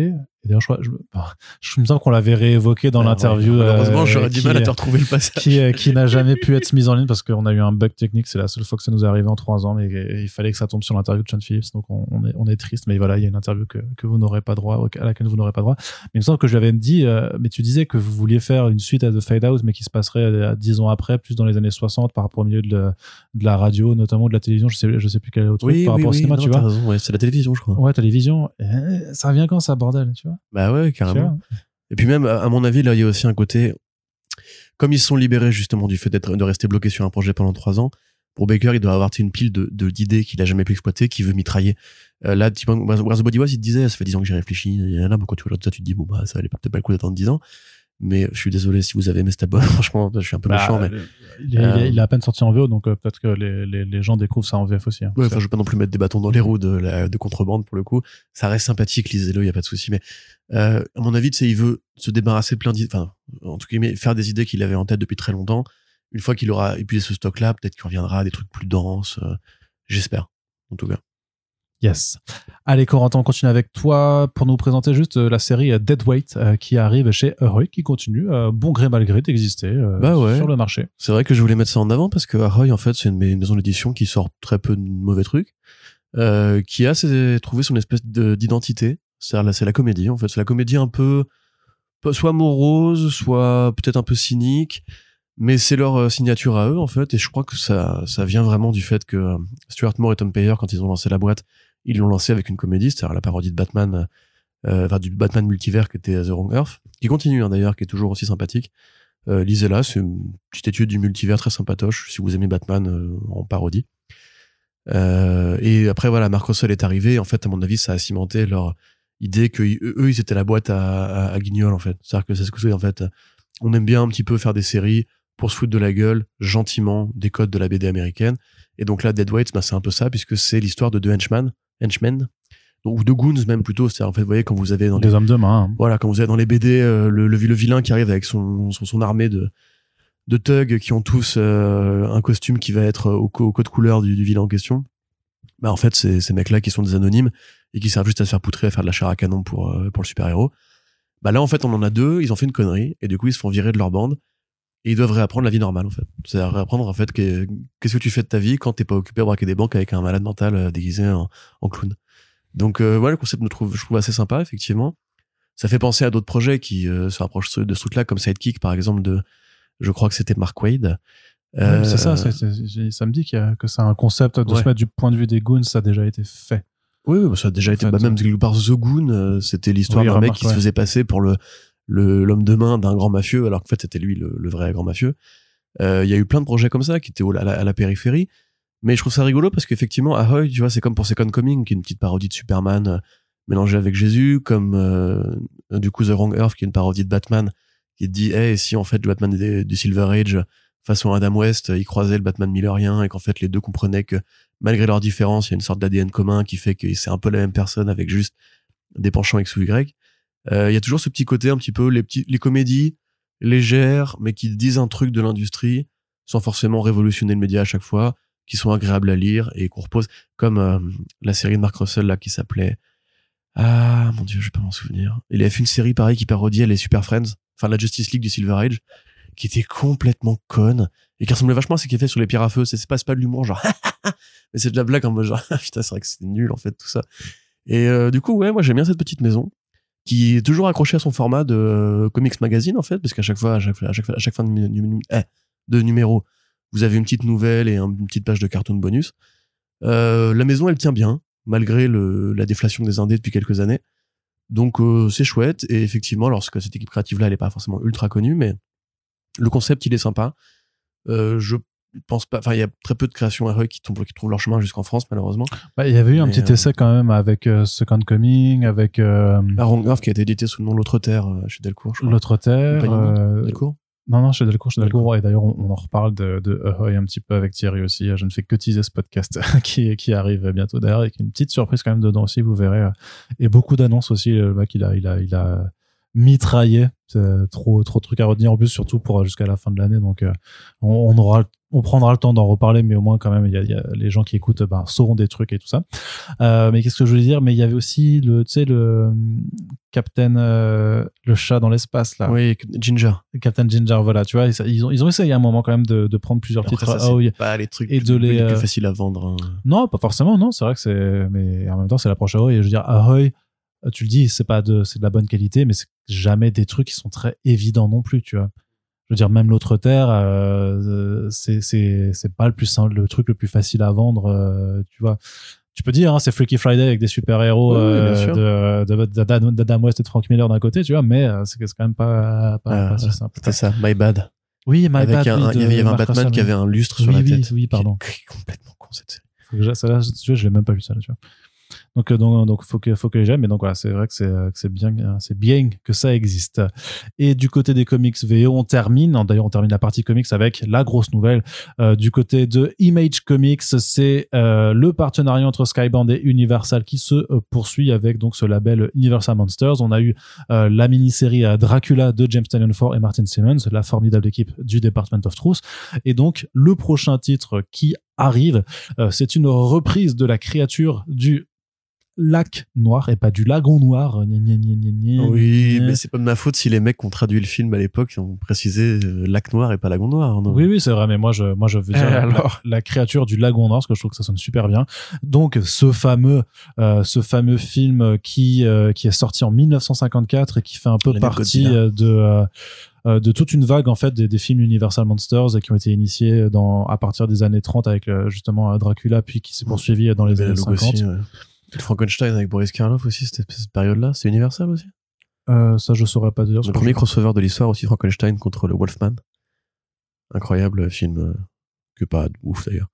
Et d'ailleurs, je crois, je, bah, je me sens qu'on l'avait réévoqué dans Ah, ouais. l'interview. Malheureusement, euh, j'aurais du mal à te retrouver le passage. qui, euh, qui n'a jamais pu être [LAUGHS] mise en ligne parce qu'on a eu un bug technique. C'est la seule fois que ça nous est arrivé en trois ans, mais il fallait que ça tombe sur l'interview de Sean Phillips. Donc on, on est, on est triste, mais voilà, il y a une interview que, que vous n'aurez pas droit, à laquelle vous n'aurez pas droit. Mais il me semble que je lui avais dit, euh, mais tu disais que vous vouliez faire une suite à The Fade Out, mais qui se passerait euh, dix ans après, plus dans les années 60 par rapport au milieu de, la- de la radio, notamment de la télévision. Je sais, je sais plus quel autre truc Oui, par oui, rapport au oui, cinéma, non, tu vois. raison, ouais, c'est la télévision, je crois. Ouais, télévision. Euh, ça revient quand ça, bordel, tu vois? Bah ouais, carrément. Et puis même, à mon avis, là, il y a aussi un côté, comme ils se sont libérés justement du fait d'être, de rester bloqués sur un projet pendant trois ans, pour Baker, il doit avoir une pile de, de- d'idées qu'il a jamais pu exploiter, qu'il veut mitrailler. Euh, là, Where's the Body Was, il te disait, ça fait dix ans que y en a beaucoup, tu vois, ça, tu te dis, bon, bah, ça allait peut-être pas le coup d'attendre dix ans. Mais je suis désolé si vous avez aimé cet album, [LAUGHS] franchement, je suis un peu Bah, méchant, mais. euh, il, est, il est- il est à peine sorti en VO, donc euh, peut-être que les, les, les gens découvrent ça en VF aussi. hein. Ouais, enfin, je veux pas non plus mettre des bâtons dans les roues de, la, de contrebande pour le coup. Ça reste sympathique, lisez-le, y a pas de souci. Mais euh, à mon avis, tu sais, il veut se débarrasser de plein d'idées, enfin, en tout cas, mais faire des idées qu'il avait en tête depuis très longtemps. Une fois qu'il aura épuisé ce stock-là, peut-être qu'il reviendra à des trucs plus denses. J'espère, en tout cas. Yes. Allez, Corentin, on continue avec toi pour nous présenter juste euh, la série euh, Deadweight euh, qui arrive chez Ahoy, qui continue, euh, bon gré mal gré, d'exister euh, Bah ouais. sur le marché. C'est vrai que je voulais mettre ça en avant parce que Ahoy, en fait, c'est une, maison d'édition qui sort très peu de mauvais trucs, qui a ses- trouvé son espèce de- d'identité. C'est-à-dire, là, c'est la comédie, en fait. C'est la comédie un peu, soit morose, soit peut-être un peu cynique, mais c'est leur signature à eux, en fait. Et je crois que ça, ça vient vraiment du fait que Stuart Moore et Tom Payer, quand ils ont lancé la boîte, ils l'ont lancé avec une comédie, c'est-à-dire la parodie de Batman, euh, enfin, du Batman multivers qui était The Wrong Earth, qui continue, hein, d'ailleurs, qui est toujours aussi sympathique. Euh, lisez-la, c'est une petite étude du multivers très sympatoche si vous aimez Batman euh, en parodie. Euh, et après voilà, Marc Russell est arrivé. En fait, à mon avis, ça a cimenté leur idée que eux, ils étaient la boîte à, à, guignol en fait. C'est-à-dire que c'est ce que c'est en fait. On aime bien un petit peu faire des séries pour se foutre de la gueule gentiment des codes de la BD américaine. Et donc là, Deadweight, bah, c'est un peu ça puisque c'est l'histoire de deux henchmen, henchmen, donc, ou de goons même plutôt. C'est en fait, vous voyez quand vous avez dans les Des hommes de main. hein. voilà, quand vous êtes dans les BD, euh, le, le, le vilain qui arrive avec son, son, son armée de, de thugs qui ont tous euh, un costume qui va être au, co- au code couleur du, du vilain en question. Bah, en fait, c'est ces mecs-là qui sont des anonymes et qui servent juste à se faire poutrer, à faire de la chair à canon pour, euh, pour le super-héros. Bah là, en fait, on en a deux, ils ont fait une connerie et du coup, ils se font virer de leur bande et ils doivent réapprendre la vie normale, en fait. C'est-à-dire réapprendre, en fait, que- qu'est-ce que tu fais de ta vie quand t'es pas occupé à braquer des banques avec un malade mental euh, déguisé en, en clown. Donc, euh, voilà, le concept, je trouve, je trouve assez sympa, effectivement ça fait penser à d'autres projets qui euh, se rapprochent de ce truc-là, comme Sidekick, par exemple, de, je crois que c'était Mark Wade. Ouais, c'est ça, Euh, ça me dit y a- que c'est un concept de Ouais. se mettre du point de vue des goons, ça a déjà été fait. Oui, oui, bah, ça a déjà été, fait, bah, même part The Goon, c'était l'histoire Oui, d'un mec qui ouais. se faisait passer pour le l'homme de main d'un grand mafieux, alors qu'en fait c'était lui le, le vrai grand mafieux. Euh, Il y a eu plein de projets comme ça qui étaient à la, à la périphérie, mais je trouve ça rigolo parce qu'effectivement, Ahoy, tu vois, c'est comme pour Second Coming, qui est une petite parodie de Superman euh, mélangée avec Jésus, comme euh, du coup The Wrong Earth, qui est une parodie de Batman, qui te dit, hey, si en fait le Batman du Silver Age, façon Adam West, il croisait le Batman millerien et qu'en fait les deux comprenaient que malgré leurs différences, il y a une sorte d'ADN commun qui fait que c'est un peu la même personne avec juste des penchants X ou Y. Euh, Il y a toujours ce petit côté un petit peu les petits les comédies légères mais qui disent un truc de l'industrie sans forcément révolutionner le média à chaque fois, qui sont agréables à lire et qu'on repose comme euh, la série de Mark Russell là qui s'appelait ah mon dieu je vais pas m'en souvenir. Il a fait une série pareil qui parodiait les Super Friends, enfin la Justice League du Silver Age, qui était complètement conne et qui ressemblait vachement à ce qu'il fait sur les pierres à feu. C'est pas, pas de l'humour genre [LAUGHS] mais c'est de la blague en mode genre [LAUGHS] putain c'est vrai que c'est nul en fait tout ça. Et euh, du coup ouais moi j'aime bien cette petite maison qui est toujours accrochée à son format de euh, comics magazine en fait parce qu'à chaque fois à chaque, à chaque, à chaque fin de, eh, numéro vous avez une petite nouvelle et un- une petite page de cartoon bonus. Euh, la maison elle tient bien malgré le, la déflation des indés depuis quelques années. Donc euh, c'est chouette et effectivement lorsque cette équipe créative là elle est pas forcément ultra connue mais le concept il est sympa. Je pense pas enfin il y a très peu de créations RE qui, tombent, qui trouvent leur chemin jusqu'en France malheureusement. Bah, il y avait eu un Mais, petit euh, essai quand même avec euh, Second Coming, avec euh, La Ronde Grave qui a été édité sous le nom L'autre Terre euh, chez Delcourt je crois. L'autre Terre. Delcourt Non, non, chez Delcourt, chez Delcourt. Et d'ailleurs, on, on en reparle de, de Ahoy un petit peu avec Thierry aussi. Je ne fais que teaser ce podcast [LAUGHS] qui, qui arrive bientôt d'ailleurs, avec une petite surprise quand même dedans aussi, vous verrez. Et beaucoup d'annonces aussi. Le mec, il a, il a, il a mitraillé. C'est trop, trop de trucs à retenir en plus, surtout pour euh, jusqu'à la fin de l'année. Donc, euh, on, on aura, on prendra le temps d'en reparler, mais au moins quand même, il y a, il y a les gens qui écoutent, ben, sauront des trucs et tout ça. Euh, mais qu'est-ce que je voulais dire? Mais il y avait aussi le, tu sais, le Captain, euh, le chat dans l'espace là. Oui, Ginger. Captain Ginger, voilà, tu vois, ils ont, ils ont essayé à un moment quand même de, de prendre plusieurs Après, titres. ça, oui. pas les trucs Et de les, les plus faciles à vendre. hein. Non, pas forcément, non, c'est vrai que c'est, mais en même temps, c'est l'approche Ahoy. Et je veux dire, Ahoy, tu le dis, c'est pas de, c'est de la bonne qualité, mais c'est jamais des trucs qui sont très évidents non plus, tu vois. Je veux dire, même l'autre terre, euh, euh, c'est, c'est, c'est pas le plus simple, le truc le plus facile à vendre, euh, tu vois. Tu peux dire, hein, c'est Freaky Friday avec des oui, bien euh, de, d'Adam West et de Frank Miller d'un côté, tu vois, mais euh, c'est quand même pas, pas, Ah, pas si simple. C'était ça, My Bad. Oui, My Avec Bad, oui, il y avait, y un Batman Russell, qui avait un lustre sur la oui, tête. oui, pardon. Qui est complètement con cette série. Faut que j'a- ça, là, tu vois, je l'ai même pas lu ça là, tu vois. Donc, euh, donc, donc, faut que, faut que j'aime. Mais donc voilà, c'est vrai que c'est, euh, c'est bien, euh, c'est bien que ça existe. Et du côté des comics VO, on termine. D'ailleurs, on termine la partie comics avec la grosse nouvelle. Du côté de Image Comics, c'est le partenariat entre Skybound et Universal qui se poursuit avec donc ce label Universal Monsters. On a eu la mini-série euh, Dracula de James Tynion Ford et Martin Simmons, la formidable équipe du Department of Truth. Et donc, le prochain titre qui arrive, c'est une reprise de la créature du lac noir et pas du lagon noir. Gna, gna, gna, gna, gna, Oui, mais c'est pas de ma faute si les mecs qui ont traduit le film à l'époque ont précisé euh, lac noir et pas lagon noir. non? Oui, oui, c'est vrai, mais moi, je, moi, je veux dire Eh, la, alors? la créature du lagon noir, parce que je trouve que ça sonne super bien. Donc, ce fameux, euh, ce fameux film qui, euh, qui est sorti en 1954 et qui fait un peu partie de, de toute une vague, en fait, des, des films Universal Monsters qui ont été initiés dans, à partir des années 30 avec, justement, Dracula, puis qui s'est poursuivi dans les Mais années le logo 50. aussi, ouais. Le Frankenstein avec Boris Karloff aussi, cette, cette période-là, c'est Universal aussi? Euh, ça, je saurais pas dire. Le premier crossover de l'histoire aussi, Frankenstein contre le Wolfman. Incroyable film, euh, que pas ouf d'ailleurs.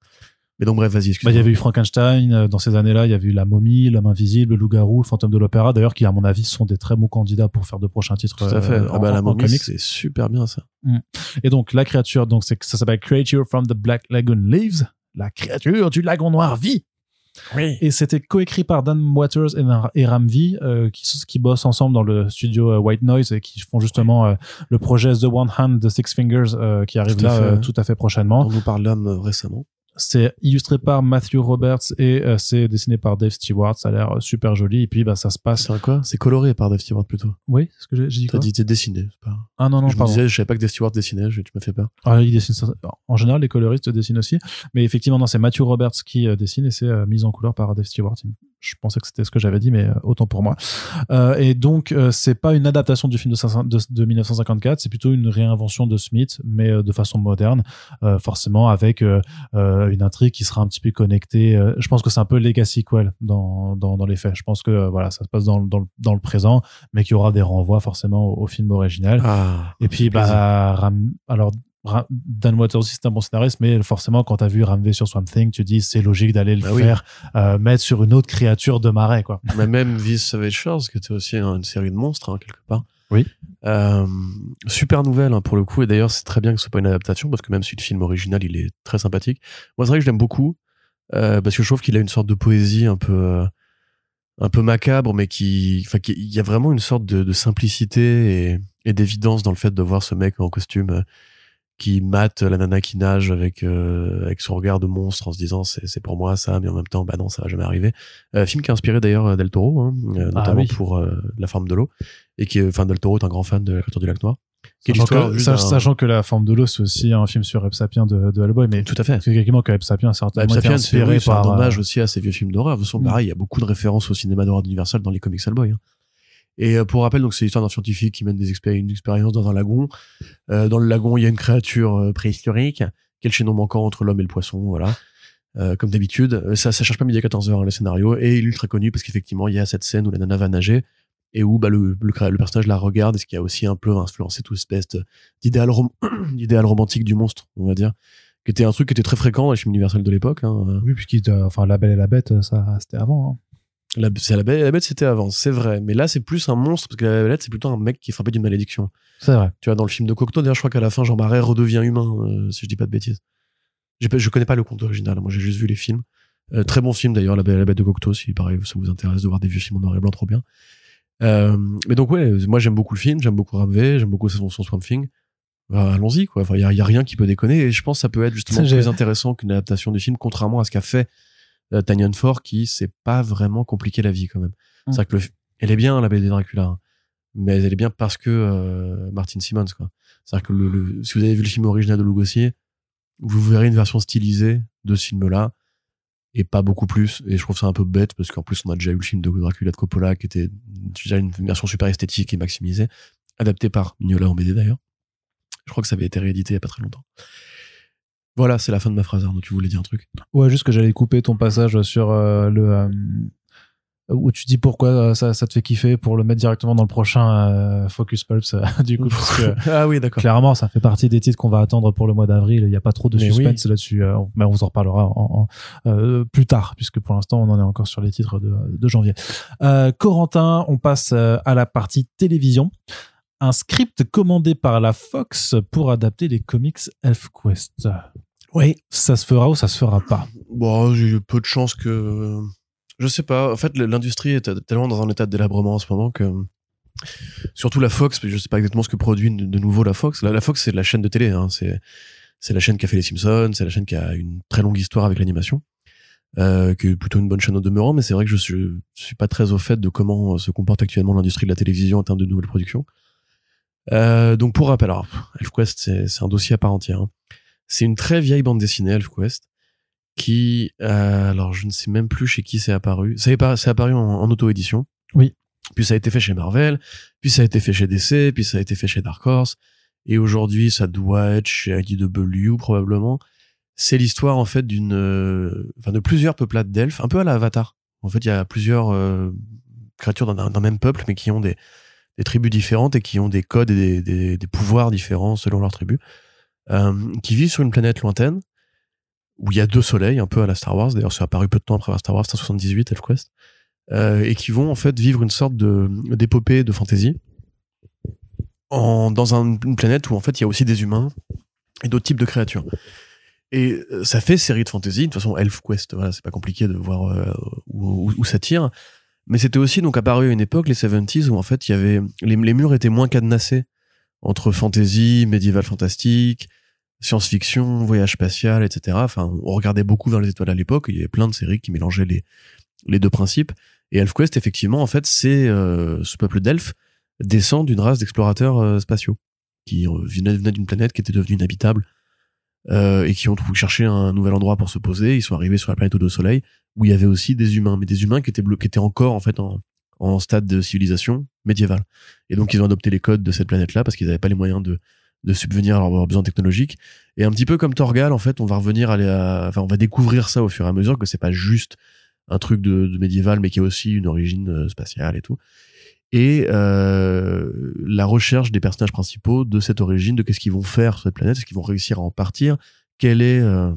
Mais donc bref, vas-y, Bah, excuse-moi. il y avait eu Frankenstein euh, dans ces années-là, il y avait eu La Momie, L'homme invisible, Le loup-garou, Le fantôme de l'opéra, d'ailleurs, qui à mon avis sont des très bons candidats pour faire de prochains titres. Tout à fait. euh, ah bah la momie, c'est super bien ça. Et donc la créature, donc ça s'appelle Creature from the Black Lagoon Lives. La créature du lagon noir vit. Oui. Et c'était coécrit par Dan Waters et, et Ram V, euh, qui, qui bossent ensemble dans le studio euh, White Noise et qui font justement euh, le projet The One Hand, The Six Fingers, euh, qui arrive Tout là fait. tout à fait prochainement. On nous parle euh, récemment. C'est illustré par Matthew Roberts et euh, c'est dessiné par Dave Stewart. Ça a l'air euh, super joli. Et puis bah ça se passe. C'est quoi? C'est coloré par Dave Stewart plutôt. Oui, ce que j'ai dit T'as dit t'es dessiné. c'est Pas... Ah non non je me pardon. disais, je savais pas que Dave Stewart dessinait, je- tu m'as fait peur. Ah, il dessine ça- En général, les coloristes dessinent aussi. Mais effectivement, non, c'est Matthew Roberts qui euh, dessine et c'est euh, mis en couleur par Dave Stewart. Je pensais que c'était ce que j'avais dit, mais euh, autant pour moi. Euh, et donc, euh, c'est pas une adaptation du film de, 500 de- de 1954, c'est plutôt une réinvention de Smith, mais euh, de façon moderne, forcément avec une intrigue qui sera un petit peu connectée. Je pense que c'est un peu legacy quel dans, dans, dans les faits. Je pense que voilà, ça se passe dans, le- dans, le- dans le présent, mais qu'il y aura des renvois forcément au, au film original. Ah, Et puis, bah, Ram- alors, Dan Waters aussi, c'est un bon scénariste, mais forcément, quand t'as vu Ramvé sur Swamp Thing, tu dis, c'est logique d'aller le Bah oui. faire, euh, mettre sur une autre créature de marais, quoi. [LAUGHS] Mais même Viz Savage Shores, qui était aussi une série de monstres, hein, quelque part. Oui. Euh, super nouvelle, hein, pour le coup. Et d'ailleurs, c'est très bien que ce soit pas une adaptation, parce que même si le film original, il est très sympathique. Moi, c'est vrai que je l'aime beaucoup, euh, parce que je trouve qu'il a une sorte de poésie un peu, un peu macabre, mais qui, enfin, il y a vraiment une sorte de, de simplicité et, et d'évidence dans le fait de voir ce mec en costume qui mate la nana qui nage avec euh, avec son regard de monstre en se disant c'est c'est pour moi ça mais en même temps bah non ça va jamais arriver euh, film qui a inspiré d'ailleurs Del Toro hein, euh, Ah notamment oui. pour euh, la forme de l'eau et qui est- enfin Del Toro est un grand fan de la culture du lac noir est Sachant que, sach- sachant que La forme de l'eau, c'est aussi un film sur Reb Sapien de, de Hellboy, mais tout à fait c'est effectivement que Reb Sapien Bah, certainement inspiré c'est un par. hommage euh, aussi à ces vieux films d'horreur. De toute façon, Mm. pareil, il y a beaucoup de références au cinéma d'horreur d'Universal dans les comics Hellboy. Hein. Et euh, pour rappel, donc c'est l'histoire d'un scientifique qui mène des expéri- une expérience dans un lagon. Euh, dans le lagon, il y a une créature euh, préhistorique. Quel chaînon manquant entre l'homme et le poisson, voilà. Euh, comme d'habitude, Euh, ça, ça cherche pas midi à 14h le scénario et il est ultra connu parce qu'effectivement il y a cette scène où la nana va nager et où bah, le, le, le personnage la regarde et ce qui a aussi un peu influencé toute espèce d'idéal rom- [CLEARS THROAT] romantique du monstre, on va dire, qui était un truc qui était très fréquent dans les films universels de l'époque. Hein. Oui, puisqu'il, enfin, La Belle et la Bête, ça, c'était avant. hein. La, bête, la bête c'était avant, c'est vrai. Mais là, c'est plus un monstre, parce que la bête, c'est plutôt un mec qui est frappé d'une malédiction. C'est vrai. Tu vois, dans le film de Cocteau, d'ailleurs, je crois qu'à la fin, Jean Marais redevient humain, euh, si je dis pas de bêtises. Pas- je connais pas le conte original, moi j'ai juste vu les films. Euh, très bon film d'ailleurs, la, Bête- la bête de Cocteau, si pareil, ça vous intéresse de voir des vieux films en noir et blanc, trop bien. Euh, mais donc ouais, moi j'aime beaucoup le film, j'aime beaucoup Ramvé, j'aime beaucoup son, son Swamp Thing. Bah, Allons-y quoi, il y a, y a rien qui peut déconner et je pense que ça peut être justement plus intéressant qu'une adaptation du film, contrairement à ce qu'a fait Tanyan Ford qui s'est pas vraiment compliqué la vie quand même. Mm. C'est que le, elle est bien la BD Dracula, hein, mais elle est bien parce que euh, Martin Simmons quoi. C'est-à-dire que le, le- si vous avez vu le film original de Lugosi, vous verrez une version stylisée de ce film-là et pas beaucoup plus. Et je trouve ça un peu bête parce qu'en plus on a déjà eu le film de Dracula de Coppola qui était déjà une version super esthétique et maximisée, adapté par Mignola en BD d'ailleurs. Je crois que ça avait été réédité il y a pas très longtemps. Voilà, c'est la fin de ma phrase. Arnaud, tu voulais dire un truc? Ouais, juste que j'allais couper ton passage sur euh, le. euh, où tu dis pourquoi euh, ça, ça te fait kiffer pour le mettre directement dans le prochain euh, Focus Pulps, euh, du coup, parce que [LAUGHS] Ah oui, d'accord. clairement, ça fait partie des titres qu'on va attendre pour le mois d'avril. Il n'y a pas trop de Mais suspense là-dessus. mais on vous en reparlera en, en- plus tard, puisque pour l'instant, on en est encore sur les titres de, de janvier. Corentin, on passe à la partie télévision. Un script commandé par la Fox pour adapter les comics ElfQuest. Oui. Ça se fera ou ça se fera pas Bon, j'ai eu peu de chance que. Je sais pas. En fait, l'industrie est tellement dans un état de délabrement en ce moment que. Surtout la Fox, je sais pas exactement ce que produit de nouveau la Fox. La, Fox, c'est la chaîne de télé. Hein. C'est c'est la chaîne qui a fait les Simpsons, c'est la chaîne qui a une très longue histoire avec l'animation, euh, qui est plutôt une bonne chaîne au demeurant. Mais c'est vrai que je suis, je suis pas très au fait de comment se comporte actuellement l'industrie de la télévision en termes de nouvelles productions. Euh, donc pour rappel, alors, ElfQuest, c'est c'est un dossier à part entière. hein. C'est une très vieille bande dessinée, ElfQuest, qui, euh, alors je ne sais même plus chez qui c'est apparu. Ça est pas- c'est apparu en, en auto-édition. Oui. Puis ça a été fait chez Marvel, puis ça a été fait chez DC, puis ça a été fait chez Dark Horse, et aujourd'hui ça doit être chez IDW probablement. C'est l'histoire en fait d'une, euh, enfin de plusieurs peuplades d'elfes, un peu à la Avatar. En fait, il y a plusieurs euh, créatures d'un même peuple, mais qui ont des, des tribus différentes et qui ont des codes et des, des, des pouvoirs différents selon leur tribu, qui vivent sur une planète lointaine où il y a deux soleils, un peu à la Star Wars. D'ailleurs, c'est apparu peu de temps après la Star Wars, c'est en 78, ElfQuest. Euh, et qui vont en fait vivre une sorte de d'épopée de fantasy en, dans un- une planète où en fait il y a aussi des humains et d'autres types de créatures. Et euh, ça fait série de fantasy. De toute façon, ElfQuest, voilà, c'est pas compliqué de voir euh, où ça tire. Mais c'était aussi donc apparu à une époque, les 70s, où en fait il y avait les, les murs étaient moins cadenassés entre fantasy, médiéval fantastique, science-fiction, voyage spatial, etc. Enfin, on regardait beaucoup vers les étoiles à l'époque. Il y avait plein de séries qui mélangeaient les, les deux principes. Et ElfQuest, effectivement, en fait, c'est euh, ce peuple d'elfes descend d'une race d'explorateurs euh, spatiaux qui euh, venaient, d'une planète qui était devenue inhabitable euh, et qui ont cherché un nouvel endroit pour se poser. Ils sont arrivés sur la planète au soleil où il y avait aussi des humains, mais des humains qui étaient qui étaient encore en fait en, en stade de civilisation médiévale. Et donc ils ont adopté les codes de cette planète-là parce qu'ils n'avaient pas les moyens de de subvenir à leurs besoins technologiques. Et un petit peu comme Torgal, en fait, on va revenir à, enfin, on va découvrir ça au fur et à mesure que c'est pas juste un truc de, de médiéval, mais qui a aussi une origine euh, spatiale et tout. Et euh, la recherche des personnages principaux de cette origine, de qu'est-ce qu'ils vont faire sur cette planète, est-ce qu'ils vont réussir à en partir, quelle est euh,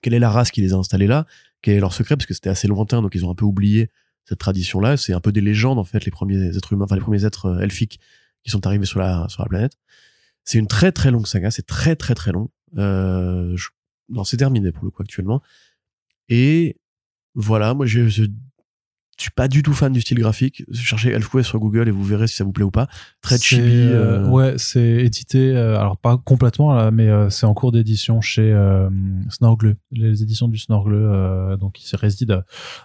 quelle est la race qui les a installés là, quel est leur secret, parce que c'était assez lointain, donc ils ont un peu oublié cette tradition-là. C'est un peu des légendes en fait, les premiers êtres humains, enfin les premiers êtres euh, elfiques qui sont arrivés sur la sur la planète. C'est une très très longue saga, c'est très très très long. Euh, je... Non, c'est terminé pour le coup actuellement. Et voilà, moi je, je je suis pas du tout fan du style graphique. Cherchez ElfQuest sur Google et vous verrez si ça vous plaît ou pas. Très chibi. Euh, euh... Ouais, c'est édité, euh, alors pas complètement là, mais euh, c'est en cours d'édition chez Snorgle, les éditions du Snorgle. donc ils résident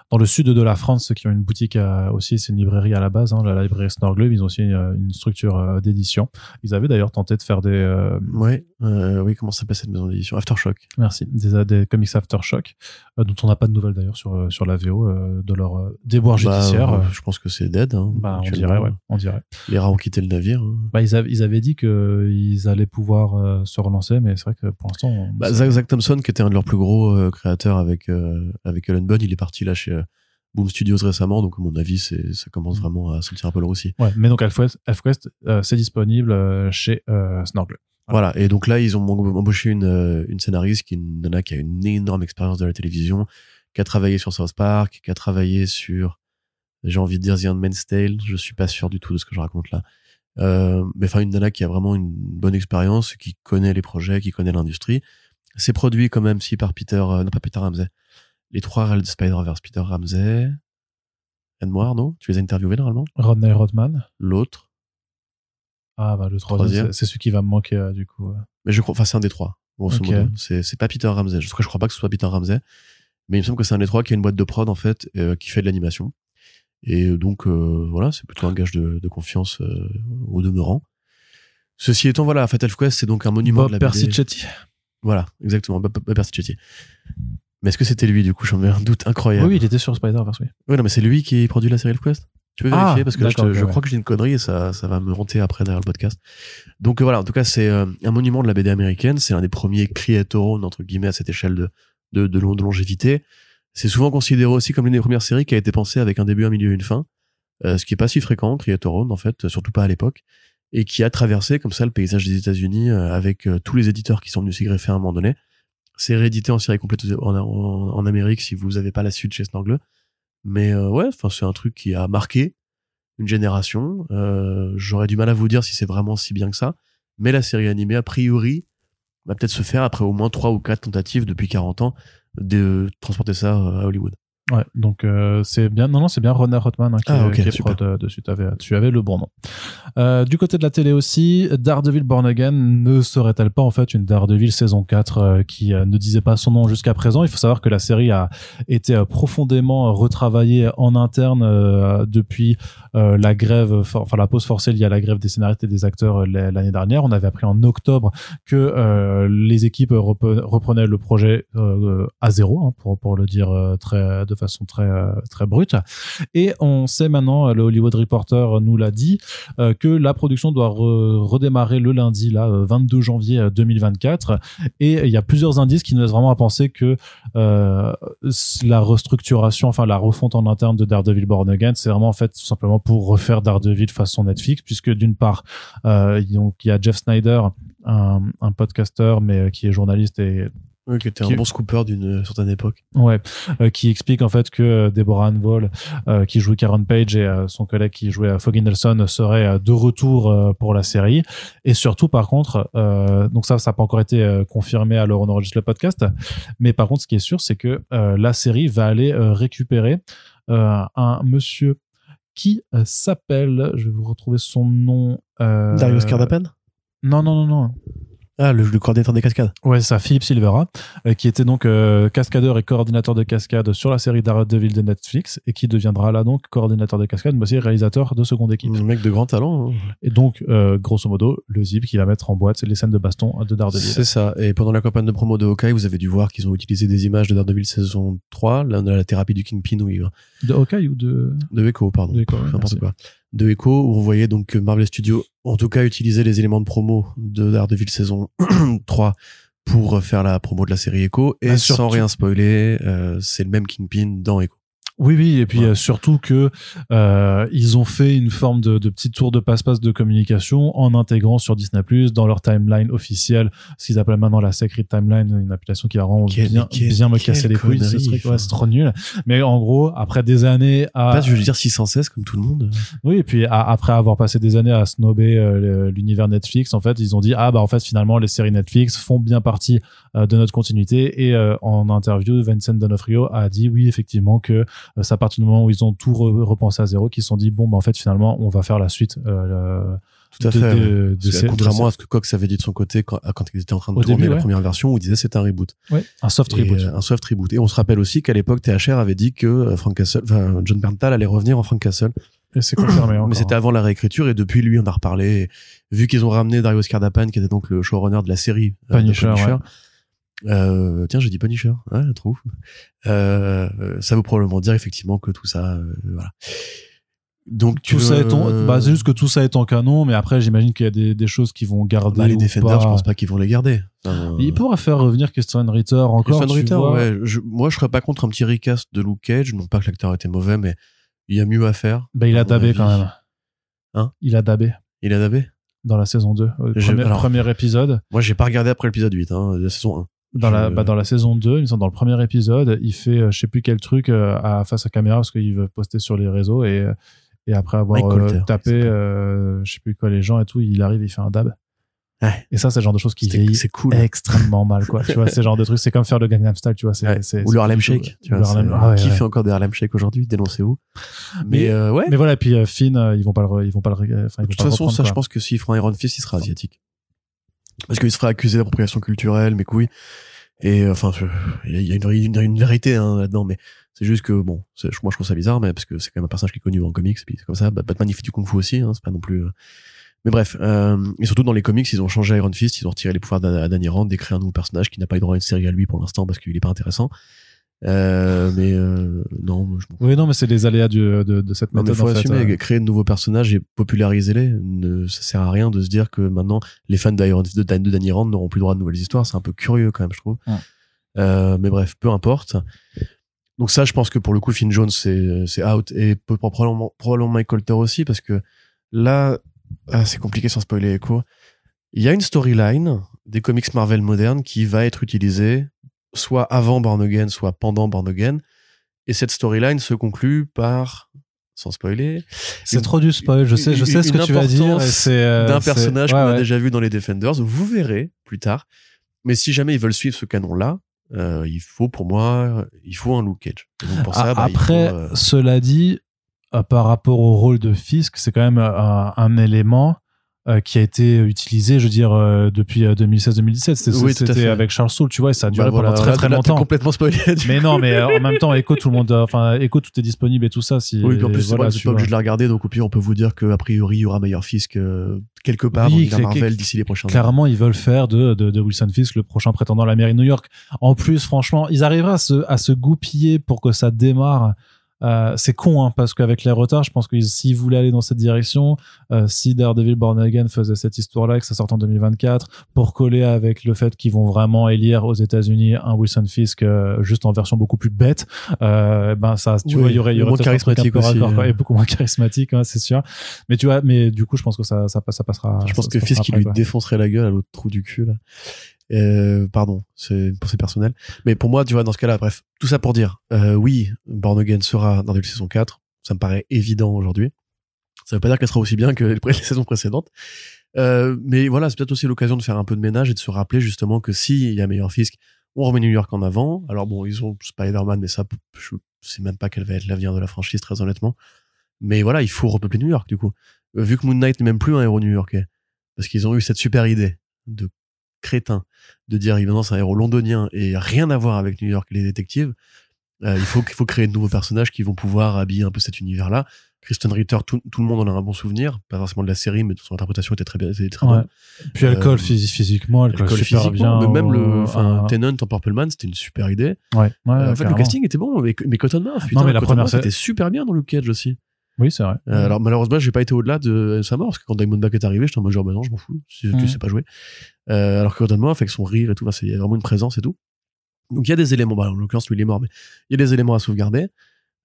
dans le sud de la France, qui ont une boutique aussi, c'est une librairie à la base, hein, la librairie Snorgle. Ils ont aussi une, une structure d'édition. Ils avaient d'ailleurs tenté de faire des. ouais, oui, comment s'appelle cette maison d'édition? Aftershock. Merci, des, des comics Aftershock, dont on n'a pas de nouvelles d'ailleurs sur sur la VO de leur bah, judiciaire. je pense que c'est dead. Hein, bah, on dirait, ouais, on dirait. Les rats ont quitté le navire. Hein. Bah, ils, avaient, ils avaient dit qu'ils allaient pouvoir euh, se relancer, mais c'est vrai que pour l'instant. Bah, Zach, Zach, Thompson, qui était un de leurs plus gros euh, créateurs avec, euh, avec Ellen Bunn, il est parti là chez Boom Studios récemment, donc à mon avis, ça commence mm. vraiment à sentir un peu le aussi. Ouais, mais donc ElfQuest c'est disponible chez Snorgle. Voilà. voilà. et donc là, ils ont embauché une, une scénariste qui, une nana qui a une énorme expérience de la télévision, qui a travaillé sur South Park, qui a travaillé sur j'ai envie de dire The Handmaid's Tale, je suis pas sûr du tout de ce que je raconte là. Euh, mais enfin une nana qui a vraiment une bonne expérience, qui connaît les projets, qui connaît l'industrie. C'est produit quand même si par Peter, euh, non pas Peter Ramsey, les trois de Spider-Verse, Peter Ramsey, aide-moi Arnaud, tu les as interviewés normalement? Rodney Rodman. L'autre. Ah bah le troisième, c'est celui qui va me manquer euh, du coup. Mais je crois, enfin c'est un des trois, grosso modo. C'est, c'est pas Peter Ramsey, je, je crois pas que ce soit Peter Ramsey, mais il me semble que c'est un des trois qui a une boîte de prod en fait, euh, qui fait de l'animation. Et donc euh, voilà, c'est plutôt un gage de, de confiance euh, au demeurant. Ceci étant, voilà, Fatal Quest, c'est donc un monument Bob de la. Voilà, exactement, Bob, Bob Persichetti. Mais est-ce que c'était lui du coup? J'en ai un doute incroyable. Oui, il était sur Spider-Verse, oui. Oui, non, mais c'est lui qui produit la série Quest Tu peux vérifier ah, parce que là, je, je crois que j'ai une connerie et ça, ça va me hanter après derrière le podcast. Donc voilà, en tout cas, c'est euh, un monument de la BD américaine. C'est un des premiers creator entre guillemets à cette échelle de de, de, de longévité. C'est souvent considéré aussi comme l'une des premières séries qui a été pensée avec un début, un milieu et une fin, euh, ce qui est pas si fréquent, Creator Own en fait, surtout pas à l'époque, et qui a traversé comme ça le paysage des États-Unis euh, avec euh, tous les éditeurs qui sont venus s'y greffer à un moment donné. C'est réédité en série complète en, en, Amérique si vous avez pas la suite chez Snorgle. Mais ouais, enfin c'est un truc qui a marqué une génération. J'aurais du mal à vous dire si c'est vraiment si bien que ça, mais la série animée a priori va peut-être se faire après au moins trois ou quatre tentatives depuis 40 ans de transporter ça à Hollywood. Ouais, donc euh, c'est bien. Non, non, c'est bien Ronald Rotman hein, qui, ah, qui est prod euh, dessus. Tu avais le bon nom. Euh, du côté de la télé aussi, Daredevil Born Again ne serait-elle pas en fait une Daredevil saison 4 euh, qui ne disait pas son nom jusqu'à présent? Il faut savoir que la série a été profondément retravaillée en interne depuis la grève, enfin la pause forcée liée à la grève des scénaristes et des acteurs l'année dernière. On avait appris en octobre que les équipes reprenaient le projet à zéro, hein, pour pour le dire très de façon très très brute. Et on sait maintenant, le Hollywood Reporter nous l'a dit, que la production doit redémarrer le lundi, là, 22 janvier 2024. Et il y a plusieurs indices qui nous laissent vraiment à penser que euh, la restructuration, enfin la refonte en interne de Daredevil Born Again, c'est vraiment en fait tout simplement pour refaire Daredevil façon Netflix, puisque d'une part, euh, donc il y a Jeff Snyder, un, un podcasteur mais qui est journaliste et oui, qui était un bon scooper d'une certaine époque. Ouais, euh, qui explique en fait que euh, Deborah Ann euh, qui joue Karen Page et euh, son collègue qui jouait Foggy Nelson seraient de retour pour la série. Et surtout, par contre, donc ça, ça n'a pas encore été confirmé à l'heure où on enregistre le podcast, mais par contre, ce qui est sûr, c'est que la série va aller récupérer un monsieur qui s'appelle, je vais vous retrouver son nom. Darius Cardapen? Non, non, non, non. Ah, le, le coordinateur des cascades. Ouais, c'est ça, Philippe Silvera, euh, qui était donc euh, cascadeur et coordinateur de cascade sur la série Daredevil de Netflix et qui deviendra là donc coordinateur de cascade, mais aussi réalisateur de seconde équipe. Un mec de grand talent. hein. Et donc, euh, grosso modo, le zip qui va mettre en boîte les scènes de baston de Daredevil. C'est ça. Et pendant la campagne de promo de Hawkeye, vous avez dû voir qu'ils ont utilisé des images de Daredevil saison 3, là, de la thérapie du Kingpin, où il- De Hawkeye ou de... de Echo, pardon. De Echo, ouais, N'importe quoi. De Echo, où on voyait donc que Marvel Studios, en tout cas, utilisait les éléments de promo de Daredevil saison [CLEARS THROAT] 3 pour faire la promo de la série Echo. Et Bah, sans rien spoiler, euh, c'est le même Kingpin dans Echo. Oui, oui, et puis Ouais. euh, surtout que euh, ils ont fait une forme de, de petit tour de passe-passe de communication en intégrant sur Disney Plus dans leur timeline officielle, ce qu'ils appellent maintenant la Sacred Timeline, une appellation qui va vraiment bien, bien me casser les couilles. Ce ouais, c'est trop nul. Mais en gros, après des années à Pas, je veux dire 616 comme tout le monde. oui, et puis après avoir passé des années à snober euh, l'univers Netflix, en fait, ils ont dit ah bah en fait finalement les séries Netflix font bien partie euh, de notre continuité et euh, en interview Vincent D'Onofrio a dit oui effectivement que c'est à partir du moment où ils ont tout re- repensé à zéro qu'ils se sont dit bon bah en fait finalement on va faire la suite euh, Tout à de- fait. de- de contrairement à ce que Cox avait dit de son côté quand, quand il était en train de Au tourner début, la ouais. première version, où il disait c'était un reboot. ouais, un soft Et, reboot. euh, un soft reboot. Et on se rappelle aussi qu'à l'époque, THR avait dit que euh, Frank Castle, enfin, John Berntal allait revenir en Frank Castle. Et c'est confirmé [COUGHS] encore. Mais c'était avant la réécriture et depuis lui, on a reparlé. Vu qu'ils ont ramené Dario Scardapan, qui était donc le showrunner de la série euh, Punisher, ouais. Euh, tiens, j'ai dit Punisher. Ouais, trop ouf. Euh, euh, ça veut probablement dire effectivement que tout ça, euh, voilà. Donc tout ça veux- est en, bah, c'est juste que tout ça est en canon, mais après j'imagine qu'il y a des, des choses qui vont garder. Bah, les Defenders, je pense pas qu'ils vont les garder. Enfin, Il pourra faire revenir Christian Ritter encore. Christian Ritter, vois. ouais. Je- moi, je serais pas contre un petit recast de Luke Cage. Non pas que l'acteur était mauvais, mais il y a mieux à faire. Bah, il a dabé quand même. Hein? Il a dabé Il a dabé? Dans la saison 2. au Je- premier, alors- premier épisode. Moi, j'ai pas regardé après l'épisode 8, hein, la saison 1. Dans, la, bah, dans la saison 2, il me semble, dans le premier épisode, il fait euh, je sais plus quel truc euh, à, face à caméra parce qu'il veut poster sur les réseaux et, euh, et après avoir Colter, tapé euh, je sais plus quoi les gens et tout, il arrive, il fait un dab. Ouais. Et ça, c'est le genre de choses qui C'est vieillit cool. extrêmement mal. quoi. tu vois, c'est genre de trucs, c'est comme faire le Gangnam Style, tu vois. c'est Ouais. Ou le Harlem Shake. Tu vois, Harlem- ah ouais, qui fait encore des Harlem Shake aujourd'hui Dénoncez-vous. Mais, Mais- euh, ouais. Mais voilà, et puis Finn, ils vont pas le, ils vont pas le, enfin, ils vont de toute façon, ça, je pense que s'ils feront Iron Fist, il sera asiatique. Parce qu'il sera accusé d'appropriation culturelle, mes couilles. Et euh, enfin, il y a- une, vérité hein, là-dedans, mais c'est juste que bon, moi je trouve ça bizarre, mais parce que c'est quand même un personnage qui est connu en comics, puis c'est comme ça. Batman il fait du kung-fu aussi, hein, c'est pas non plus. euh, Mais bref, euh, et surtout dans les comics, ils ont changé Iron Fist, ils ont retiré les pouvoirs d'A- Danny Rand, d'écrire un nouveau personnage qui n'a pas eu droit à une série à lui pour l'instant parce qu'il est pas intéressant. Euh, mais euh, non, je Oui, non, mais c'est les aléas du- de, de cette méthode. faut en fait, assumer, euh. créer de nouveaux personnages et populariser-les, ne, ça sert à rien de se dire que maintenant, les fans d'Iron, de, de Danny Rand n'auront plus droit à de nouvelles histoires. C'est un peu curieux, quand même, je trouve. Ouais. Euh, mais bref, peu importe. Donc ça, je pense que pour le coup, Finn Jones, c'est, c'est out. Et peu- probablement, probablement Mike Colter aussi, parce que là, ah, c'est compliqué sans spoiler Echo. Il y a une storyline des comics Marvel modernes qui va être utilisée soit avant Born Again, soit pendant Born Again. Et cette storyline se conclut par, sans spoiler, C'est trop du spoil. Je sais, je sais ce que tu vas dire. euh, d'un personnage ouais, qu'on a ouais. déjà vu dans les Defenders. Vous verrez plus tard. Mais si jamais ils veulent suivre ce canon-là, euh, il faut pour moi, il faut un Luke Cage. Et donc pour ça, Ah, bah, Après, faut, euh, cela dit, euh, par rapport au rôle de Fisk, c'est quand même euh, un, un élément euh, qui a été utilisé, je veux dire, euh, depuis euh, 2016-2017. C'était Oui, tout à c'était fait. avec Charles Soule, tu vois, et ça a duré bah, voilà, pendant très très longtemps. complètement spoilé. Mais coup. non, mais euh, [LAUGHS] en même temps, Echo, tout le monde, euh, enfin, Echo, tout est disponible et tout ça. Si, Oui, puis en plus, c'est voilà, tu pas obligé de la regarder, donc au pire, on peut vous dire qu'a priori, il y aura meilleur Fisk euh, quelque part Oui, dans Marvel d'ici les prochains années. Clairement, ils veulent faire de, de, de Wilson Fisk le prochain prétendant à la mairie de New York. En plus, franchement, ils arriveraient à se, à se goupiller pour que ça démarre. Euh, c'est con, hein, parce qu'avec les retards, je pense que s'ils voulaient aller dans cette direction, euh, si Daredevil Born Again faisait cette histoire-là et que ça sorte en 2024, pour coller avec le fait qu'ils vont vraiment élire aux États-Unis un Wilson Fisk euh, juste en version beaucoup plus bête, euh, ben ça, tu Oui, vois, il y aurait, y aurait moins un charismatique peu aussi, raccord, quoi, euh. et beaucoup moins [LAUGHS] charismatique, hein, c'est sûr. Mais tu vois, mais du coup, je pense que ça, ça, ça passera. Je pense ça- que Fisk, il lui défoncerait la gueule à l'autre trou du cul, là. Euh, pardon, c'est personnel. Mais pour moi, tu vois, dans ce cas-là, bref, tout ça pour dire, euh, oui, Born Again sera dans la saison 4. Ça me paraît évident aujourd'hui. Ça veut pas dire qu'elle sera aussi bien que [LAUGHS] les saisons précédentes. Euh, mais voilà, c'est peut-être aussi l'occasion de faire un peu de ménage et de se rappeler justement que si il y a meilleur Fisk, on remet New York en avant. Alors bon, ils ont Spider-Man, mais ça, je sais même pas quel va être l'avenir de la franchise, très honnêtement. Mais voilà, il faut repeupler New York, du coup. Euh, vu que Moon Knight n'est même plus un héros new-yorkais. Parce qu'ils ont eu cette super idée de crétin de dire évidemment c'est un héros londonien et rien à voir avec New York et les détectives. Euh, il faut qu'il faut créer de nouveaux personnages qui vont pouvoir habiller un peu cet univers-là. Kristen Ritter, tout, tout le monde en a un bon souvenir, pas forcément de la série, mais son interprétation était très bien. Était très Ouais. bonne. Puis elle Euh, colle phys- physiquement, elle colle super bien. mais même le, enfin, à- Tennant en Purple Man, c'était une super idée. Ouais, ouais, Euh, en fait, le casting était bon, mais, mais Cottonmouth, putain, mais la Cottonmouth première sé- était super bien dans Luke Cage aussi. Oui, c'est vrai. Euh, alors malheureusement, j'ai pas été au-delà de sa mort parce que quand Diamondback est arrivé, j'étais en mode genre bah non, je m'en fous, tu Mhm. sais pas jouer. Euh, alors que Cottonmouth avec son rire et tout, il y a vraiment une présence et tout. Donc il y a des éléments, bah, en l'occurrence lui il est mort, mais il y a des éléments à sauvegarder.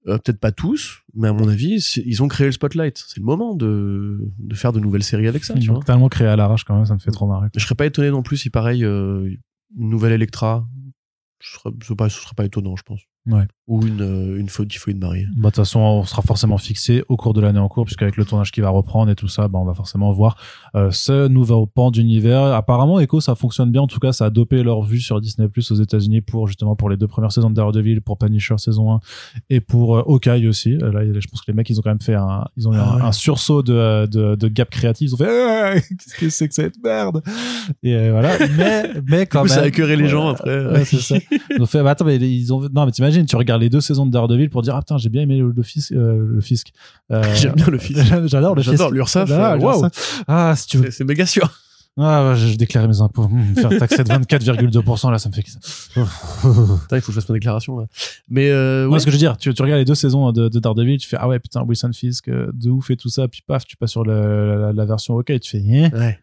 Euh, Peut-être pas tous, mais à mon avis, ils ont créé le spotlight. C'est le moment de, de faire de nouvelles séries avec ça. Ils l'ont vois. tellement créé à l'arrache quand même, ça me fait trop marrer. Je serais pas étonné non plus si pareil, euh, une nouvelle Electra, ce serait, ce serait pas, ce serait pas étonnant, je pense. Ouais. Ou une, euh, une folie, folie de Marie. Bah, de toute façon, on sera forcément fixé au cours de l'année en cours, puisqu'avec le tournage qui va reprendre et tout ça, bah, on va forcément voir euh, ce nouveau pan d'univers. Apparemment, Echo, ça fonctionne bien. En tout cas, ça a dopé leur vue sur Disney Plus aux États-Unis pour justement pour les deux premières saisons de Daredevil, pour Punisher saison 1 et pour euh, Hawkeye aussi. Euh, Là, je pense que les mecs, ils ont quand même fait un, ils ont eu Ah un, ouais. un sursaut de, de, de gap créatif. Ils ont fait, qu'est-ce que c'est que cette merde? Et euh, voilà. Mais, mais [LAUGHS] quand Du coup, même. ça a écœuré les Ouais, gens après. ouais, c'est ça. Ils ont fait, bah, attends, mais ils ont, non, mais t'imagines, tu regardes les deux saisons de Daredevil pour dire, ah putain, j'ai bien aimé le, le fisc, euh, le fisc. Euh, [LAUGHS] J'aime bien le fisc. [LAUGHS] J'adore le fisc. J'adore l'URSSAF, Ah, euh. Ah, si tu veux. C'est- méga sûr. Ah, j'ai déclaré mes impôts. Me faire taxer de 24,2%, là, ça me fait. Putain, il faut que je fasse ma déclaration là. Mais euh, Ouais, ouais. ce que je veux dire, tu, tu regardes les deux saisons de, de Daredevil, tu fais, ah ouais, putain, Wilson Fisk, euh, de ouf et tout ça, puis paf, tu passes sur la version OK, tu fais, eh, Ouais.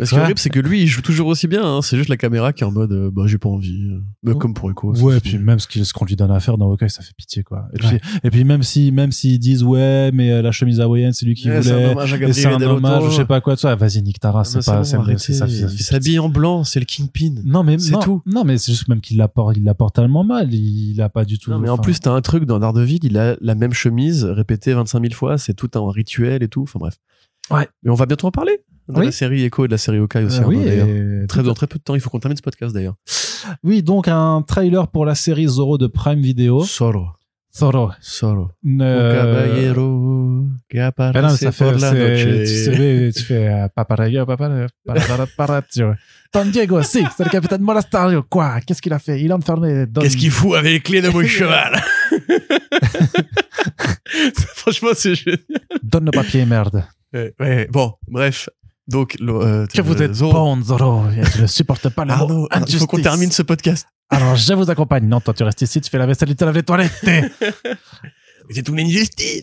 Et Ce qui est horrible, c'est que lui, il joue toujours aussi bien. hein. C'est juste la caméra qui est en mode, euh, bah, j'ai pas envie. euh. Mais comme pour Echo. Ouais, et puis même ce qu'on lui donne à faire dans Hawkeye, ça fait pitié, quoi. Et puis, Ouais. et puis même si, même s'ils disent, ouais, mais euh, la chemise hawaïenne, c'est lui qui Ouais, c'est un voulait. hommage à Gabriel un hommage, je sais pas quoi, de ça. Vas-y, nique ta race, Ah, mais c'est pas, bon, c'est ça, il s'habille en blanc, c'est le Kingpin. Non, mais C'est tout. Non, mais c'est juste même qu'il l'apporte, il l'apporte tellement mal. Il a pas du tout. Non, mais en plus, t'as un truc dans Daredevil, il a la même chemise répétée 25 000 fois, c'est tout un rituel et tout. Enfin bref. Ouais. Mais on va bientôt en parler de Oui. la série Echo et de la série Hawkeye aussi. euh, oui, et- Très, dans très peu de temps, il faut qu'on termine ce podcast d'ailleurs. oui, donc un trailer pour la série Zorro de Prime Video. Solo. Euh, Un caballero que Ah non, aparece ça fait, la c'est- tu noche. sais, tu fais, euh, paparayo, paparayo, paparayo, paparayo. Don Diego, si, c'est le capitaine Molastario. Quoi? Qu'est-ce qu'il a fait? Il a enfermé Don... Qu'est-ce qu'il fout avec les clés de mon [LAUGHS] cheval? [LAUGHS] Franchement, c'est génial. Donne le papier, merde. Ouais, ouais, bon, bref. Donc, le, euh, Que vous êtes Zorro. bon, Zorro. Et Je ne supporte pas le mot Arnaud, Arnaud, il faut qu'on termine ce podcast. Alors, je vous accompagne. Non, toi, tu restes ici, tu fais la vaisselle, tu laves les toilettes. [LAUGHS] C'est une injustice.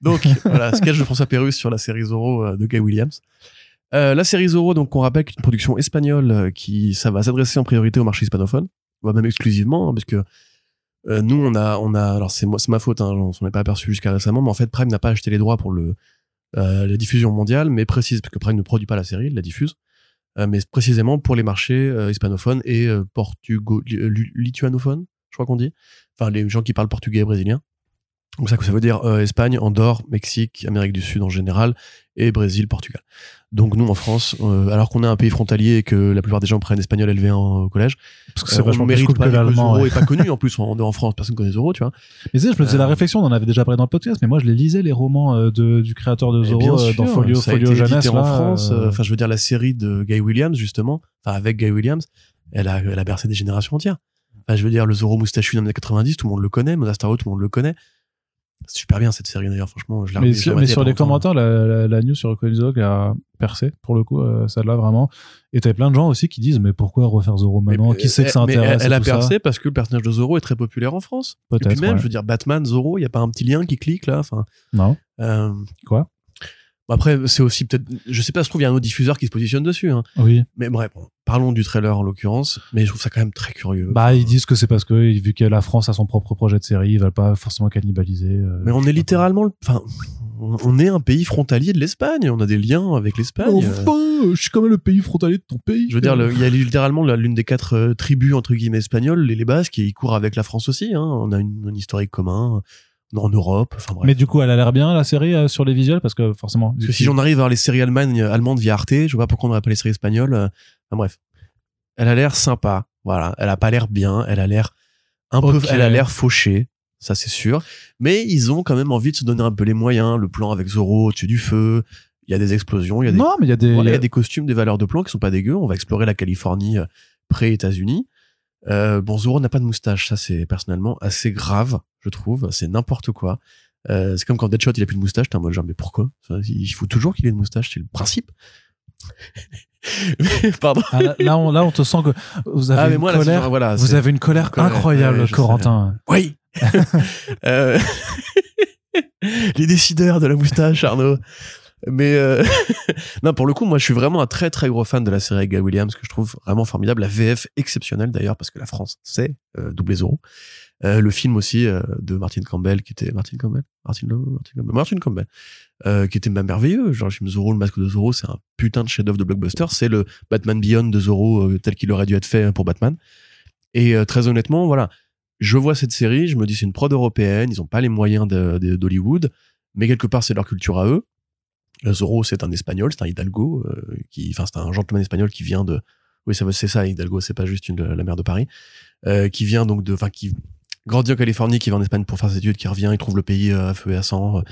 Donc, voilà, sketch de François Pérus sur la série Zorro euh, de Guy Williams. Euh, la série Zorro, donc, on rappelle qu'une production espagnole euh, qui, ça va s'adresser en priorité au marché hispanophone, voire même exclusivement, hein, parce que euh, nous, on a, on a, alors c'est moi, c'est ma faute, hein, on s'en est pas aperçu jusqu'à récemment, mais en fait, Prime n'a pas acheté les droits pour le, euh, la diffusion mondiale, mais précise, parce que Prime ne produit pas la série, il la diffuse, euh, mais précisément pour les marchés euh, hispanophones et euh, portugo, lituanophones, je crois qu'on dit. Enfin, les gens qui parlent portugais et brésilien. Donc ça, ça veut dire euh, Espagne, Andorre, Mexique, Amérique du Sud en général, et Brésil, Portugal. Donc nous, en France, euh, alors qu'on est un pays frontalier et que la plupart des gens prennent espagnol LV1 au collège, Parce que euh, c'est on vachement mérite cool pas que que l'allemand. Zorro ouais. est pas connu en plus en, en France, personne connaît Zorro, tu vois. Mais tu sais, je me faisais la Euh, réflexion, on en avait déjà parlé dans le podcast, mais moi, je les lisais, les romans euh, de, du créateur de bien euh, dans Folio, ça a Folio été édité Jeunesse. en France. euh, euh, Enfin, je veux dire, la série de Guy Williams, justement, enfin, avec Guy Williams, elle a, elle a bercé des générations entières. Enfin, je veux dire, le Zorro moustachu années 90, tout le monde le connaît, Monastaro, tout le monde le connaît. C'est super bien cette série d'ailleurs, franchement, je l'ai mais sur, mais sur les commentaires, la, la, la news sur Colisog a percé, pour le coup, euh, celle-là, vraiment. Et t'avais plein de gens aussi qui disent, mais pourquoi refaire Zorro maintenant Mais- Qui sait que ça intéresse Elle, elle a ça percé parce que le personnage de Zorro est très populaire en France. Et puis Peut-être. même, ouais. je veux dire, Batman, Zorro, il y a pas un petit lien qui clique là. Enfin, Non. euh, Quoi? Après, c'est aussi peut-être, je sais pas, je trouve il y a un autre diffuseur qui se positionne dessus. Hein. Oui. Mais bref, bon, parlons du trailer en l'occurrence. Mais je trouve ça quand même très curieux. Bah, ils disent que c'est parce que, vu que la France a son propre projet de série, ils veulent pas forcément cannibaliser. euh, Mais on est littéralement, le- enfin, on est un pays frontalier de l'Espagne. On a des liens avec l'Espagne. Euh, Enfin, je suis quand même le pays frontalier de ton pays. Je veux dire, il y a littéralement l'une des quatre euh, tribus entre guillemets espagnoles, les, les Basques, qui courent avec la France aussi. Hein. On a une, un historique commun en Europe. Enfin bref. Mais du coup, elle a l'air bien, la série, euh, sur les visuels, parce que forcément. Parce que si j'en arrive à voir les séries allemandes, allemandes via Arte, je vois pas pourquoi on n'aurait pas les séries espagnoles. euh, Enfin bref. Elle a l'air sympa. Voilà. Elle a pas l'air bien. Elle a l'air un peu, elle a l'air fauchée. Ça, c'est sûr. Mais ils ont quand même envie de se donner un peu les moyens. Le plan avec Zoro au-dessus du feu. Il y a des explosions, il y a des, Non, mais il y a des. voilà, il y a des costumes, des valeurs de plan qui sont pas dégueux. On va explorer la Californie euh, pré-États-Unis. Euh, bon, Zoro n'a pas de moustache. Ça, c'est personnellement assez grave, je trouve. C'est n'importe quoi. Euh, c'est comme quand Deadshot, il a plus de moustache. T'es en mode genre, mais pourquoi? Il faut toujours qu'il ait une moustache. C'est le principe. [LAUGHS] Pardon. Ah, là, là, on, là, on te sent que vous avez Ah, mais une moi, là, colère. genre, voilà. vous avez une colère, colère, incroyable, ouais. Corentin. Oui. [LAUGHS] Euh, [LAUGHS] Les décideurs de la moustache, Arnaud. Mais euh, [LAUGHS] non, pour le coup, moi, je suis vraiment un très très gros fan de la série Guy Williams que je trouve vraiment formidable. La VF exceptionnelle d'ailleurs parce que la France c'est euh, doublé Zoro. Euh, le film aussi euh, de Martin Campbell qui était Martin Campbell, Martin, Martin Campbell, Martin Campbell, euh, qui était même merveilleux. Genre le film Zoro, le masque de Zoro, c'est un putain de chef-d'œuvre de blockbuster. C'est le Batman Beyond de Zoro euh, tel qu'il aurait dû être fait pour Batman. Et euh, très honnêtement, voilà, je vois cette série, je me dis c'est une prod européenne, ils ont pas les moyens d'Hollywood, mais quelque part c'est leur culture à eux. Euh, Zorro c'est un espagnol, c'est un hidalgo, euh, qui, enfin c'est un gentleman espagnol qui vient de, oui ça c'est ça hidalgo, c'est pas juste une, la mer de Paris, euh, qui vient donc de, enfin qui grandit en Californie, qui va en Espagne pour faire ses études, qui revient, il trouve le pays euh, à feu et à sang,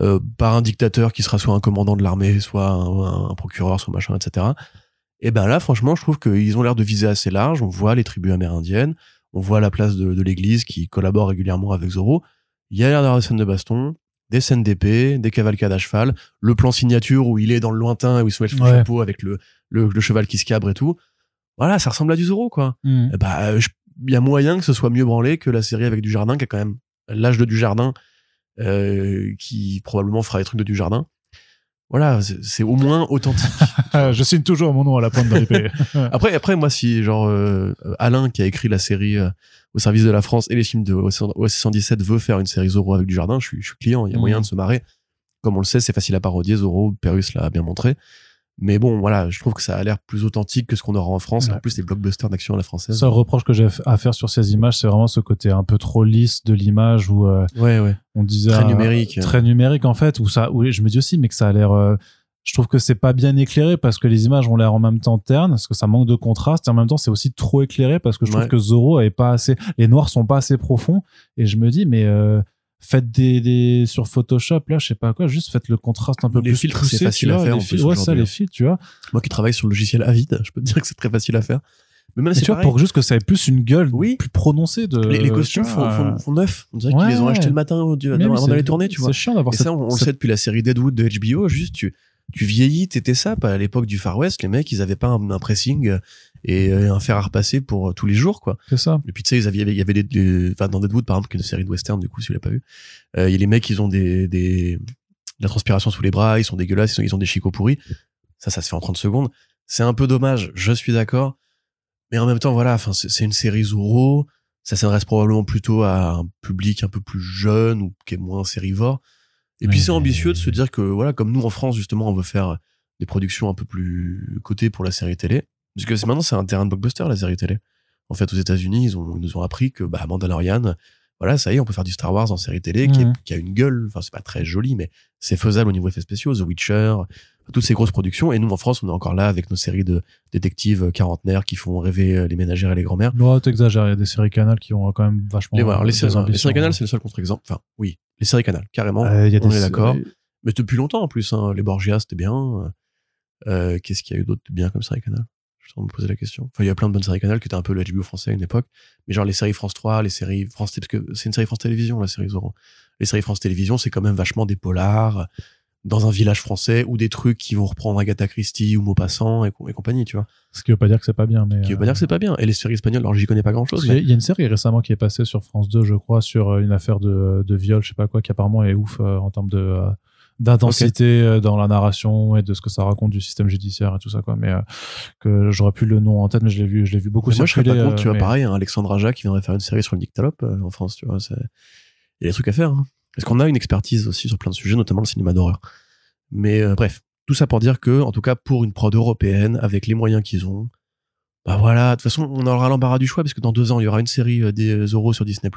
euh, par un dictateur qui sera soit un commandant de l'armée, soit un, procureur, soit machin, etc. Et ben là, franchement, je trouve qu'ils ont l'air de viser assez large. On voit les tribus amérindiennes, on voit la place de, de l'église qui collabore régulièrement avec Zoro. Il y a l'air d'avoir des scènes de baston, des scènes d'épée, des cavalcades à cheval, le plan signature où il est dans le lointain, où il se met le Ouais. chapeau avec le, le, le cheval qui se cabre et tout. Voilà, ça ressemble à du Zoro, quoi. Hmm. Eh bah, euh, il y a moyen que ce soit mieux branlé que la série avec du jardin, qui a quand même l'âge de du jardin, euh, qui probablement fera les trucs de du jardin. Voilà, c'est au moins authentique. [LAUGHS] Je signe toujours mon nom à la pointe de l'épée. [LAUGHS] Après, après, moi, si genre euh, Alain qui a écrit la série euh, au service de la France et les films de OS 117 veut faire une série Zorro avec du jardin, je suis, je suis client. Il y a Mhm. moyen de se marrer. Comme on le sait, c'est facile à parodier. Zorro, Perus l'a bien montré. Mais bon, voilà, je trouve que ça a l'air plus authentique que ce qu'on aura en France. Ouais. En plus, les blockbusters d'action à la française. Seul reproche que j'ai à faire sur ces images, c'est vraiment ce côté un peu trop lisse de l'image où euh, Ouais, ouais. on disait Très euh, numérique. très numérique en fait où ça où je me dis aussi mais que ça a l'air euh, je trouve que c'est pas bien éclairé parce que les images ont l'air en même temps ternes parce que ça manque de contraste et en même temps c'est aussi trop éclairé parce que je trouve que Zoro est pas assez les noirs sont pas assez profonds et je me dis mais euh, faites des, des sur Photoshop là je sais pas quoi juste faites le contraste un peu Les plus filtres, c'est facile à faire, les ouais ça aujourd'hui. les filtres tu vois Moi qui travaille sur le logiciel Avid, je peux te dire que c'est très facile à faire. Mais même tu vois pour juste que ça ait plus une gueule Oui. plus prononcée de les, les tu costumes font, font, font neuf. On dirait qu'ils les ont achetés le matin au- avant d'aller tourner, tu vois. c'est chiant d'avoir ça, on, on le sait depuis la série Deadwood de HBO. Juste, tu, tu vieillis, t'étais ça. À l'époque du Far West, les mecs, ils avaient pas un, un pressing euh, et euh, un fer à repasser pour euh, tous les jours, quoi. c'est ça Et puis, tu sais, ils avaient, il y avait des, des- enfin, dans Deadwood, par exemple, qui est une série de western, du coup, si vous l'avez pas vu, euh, il y a les mecs, ils ont des, des, de la transpiration sous les bras, ils sont dégueulasses, ils ont, ils ont des chicots pourris. Ça, ça se fait en 30 secondes. C'est un peu dommage, je suis d'accord. Mais en même temps, voilà, enfin, c'est une série Zorro. Ça s'adresse probablement plutôt à un public un peu plus jeune ou qui est moins sérivore. Et puis c'est ambitieux de se dire que voilà, comme nous en France justement, on veut faire des productions un peu plus cotées pour la série télé, parce que maintenant c'est un terrain de blockbuster la série télé. En fait, aux États-Unis, ils, ont, ils nous ont appris que bah, Mandalorian, voilà, ça y est, on peut faire du Star Wars en série télé qui, est- Mhm. qui a une gueule. Enfin, c'est pas très joli, mais c'est faisable au niveau effets spéciaux. The Witcher, toutes ces grosses productions. Et nous, en France, on est encore là avec nos séries de détectives quarantenaires qui font rêver euh, les ménagères et les grand-mères. Non, t'exagères, il y a des séries canal qui ont quand même vachement. Les, voilà, les, séries, les séries canal, c'est le seul contre-exemple. Enfin, oui, les séries canal, carrément. Euh, y a on des est d'accord. séries- Mais depuis longtemps en plus, hein. les Borgia c'était bien. Euh, Qu'est-ce qu'il y a eu d'autre bien comme série canal Je suis en train de me poser la question. Enfin, il y a plein de bonnes séries canal qui étaient un peu le HBO français à une époque. Mais genre les séries France 3, les séries France parce que c'est une série France Télévisions, la série Zorro. Les séries France Télévisions, c'est quand même vachement des polars dans un village français ou des trucs qui vont reprendre Agatha Christie ou Maupassant et, co- et compagnie, tu vois. Ce qui veut pas dire que c'est pas bien, mais. Qui veut euh, pas dire que c'est pas bien. Et les séries espagnoles, alors j'y connais pas grand chose. Il y a une série récemment qui est passée sur France 2, je crois, sur euh, une affaire de, de viol, je sais pas quoi, qui apparemment est ouf euh, en termes de euh, d'intensité euh, dans la narration et de ce que ça raconte du système judiciaire et tout ça quoi. Mais euh, que j'aurais plus le nom en tête, mais je l'ai vu, je l'ai vu beaucoup Mais moi, je serais pas contre, tu euh, vois, mais- pareil, un Alexandre Aja qui viendrait faire une série sur le Nyctalope euh, en France, tu vois. c'est- Il y a des trucs à faire. Hein. Parce qu'on a une expertise aussi sur plein de sujets, notamment le cinéma d'horreur. Mais euh, bref, tout ça pour dire que, en tout cas, pour une prod européenne, avec les moyens qu'ils ont, bah voilà, de toute façon, on aura l'embarras du choix, parce que dans deux ans, il y aura une série des Zorro sur Disney+,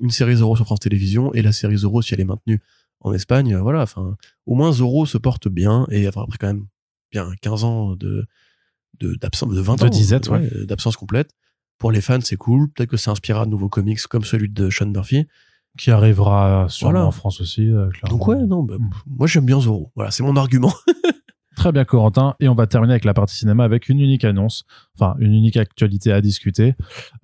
une série Zorro sur France Télévisions, et la série Zorro, si elle est maintenue en Espagne, euh, voilà, enfin, au moins Zorro se porte bien, et enfin, après quand même bien 15 ans de de d'absence de 20 De ans disette, euh, ouais. d'absence complète pour les fans c'est cool peut-être que ça inspirera de nouveaux comics comme celui de Sean Murphy Qui arrivera sûrement Voilà. en France aussi, euh, clairement. Donc ouais, non, bah, Mm. moi j'aime bien Zorro. Voilà, c'est mon argument. [LAUGHS] Très bien, Corentin. Et on va terminer avec la partie cinéma avec une unique annonce, enfin, une unique actualité à discuter.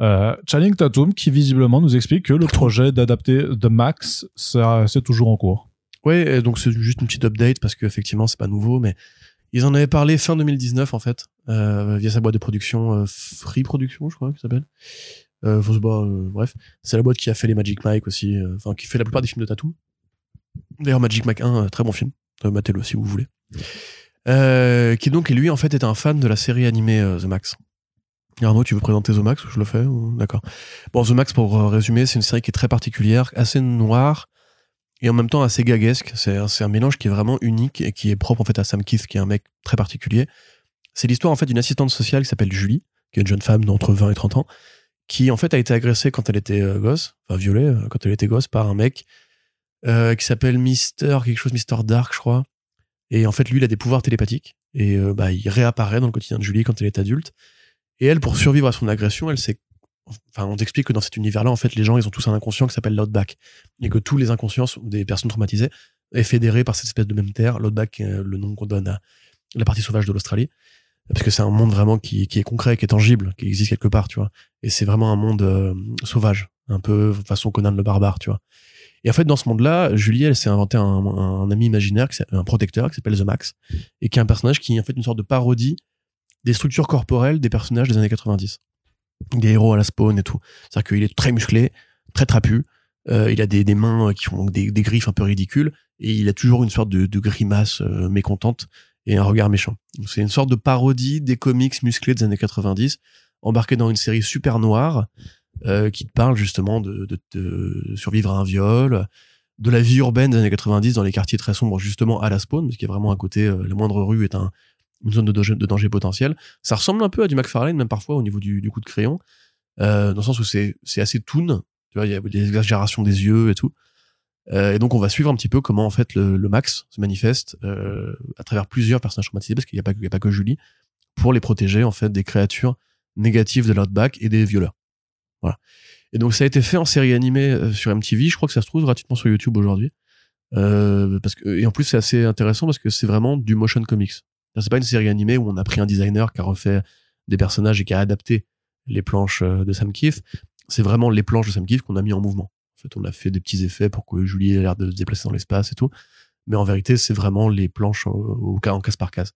Euh, Channing Tatum qui visiblement nous explique que le projet d'adapter The Max, c'est toujours en cours. Et donc c'est juste une petite update parce qu'effectivement c'est pas nouveau, mais ils en avaient parlé fin 2019 en fait, euh, via sa boîte de production euh, Free Production, je crois que ça s'appelle. Euh, bref, c'est la boîte qui a fait les Magic Mike aussi, enfin qui fait la plupart des films de Tatum. D'ailleurs Magic Mike 1, euh, très bon film, matez-le si vous voulez. Euh, qui donc lui en fait est un fan de la série animée euh, The Max. Arnaud, tu veux présenter The Max? Ou je le fais D'accord. Bon, The Max, pour euh, résumer, c'est une série qui est très particulière, assez noire, et en même temps assez gaguesque. C'est un, mélange qui est vraiment unique et qui est propre en fait à Sam Keith, qui est un mec très particulier. C'est l'histoire en fait d'une assistante sociale qui s'appelle Julie, qui est une jeune femme d'entre 20 et 30 ans, qui en fait a été agressée quand elle était gosse, enfin violée quand elle était gosse par un mec qui s'appelle Mister quelque chose, Mister Dark, je crois. Et en fait, lui, il a des pouvoirs télépathiques et euh, bah, il réapparaît dans le quotidien de Julie quand elle est adulte. Et elle, pour survivre à son agression, elle s'est Enfin, on t'explique que dans cet univers-là, en fait, les gens, ils ont tous un inconscient qui s'appelle l'outback. Et que tous les inconscients des personnes traumatisées est fédéré par cette espèce de même terre. L'outback, le nom qu'on donne à la partie sauvage de l'Australie. Parce que c'est un monde vraiment qui, qui est concret, qui est tangible, qui existe quelque part, tu vois. Et c'est vraiment un monde euh, sauvage. Un peu façon Conan le barbare, tu vois. Et en fait, dans ce monde-là, Julie, elle s'est inventé un, ami imaginaire, un protecteur, qui s'appelle The Max, et qui est un personnage qui est en fait une sorte de parodie des structures corporelles des personnages des années 90 des héros à la spawn et tout. C'est-à-dire qu'il est très musclé, très trapu. euh, il a des, mains qui ont des, des griffes un peu ridicules et il a toujours une sorte de, grimace euh, mécontente et un regard méchant. C'est une sorte de parodie des comics musclés des années 90, embarqué dans une série super noire euh, qui te parle justement de, de, de survivre à un viol, de la vie urbaine des années 90 dans les quartiers très sombres justement à la spawn, parce qu'il y a vraiment à côté, euh, la moindre rue est un, une zone de danger, potentiel. Ça ressemble un peu à du McFarlane, même parfois au niveau du, du coup de crayon, euh, dans le sens où c'est assez toon. Tu vois, il y a des exagérations des yeux et tout. Euh, et donc on va suivre un petit peu comment en fait le, le Max se manifeste euh, à travers plusieurs personnages traumatisés, parce qu'il n'y a a pas que Julie, pour les protéger en fait des créatures négatives de l'outback et des violeurs. Et donc ça a été fait en série animée euh, sur MTV. Je crois que ça se trouve gratuitement sur YouTube aujourd'hui. Euh, parce que et en plus c'est assez intéressant parce que c'est vraiment du motion comics. C'est pas une série animée où on a pris un designer qui a refait des personnages et qui a adapté les planches euh, de Sam Keith. C'est vraiment les planches de Sam Keith qu'on a mis en mouvement. En fait, on a fait des petits effets pour que Julie ait l'air de se déplacer dans l'espace et tout. Mais en vérité, c'est vraiment les planches au, au en case par case.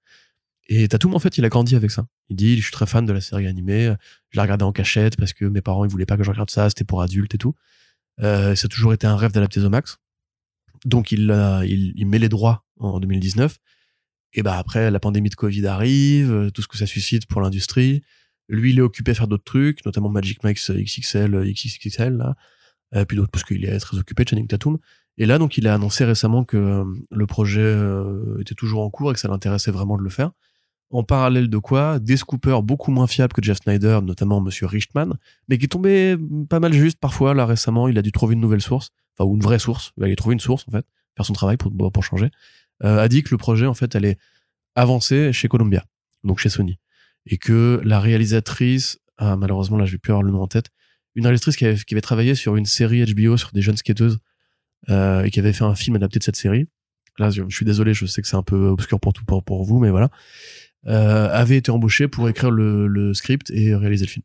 Et Tatum, en fait, il a grandi avec ça. Il dit, je suis très fan de la série animée. Je la regardais en cachette parce que mes parents, ils voulaient pas que je regarde ça. C'était pour adultes et tout. Euh, ça a toujours été un rêve d'adapter The Max. Donc, il, a- il, il met les droits en 2019. Et bah après, la pandémie de Covid arrive, euh, tout ce que ça suscite pour l'industrie. Lui, il est occupé à faire d'autres trucs, notamment Magic Mike XXL, XXXL, là. Euh, puis d'autres, parce qu'il est très occupé, Channing Tatum. Et là, donc, il a annoncé récemment que euh, le projet euh, était toujours en cours et que ça l'intéressait vraiment de le faire. En parallèle de quoi, des scoopers beaucoup moins fiables que Jeff Snyder, notamment Monsieur Richtman, mais qui tombait pas mal juste parfois. Là, récemment, il a dû trouver une nouvelle source, enfin, ou une vraie source. Il a trouvé une source, en fait, faire son travail pour, pour changer. Euh, a dit que le projet, en fait, allait avancer chez Columbia, donc chez Sony. Et que la réalisatrice, ah, malheureusement, là, je vais plus avoir le nom en tête, une réalisatrice qui avait, qui avait travaillé sur une série HBO sur des jeunes skateuses, euh, et qui avait fait un film adapté de cette série. Là, je, je suis désolé, je sais que c'est un peu obscur pour tout, pour, pour vous, mais voilà. Euh, avait été embauché pour écrire le, le script et réaliser le film.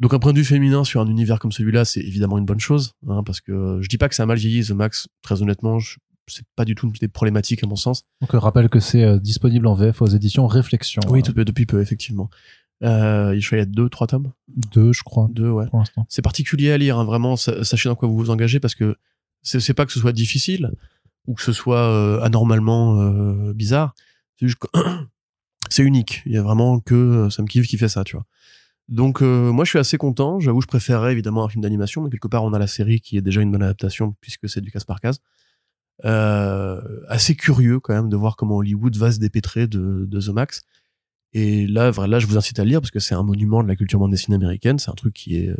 Donc un point de vue féminin sur un univers comme celui-là, c'est évidemment une bonne chose, hein, parce que je dis pas que ça a mal vieilli, The Max, très honnêtement, je- c'est pas du tout des problématiques à mon sens. Donc, rappelle que c'est euh, disponible en VF aux éditions Réflexion. Oui, tout- depuis peu, effectivement. Euh, qu'il y a deux, trois tomes? Deux, je crois, Deux, ouais. pour l'instant. c'est particulier à lire, hein, vraiment, sa- sachez dans quoi vous vous engagez parce que c'est c'est pas que ce soit difficile ou que ce soit euh, anormalement euh, bizarre, c'est juste que [CLEARS THROAT] c'est unique. Il y a vraiment que euh, Sam Kiff qui fait ça, tu vois. Donc euh, moi je suis assez content, j'avoue je préférerais évidemment un film d'animation, mais quelque part on a la série qui est déjà une bonne adaptation puisque c'est du case par case. Euh, assez curieux quand même de voir comment Hollywood va se dépêtrer de, The Max. Et là, là, je vous incite à lire parce que c'est un monument de la culture bande dessinée américaine. C'est un truc qui est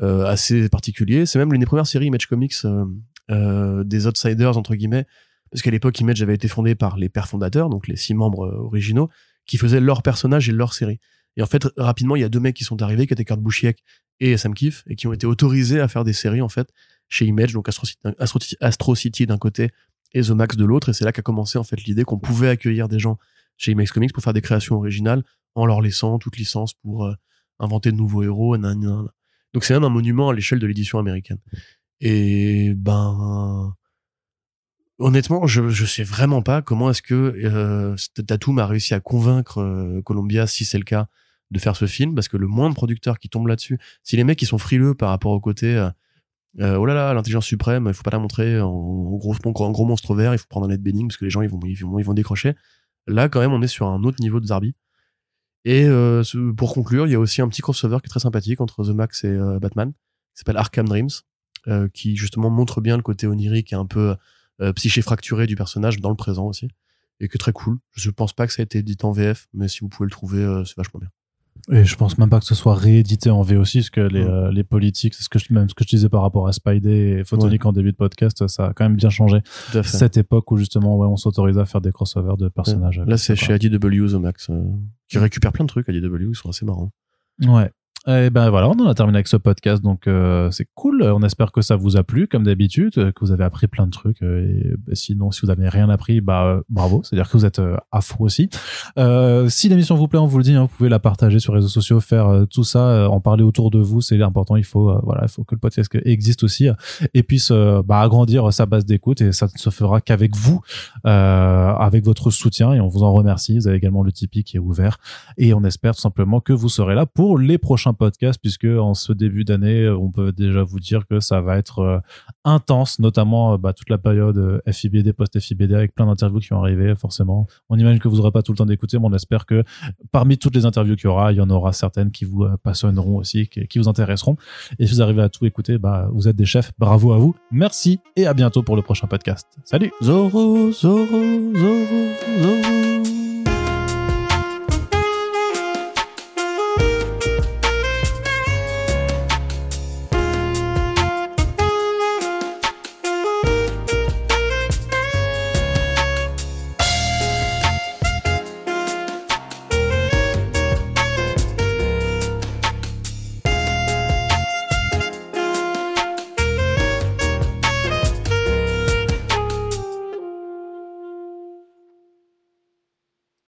assez particulier. C'est même l'une des premières séries Image Comics des outsiders entre guillemets, parce qu'à l'époque Image avait été fondée par les pères fondateurs, donc les six membres originaux, qui faisaient leurs personnages et leurs séries. Et en fait, rapidement, il y a deux mecs qui sont arrivés, qui étaient Kurt Busiek et Sam Kiff, et qui ont été autorisés à faire des séries, en fait, chez Image, donc Astro City, Astro, City d'un côté et The Max de l'autre. Et c'est là qu'a commencé, en fait, l'idée qu'on pouvait accueillir des gens chez Image Comics pour faire des créations originales en leur laissant toute licence pour euh, inventer de nouveaux héros. Donc c'est même un monument à l'échelle de l'édition américaine. Et ben honnêtement, je je sais vraiment pas comment est-ce que euh, Tatum a réussi à convaincre euh, Columbia, si c'est le cas, de faire ce film, parce que le moins de producteurs qui tombent là-dessus, si les mecs qui sont frileux par rapport au côté euh, euh, oh là là, l'intelligence suprême, il faut pas la montrer en, gros, en gros monstre vert, il faut prendre un net béning parce que les gens ils vont, ils vont, ils vont décrocher. Là, quand même, on est sur un autre niveau de Zarbi. Et euh, pour conclure, il y a aussi un petit crossover qui est très sympathique entre The Max et Batman, qui s'appelle Arkham Dreams, qui justement montre bien le côté onirique et un peu psyché fracturé du personnage dans le présent aussi, et qui est très cool. Je pense pas que ça a été édité en VF, mais si vous pouvez le trouver, c'est vachement bien. Et je pense même pas que ce soit réédité en V aussi, parce que les, euh, les politiques, c'est ce que je, même ce que je disais par rapport à Spidey et Photonic en début de podcast, ça a quand même bien changé. Cette époque où justement, ouais, on s'autorisait à faire des crossovers de personnages. Là, c'est chez IDW, The Max, euh, qui récupère plein de trucs. IDW, ils sont assez marrants. Ouais. Et ben voilà, on en a terminé avec ce podcast, donc euh, c'est cool. On espère que ça vous a plu, comme d'habitude, que vous avez appris plein de trucs. Euh, et bah, sinon, si vous n'avez rien appris, bah euh, bravo, c'est-à-dire que vous êtes à fou aussi. si l'émission vous plaît, on vous le dit, hein, vous pouvez la partager sur les réseaux sociaux, faire tout ça, en parler autour de vous, c'est important. Il faut voilà, il faut que le podcast existe aussi et puisse bah, agrandir sa base d'écoute et ça ne se fera qu'avec vous, avec votre soutien et on vous en remercie. Vous avez également le Tipeee qui est ouvert et on espère tout simplement que vous serez là pour les prochains podcast puisque en ce début d'année, euh, on peut déjà vous dire que ça va être euh, intense, notamment euh, bah, toute la période FIBD, post-FIBD avec plein d'interviews qui vont arriver forcément. On imagine que vous n'aurez pas tout le temps d'écouter, mais on espère que parmi toutes les interviews qu'il y aura, il y en aura certaines qui vous passionneront aussi, qui, vous intéresseront. Et si vous arrivez à tout écouter, bah, vous êtes des chefs. Bravo à vous. Merci et à bientôt pour le prochain podcast. Salut.